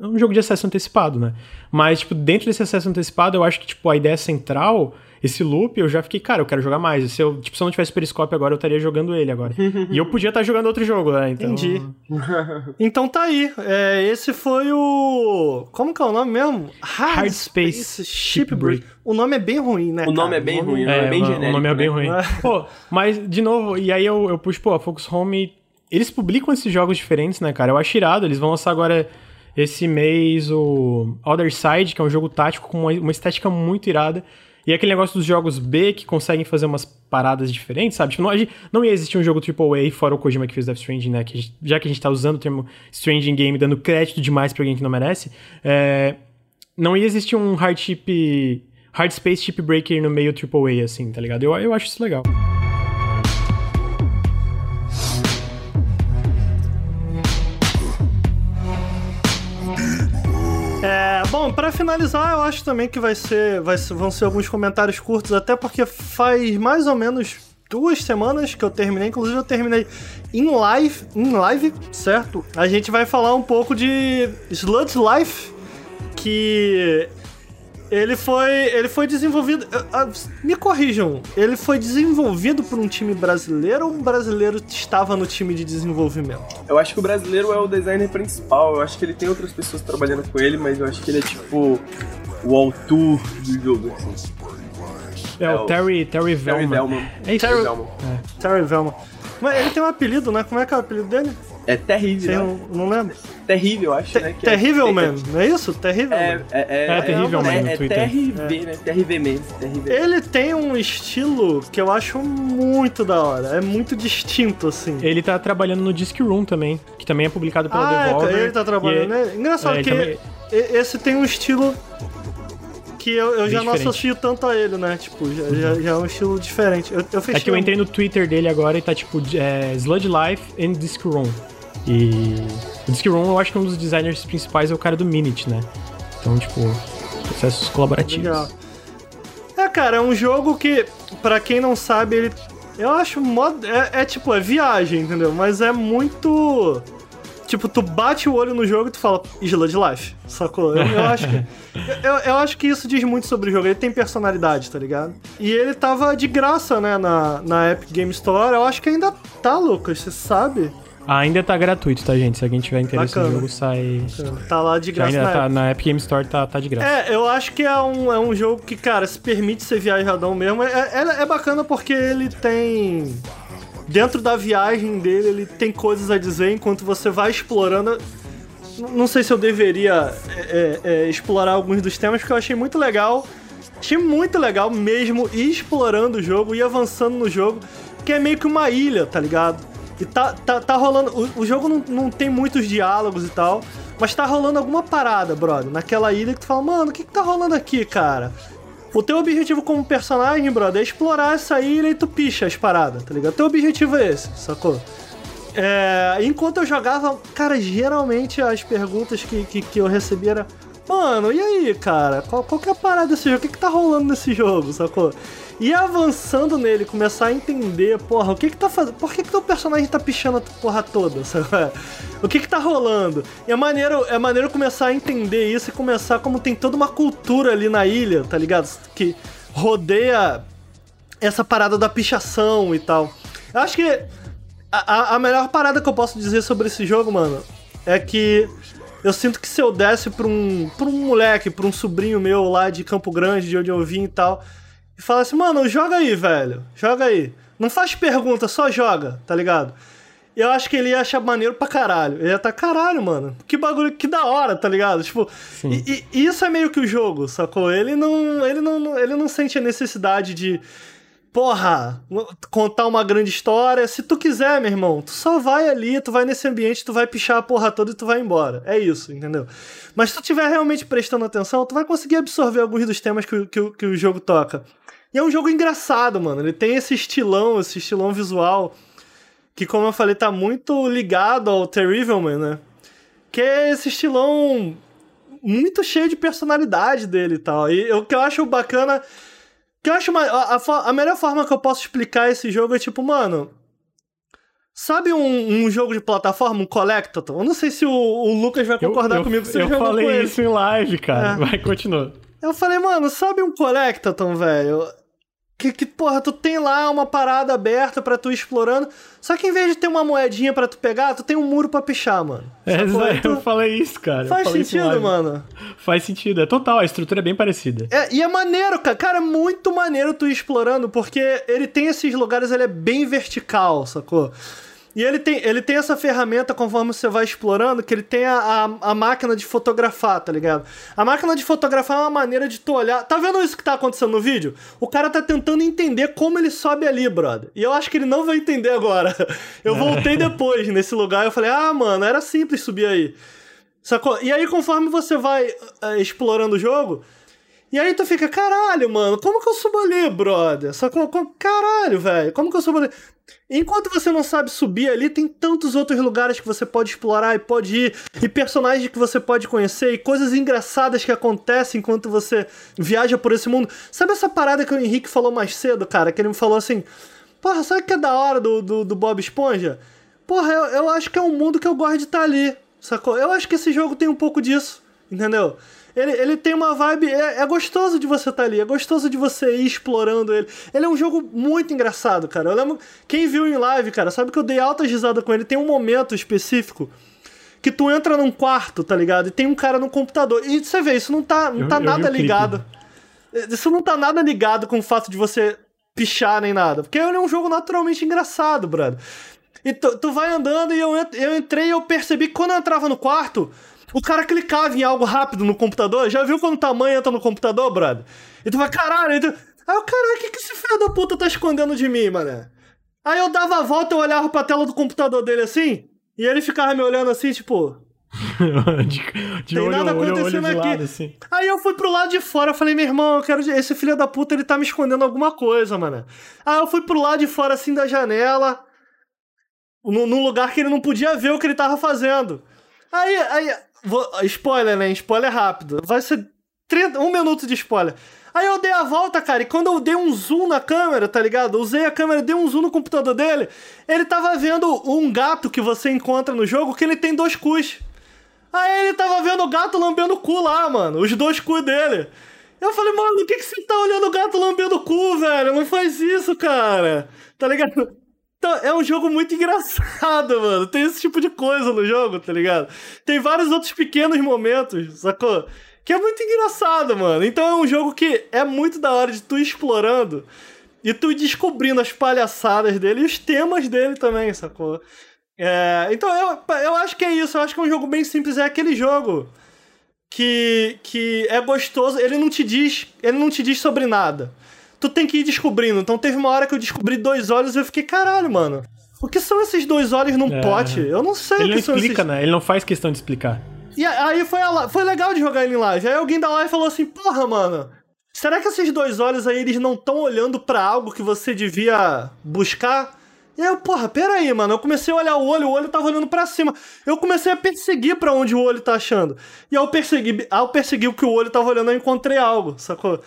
é um jogo de acesso antecipado, né? Mas, tipo, dentro desse acesso antecipado, eu acho que, tipo, a ideia central, esse loop, eu já fiquei, cara, eu quero jogar mais. Se eu, tipo, se eu não tivesse periscópio agora, eu estaria jogando ele agora. e eu podia estar jogando outro jogo, né? Então... Entendi. então tá aí. É, esse foi o. Como que é o nome mesmo? Hard, Hard Space, Shipbreak. O nome é bem ruim, né? O nome cara? é bem ruim, o nome é, é bem genérico. O nome é bem né? ruim. pô, mas, de novo, e aí eu, eu puxo, pô, a Focus Home. Eles publicam esses jogos diferentes, né, cara? Eu acho irado. Eles vão lançar agora esse mês o Other Side, que é um jogo tático com uma, estética muito irada. E aquele negócio dos jogos B que conseguem fazer umas paradas diferentes, sabe? Tipo, não, não ia existir um jogo AAA fora o Kojima que fez Death Stranding, né? Que gente, já que a gente tá usando o termo Stranding Game, dando crédito demais pra alguém que não merece, é, não ia existir um hard chip. Hard Space Chip Breaker no meio AAA, assim, tá ligado? Eu, eu acho isso legal. Bom, para finalizar, eu acho também que vai ser, vai, vão ser alguns comentários curtos, até porque faz mais ou menos duas semanas que eu terminei, inclusive eu terminei em live, em live, certo? A gente vai falar um pouco de Sludge Life, que ele foi, ele foi desenvolvido. Me corrijam, ele foi desenvolvido por um time brasileiro ou um brasileiro estava no time de desenvolvimento? Eu acho que o brasileiro é o designer principal. Eu acho que ele tem outras pessoas trabalhando com ele, mas eu acho que ele é tipo o autor do jogo. Assim. É, é, o Terry, Terry Velman. Terry Velman. É isso? Terry Velman. É. Terry Velman. Mas ele tem um apelido, né? Como é que é o apelido dele? É terrível. Né? Não, não lembro. Terrível, acho, Te, né? Que terrível é, Man, não é isso? Terrível é, Man. É, é, é, terrível Man é, Twitter. É TRV, né? TRV Man. Ele tem um estilo que eu acho muito da hora. É muito distinto, assim. Ele tá trabalhando no Disc Room também, que também é publicado pela ah, Devolver. ele tá trabalhando, né? Engraçado que também... esse tem um estilo que eu, eu já diferente. não associo tanto a ele, né? Tipo, já, já, já é um estilo diferente. Eu, eu fechei é que eu entrei no Twitter dele agora e tá tipo é, Sludge Life and Disc Room. E o Room eu acho que um dos designers principais é o cara do Minute, né? Então, tipo, processos colaborativos. Legal. É, cara, é um jogo que, para quem não sabe, ele. Eu acho mod... é, é tipo, é viagem, entendeu? Mas é muito. Tipo, tu bate o olho no jogo e tu fala, Isla de Life, sacou? Eu, eu acho que. eu, eu, acho que isso diz muito sobre o jogo. Ele tem personalidade, tá ligado? E ele tava de graça, né, na, na Epic Game Store. Eu acho que ainda tá, Lucas, você sabe? Ainda tá gratuito, tá, gente? Se alguém tiver interesse Bacana. no jogo, sai. Tá lá de Já graça ainda na tá Epic. na Game Store, tá, tá de graça. É, eu acho que é um, é um jogo que, cara, se permite ser viajadão mesmo. É, é, é bacana porque ele tem. Dentro da viagem dele, ele tem coisas a dizer enquanto você vai explorando. Não sei se eu deveria é, é, é, explorar alguns dos temas, porque eu achei muito legal. Achei muito legal mesmo ir explorando o jogo, ir avançando no jogo, que é meio que uma ilha, tá ligado? E tá, tá, tá rolando. O, o jogo não, não tem muitos diálogos e tal, mas tá rolando alguma parada, brother. Naquela ilha que tu fala, mano, o que, que tá rolando aqui, cara? O teu objetivo como personagem, brother, é explorar essa ilha e tu picha as paradas, tá ligado? Teu objetivo é esse, sacou? É, enquanto eu jogava, cara, geralmente as perguntas que, que, que eu recebia era Mano, e aí, cara? Qual, qual que é a parada desse jogo? O que, que tá rolando nesse jogo, sacou? E avançando nele, começar a entender, porra, o que que tá fazendo? Por que que teu personagem tá pichando a porra toda, sacou? O que que tá rolando? E é maneiro, é maneiro começar a entender isso e começar como tem toda uma cultura ali na ilha, tá ligado? Que rodeia essa parada da pichação e tal. Eu acho que a, a- a melhor parada que eu posso dizer sobre esse jogo, mano, é que eu sinto que se eu desse pra um, pra um moleque, pra um sobrinho meu lá de Campo Grande, de onde eu vim e tal, e falasse, mano, joga aí, velho, joga aí. Não faz pergunta, só joga, tá ligado? Eu acho que ele ia achar maneiro pra caralho. Ele ia tá, caralho, mano. Que bagulho, que da hora, tá ligado? Tipo, e, e isso é meio que o jogo, sacou? Ele não, ele não, ele não sente a necessidade de, porra, contar uma grande história. Se tu quiser, meu irmão, tu só vai ali, tu vai nesse ambiente, tu vai pichar a porra toda e tu vai embora. É isso, entendeu? Mas se tu tiver realmente prestando atenção, tu vai conseguir absorver alguns dos temas que, o- que, que o jogo toca. E é um jogo engraçado, mano. Ele tem esse estilão, esse estilão visual, que, como eu falei, tá muito ligado ao Terribleman, né? Que é esse estilão muito cheio de personalidade dele e tal. E o que eu acho bacana. Que eu acho uma, a, a a melhor forma que eu posso explicar esse jogo é tipo, mano. Sabe um, um jogo de plataforma, um Collectathon? Eu não sei se o, o Lucas vai Eu, concordar eu, comigo. Você eu com falei ele. isso em live, cara. É. Vai, continua. Eu falei, mano, sabe um Collectathon, velho? Que, que, porra, tu tem lá uma parada aberta pra tu ir explorando, só que em vez de ter uma moedinha pra tu pegar, tu tem um muro pra pichar, mano. É, tu- eu falei isso, cara. Faz sentido, mano. Faz sentido. É total, a estrutura é bem parecida. É, e é maneiro, cara. Cara, é muito maneiro tu ir explorando, porque ele tem esses lugares, ele é bem vertical, sacou? E ele tem, ele tem essa ferramenta conforme você vai explorando, que ele tem a, a, a máquina de fotografar, tá ligado? A máquina de fotografar é uma maneira de tu olhar. Tá vendo isso que tá acontecendo no vídeo? O cara tá tentando entender como ele sobe ali, brother. E eu acho que ele não vai entender agora. Eu voltei depois nesse lugar e eu falei, ah, mano, era simples subir aí. Sacou? E aí, conforme você vai eh, explorando o jogo, e aí tu fica, caralho, mano, como que eu subo ali, brother? Sacou? Com- Caralho, velho, como que eu subo ali? Enquanto você não sabe subir ali, tem tantos outros lugares que você pode explorar e pode ir, e personagens que você pode conhecer, e coisas engraçadas que acontecem enquanto você viaja por esse mundo. Sabe essa parada que o Henrique falou mais cedo, cara? Que ele me falou assim: Porra, sabe o que é da hora do, do, do Bob Esponja? Porra, eu, eu acho que é um mundo que eu gosto de estar ali, sacou? Eu acho que esse jogo tem um pouco disso, entendeu? Ele, ele tem uma vibe. É, é gostoso de você estar ali, é gostoso de você ir explorando ele. Ele é um jogo muito engraçado, cara. Eu lembro. Quem viu em live, cara, sabe que eu dei alta risada com ele. Tem um momento específico que tu entra num quarto, tá ligado? E tem um cara no computador. E você vê, isso não tá, não Eu- tá eu nada clipe. ligado. Isso não tá nada ligado com o fato de você pichar nem nada. Porque ele é um jogo naturalmente engraçado, brother. E tu, tu vai andando e eu, eu entrei e eu percebi que quando eu entrava no quarto, o cara clicava em algo rápido no computador. Já viu quando mãe entra no computador, brother? E tu vai, caralho. Aí, tu... aí eu, caralho, o que, que esse filho da puta tá escondendo de mim, mané? Aí eu dava a volta, eu olhava pra tela do computador dele assim, e ele ficava me olhando assim, tipo. de de Tem olho, nada olho, olho acontecendo de aqui. assim. Aí eu fui pro lado de fora, eu falei, meu irmão, eu quero. Esse filho da puta, ele tá me escondendo alguma coisa, mano. Aí eu fui pro lado de fora, assim, da janela, num lugar que ele não podia ver o que ele tava fazendo. Aí, aí. Vou- spoiler, né? Spoiler rápido. Vai ser 30, um minuto de spoiler. Aí eu dei a volta, cara, e quando eu dei um zoom na câmera, tá ligado? Usei a câmera, dei um zoom no computador dele, ele tava vendo um gato que você encontra no jogo que ele tem dois cus. Aí ele tava vendo o gato lambendo o cu lá, mano. Os dois cus dele. Eu falei, mano, o que, que você tá olhando o gato lambendo o cu, velho? Não faz isso, cara. Tá ligado? Então, é um jogo muito engraçado, mano. Tem esse tipo de coisa no jogo, tá ligado? Tem vários outros pequenos momentos, sacou? Que é muito engraçado, mano. Então é um jogo que é muito da hora de tu explorando e tu descobrindo as palhaçadas dele e os temas dele também, sacou? É, então eu, eu acho que é isso. Eu acho que é um jogo bem simples. É aquele jogo que, que é gostoso. Ele não te diz, ele não te diz sobre nada. Tu tem que ir descobrindo. Então teve uma hora que eu descobri dois olhos e eu fiquei, caralho, mano. O que são esses dois olhos num É. pote? Eu não sei Ele o não que são explica, esses... né? Ele não faz questão de explicar. E aí foi, a foi legal de jogar ele em live. Aí alguém da live falou assim, porra, mano, será que esses dois olhos aí, eles não estão olhando pra algo que você devia buscar? E aí eu, porra, peraí, mano, eu comecei a olhar o olho, o olho tava olhando pra cima. Eu comecei a perseguir pra onde o olho tá achando. E ao perseguir, ao perseguir o que o olho tava olhando, eu encontrei algo, sacou?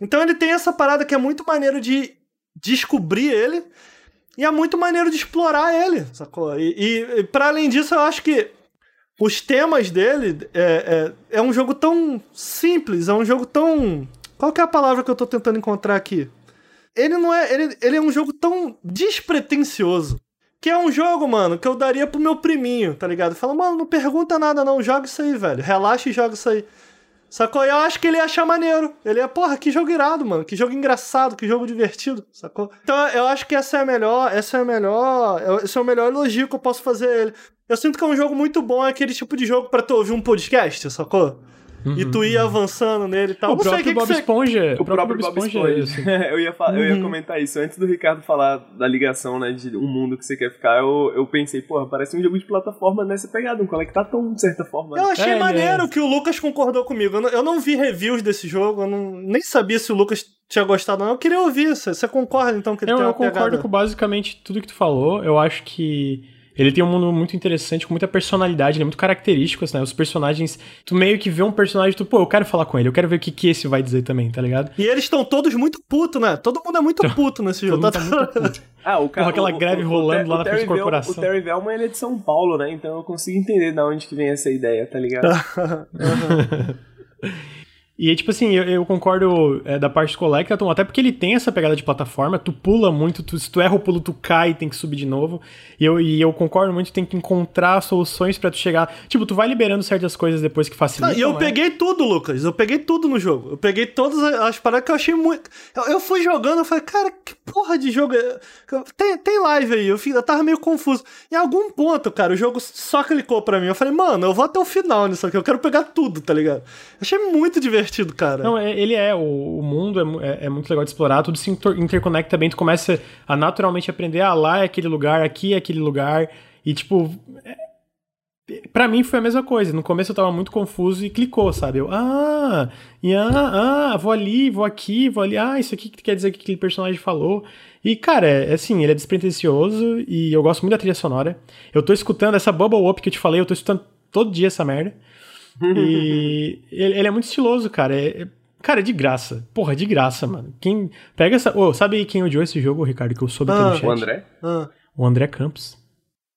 Então ele tem essa parada que é muito maneiro de descobrir ele e é muito maneiro de explorar ele, sacou? E, e, e para além disso, eu acho que os temas dele é, é, é um jogo tão simples, é um jogo tão. Qual que é a palavra que eu tô tentando encontrar aqui? Ele não é. Ele, ele é um jogo tão despretensioso. Que é um jogo, mano, que eu daria pro meu priminho, tá ligado? Fala, mano, não pergunta nada não, joga isso aí, velho. Relaxa e joga isso aí. Sacou? Eu acho que ele ia achar maneiro. Ele ia, porra, que jogo irado, mano. Que jogo engraçado, que jogo divertido, sacou? Então eu acho que essa é a melhor, essa é a melhor, esse é o melhor elogio que eu posso fazer a ele. Eu sinto que é um jogo muito bom, é aquele tipo de jogo pra tu ouvir um podcast, sacou? E tu ir avançando nele e tal. o Não próprio que que Bob você... Esponja. O próprio Bob Esponja. é isso. eu, ia fa- eu ia Uhum. comentar isso. Antes do Ricardo falar da ligação, né, de um mundo que você quer ficar, eu, eu pensei, porra, parece um jogo de plataforma nessa pegada, um conectatão, de certa forma. Eu né? achei É, maneiro é. que o Lucas concordou comigo. Eu não, eu não vi reviews desse jogo, eu não, nem sabia se o Lucas tinha gostado ou não. Eu queria ouvir. Você, você concorda então que ele Eu, tem eu concordo pegada... com basicamente tudo que tu falou. Eu acho que ele tem um mundo muito interessante, com muita personalidade, ele é muito característico, né? Os personagens. Tu meio que vê um personagem, tu, pô, eu quero falar com ele, eu quero ver o que, que esse vai dizer também, tá ligado? E eles estão todos muito putos, né? Todo mundo é muito puto nesse jogo. mundo Tá- muito puto. Ah, o cara, Porra, aquela o- greve o- o rolando Ter- lá o na frente Vel- corporação. O Terry Velman ele é de São Paulo, né? Então eu consigo entender de onde que vem essa ideia, tá ligado? E tipo assim, eu, eu concordo é, da parte do Collectathon, até porque ele tem essa pegada de plataforma, tu pula muito, tu, se tu erra o pulo, tu cai, tem que subir de novo. E eu, e eu concordo muito, tem que encontrar soluções pra tu chegar. Tipo, tu vai liberando certas coisas depois que facilitam. E eu né? peguei tudo, Lucas. Eu peguei tudo no jogo. Eu peguei todas as paradas que eu achei muito. Eu, eu fui jogando, eu falei, cara, que porra de jogo. é- Tem, tem live aí. Eu, eu tava meio confuso. Em algum ponto, cara, o jogo só clicou pra mim. Eu falei, mano, eu vou até o final nisso aqui. Eu quero pegar tudo, tá ligado? Eu achei muito divertido, cara. Não, é- ele é, o, o mundo é, é- é muito legal de explorar, tudo se inter- interconecta bem, tu começa a naturalmente aprender, ah, lá é aquele lugar, aqui é aquele lugar, e tipo, é, pra mim foi a mesma coisa, no começo eu tava muito confuso e clicou, sabe, eu, ah, e ah, ah, vou ali, vou aqui, vou ali, ah, isso aqui que quer dizer que aquele personagem falou, e cara, é, é assim, ele é despretensioso e eu gosto muito da trilha sonora, eu tô escutando essa Bubble Up que eu te falei, eu tô escutando todo dia essa merda, e ele, ele é muito estiloso, cara. É, é- cara, é de graça. Porra, é de graça, mano. Quem pega essa. Ô, sabe quem odiou esse jogo, Ricardo? Que eu soube Ah. pelo chat? O André? Ah, O André Campos.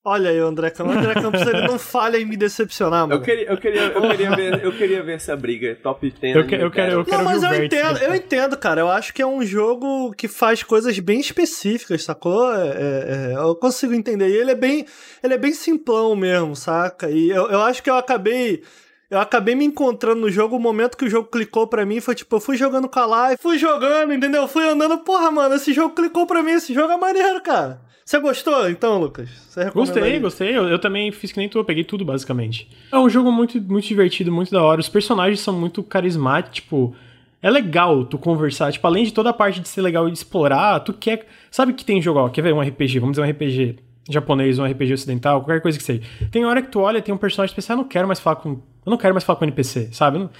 olha aí, o André Campos. O André Campos ele não falha em me decepcionar, mano. Eu queria, eu, queria, eu, queria ver, eu queria ver essa briga, top 10. Eu que- eu quero- eu quero- Não, mas eu entendo, dessa. eu entendo, cara. Eu acho que é um jogo que faz coisas bem específicas, sacou? É, é, é, eu consigo entender. E ele é bem, ele é bem simplão mesmo, saca? E eu, eu acho que eu acabei. Eu acabei me encontrando no jogo, o momento que o jogo clicou pra mim foi tipo, eu fui jogando com a live, fui jogando, entendeu? Fui andando, porra, mano, esse jogo clicou pra mim, esse jogo é maneiro, cara. Você gostou, então, Lucas? Você Gostei, gostei. Eu, eu também fiz que nem tu, eu peguei tudo, basicamente. É um jogo muito, muito divertido, muito da hora. Os personagens são muito carismáticos, tipo. É legal tu conversar, tipo, além de toda a parte de ser legal e de explorar, tu quer. Sabe que tem jogo, ó, quer ver um RPG? Vamos dizer um RPG japonês, um RPG ocidental, qualquer coisa que seja. Tem hora que tu olha, tem um personagem especial, eu não quero mais falar com. Eu não quero mais falar com NPC, sabe? Não,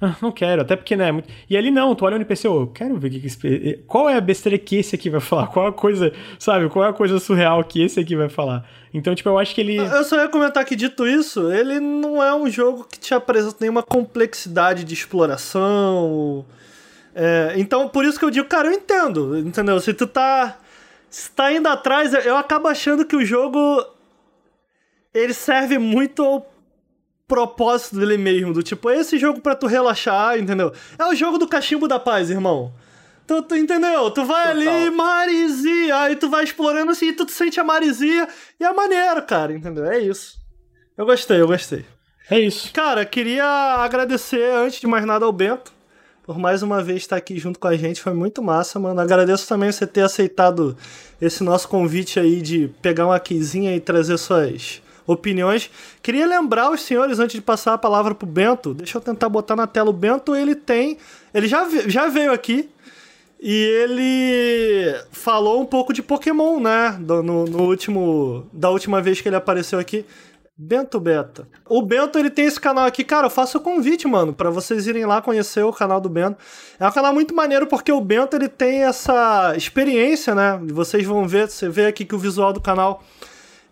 ah, não quero, até porque, né? é. E ali não, tu olha o NPC, eu quero ver o que, esse... qual é a besteira que esse aqui vai falar, qual é a coisa, sabe? Qual é a coisa surreal que esse aqui vai falar. Então, tipo, eu acho que ele. Eu só ia comentar que, dito isso, ele não é um jogo que te apresenta nenhuma complexidade de exploração. É, então, por isso que eu digo, cara, eu entendo, entendeu? Se tu tá, se tá indo atrás, eu, eu acabo achando que o jogo ele serve muito ao propósito dele mesmo, do tipo, é esse jogo pra tu relaxar, entendeu? É o jogo do cachimbo da paz, irmão. Tu, tu entendeu? Tu vai Total. ali, Marizia, aí tu vai explorando assim, tu sente a Marizia, e é maneiro, cara, entendeu? É isso. Eu gostei, eu gostei. É isso. Cara, queria agradecer, antes de mais nada, ao Bento, por mais uma vez estar aqui junto com a gente, foi muito massa, mano. Agradeço também você ter aceitado esse nosso convite aí de pegar uma quizinha e trazer suas opiniões. Queria lembrar os senhores, antes de passar a palavra pro Bento, deixa eu tentar botar na tela. O Bento, ele tem. Ele já, já veio aqui e ele falou um pouco de Pokémon, né? Do- no, no último. Da última vez que ele apareceu aqui. Bento Beta. O Bento, ele tem esse canal aqui. Cara, eu faço o convite, mano, pra vocês irem lá conhecer o canal do Bento. É um canal muito maneiro porque o Bento, ele tem essa experiência, né? Vocês vão ver, você vê aqui que o visual do canal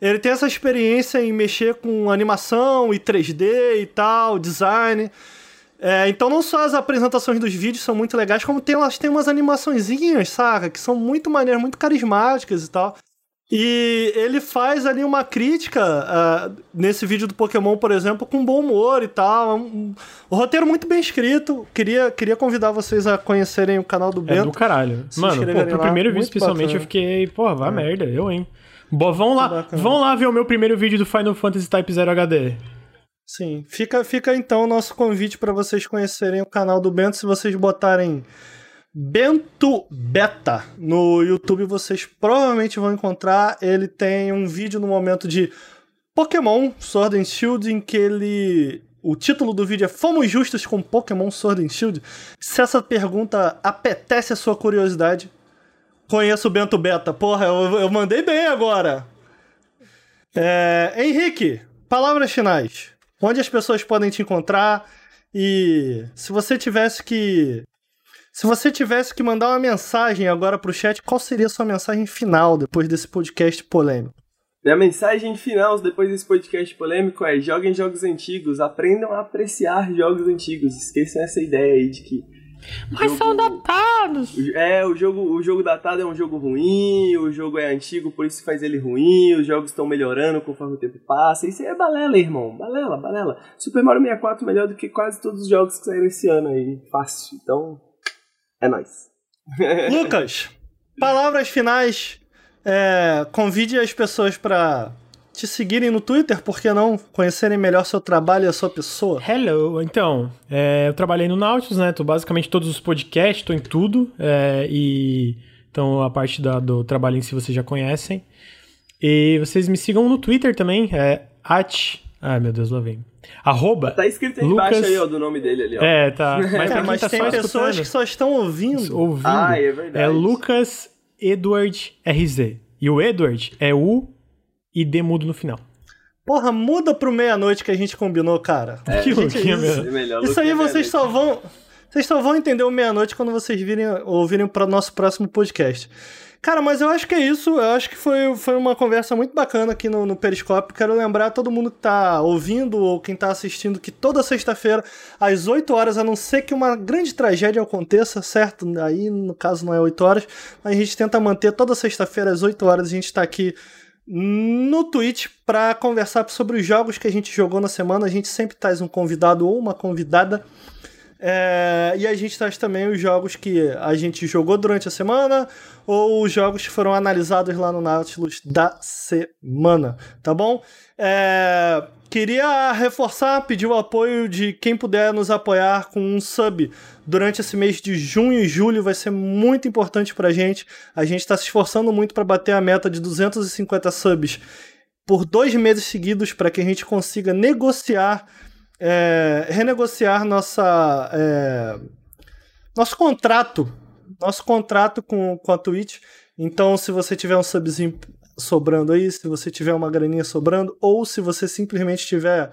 ele tem essa experiência em mexer com animação e 3D e tal, design. É, então não só as apresentações dos vídeos são muito legais, como tem, elas têm umas animaçõezinhas, saca? Que são muito maneiras, muito carismáticas e tal. E ele faz ali uma crítica ah, nesse vídeo do Pokémon, por exemplo, com bom humor e tal. Um, um- um roteiro muito bem escrito. Queria, queria convidar vocês a conhecerem o canal do É Bento. do caralho. Mano, pô, pro lá, primeiro vídeo muito especialmente bacana. É. eu fiquei, porra, vá merda, eu, hein. Bom, vão lá, bacana. vão lá ver o meu primeiro vídeo do Final Fantasy Type 0 HD. Sim, fica, fica então o nosso convite para vocês conhecerem o canal do Bento. Se vocês botarem Bento Beta no YouTube, vocês provavelmente vão encontrar. Ele tem um vídeo no momento de Pokémon Sword and Shield em que ele. O título do vídeo é Fomos Justos com Pokémon Sword and Shield? Se essa pergunta apetece a sua curiosidade, conheça o Bento Beta. Porra, eu, eu mandei bem agora. É, Henrique, palavras finais. Onde as pessoas podem te encontrar? E se você tivesse que. Se você tivesse que mandar uma mensagem agora pro chat, qual seria a sua mensagem final depois desse podcast polêmico? Minha mensagem final depois desse podcast polêmico é: joguem jogos antigos, aprendam a apreciar jogos antigos. Esqueçam essa ideia aí de que. Mas são jogo- datados! É, o jogo, o jogo datado é um jogo ruim, o jogo é antigo, por isso faz ele ruim, os jogos estão melhorando conforme o tempo passa. Isso aí é balela, irmão. Balela, balela. Super Mario 64 melhor do que quase todos os jogos que saíram esse ano aí. Fácil. Então, é nóis. Lucas, palavras finais. É, convide as pessoas para te seguirem no Twitter, por que não conhecerem melhor seu trabalho e a sua pessoa? Hello, então, é, eu trabalhei no Nautilus, né? Tô basicamente todos os podcasts, tô em tudo. é, e então a parte da- do trabalho em si vocês já conhecem. E vocês me sigam no Twitter também, é at. Ai meu Deus, lá vem. Arroba. Tá escrito aí Lucas- embaixo aí, ó, do nome dele ali, ó. É, tá. Mas, É, mas tá tem pessoas escutando, que só estão ouvindo. ouvindo, Ah, é verdade. é Lucas Edward RZ. E o Edward é U e D mudo no final. Porra, muda pro meia-noite que a gente combinou, cara. que Gente, louquinha isso- mesmo. É melhor, Isso aí vocês é só vão. Vocês só vão entender o meia-noite quando vocês virem, ouvirem para o nosso próximo podcast. Cara, mas eu acho que é isso. Eu acho que foi, foi uma conversa muito bacana aqui no, no Periscópio. Quero lembrar todo mundo que tá ouvindo ou quem tá assistindo que toda sexta-feira, às 8 horas, a não ser que uma grande tragédia aconteça, certo? Aí, no caso, não é 8 horas, mas a gente tenta manter toda sexta-feira, às 8 horas, a gente tá aqui no Twitch para conversar sobre os jogos que a gente jogou na semana. A gente sempre traz um convidado ou uma convidada. É, e a gente traz também os jogos que a gente jogou durante a semana ou os jogos que foram analisados lá no Nautilus da semana, tá bom? É, queria reforçar, pedir o apoio de quem puder nos apoiar com um sub durante esse mês de junho e julho, vai ser muito importante pra gente. A gente está se esforçando muito para bater a meta de 250 subs por dois meses seguidos para que a gente consiga negociar é, renegociar nossa, é, nosso contrato, nosso contrato com, com a Twitch. Então, se você tiver um subzinho sobrando aí, se você tiver uma graninha sobrando, ou se você simplesmente tiver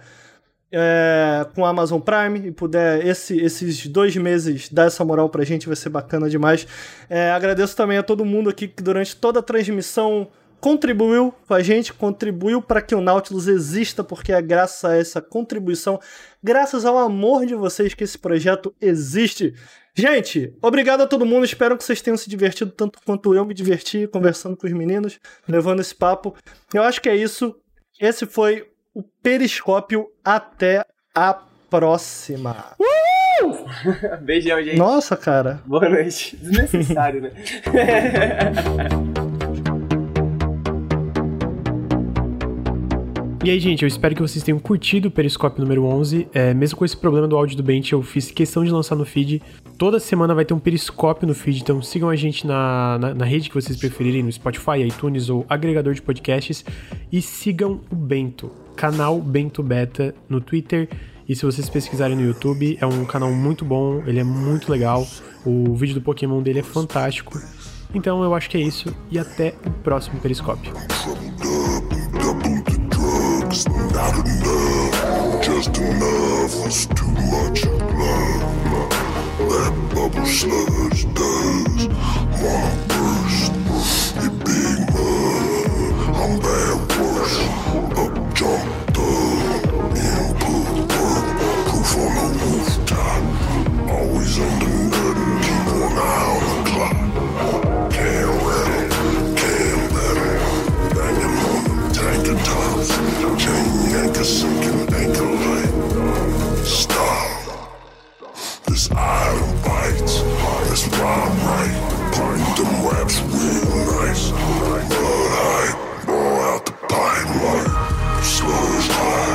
é, com a Amazon Prime e puder esse, esses dois meses dar essa moral pra gente, vai ser bacana demais. É, agradeço também a todo mundo aqui que durante toda a transmissão contribuiu com a gente, contribuiu para que o Nautilus exista, porque é graças a essa contribuição, graças ao amor de vocês que esse projeto existe. Gente, obrigado a todo mundo. Espero que vocês tenham se divertido tanto quanto eu me diverti conversando com os meninos, levando esse papo. Eu acho que é isso. Esse foi o Periscópio. Até a próxima. Uh! Beijão, gente. Nossa, cara. Boa noite. Desnecessário, né? E aí, gente, eu espero que vocês tenham curtido o Periscope número 11. É, mesmo com esse problema do áudio do Bent, eu fiz questão de lançar no feed. Toda semana vai ter um Periscope no feed, então sigam a gente na, na, na rede que vocês preferirem, no Spotify, iTunes ou agregador de podcasts. E sigam o Bento, canal Bento Beta no Twitter. E se vocês pesquisarem no YouTube, é um canal muito bom, ele é muito legal. O vídeo do Pokémon dele é fantástico. Então eu acho que é isso e até o próximo Periscope. Double not enough, just enough was too much love. That bubble sludge does wanna burst. You big mud, I'm bad worse. Up jump the input work, proof on the rooftop. Always under like a sinking anchorite Stop This island bites This rhyme right Parting them raps real nice. Blood hype blow out the pine pipeline Slow as high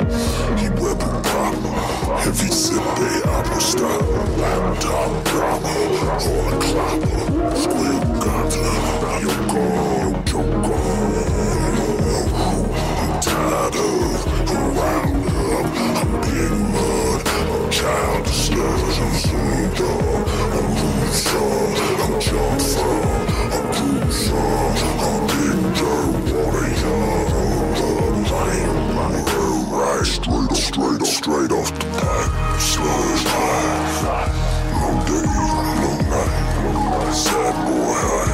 Heavy zippe, aposta, laptop, drama, holocaust, square goblet, you yoko, I'm tired of who I love. I'm being mud, I'm child disturbed, I'm zoomed I'm loser, I'm jumped. straight off, straight off the pack, slow as high. No day, no night, sad boy high.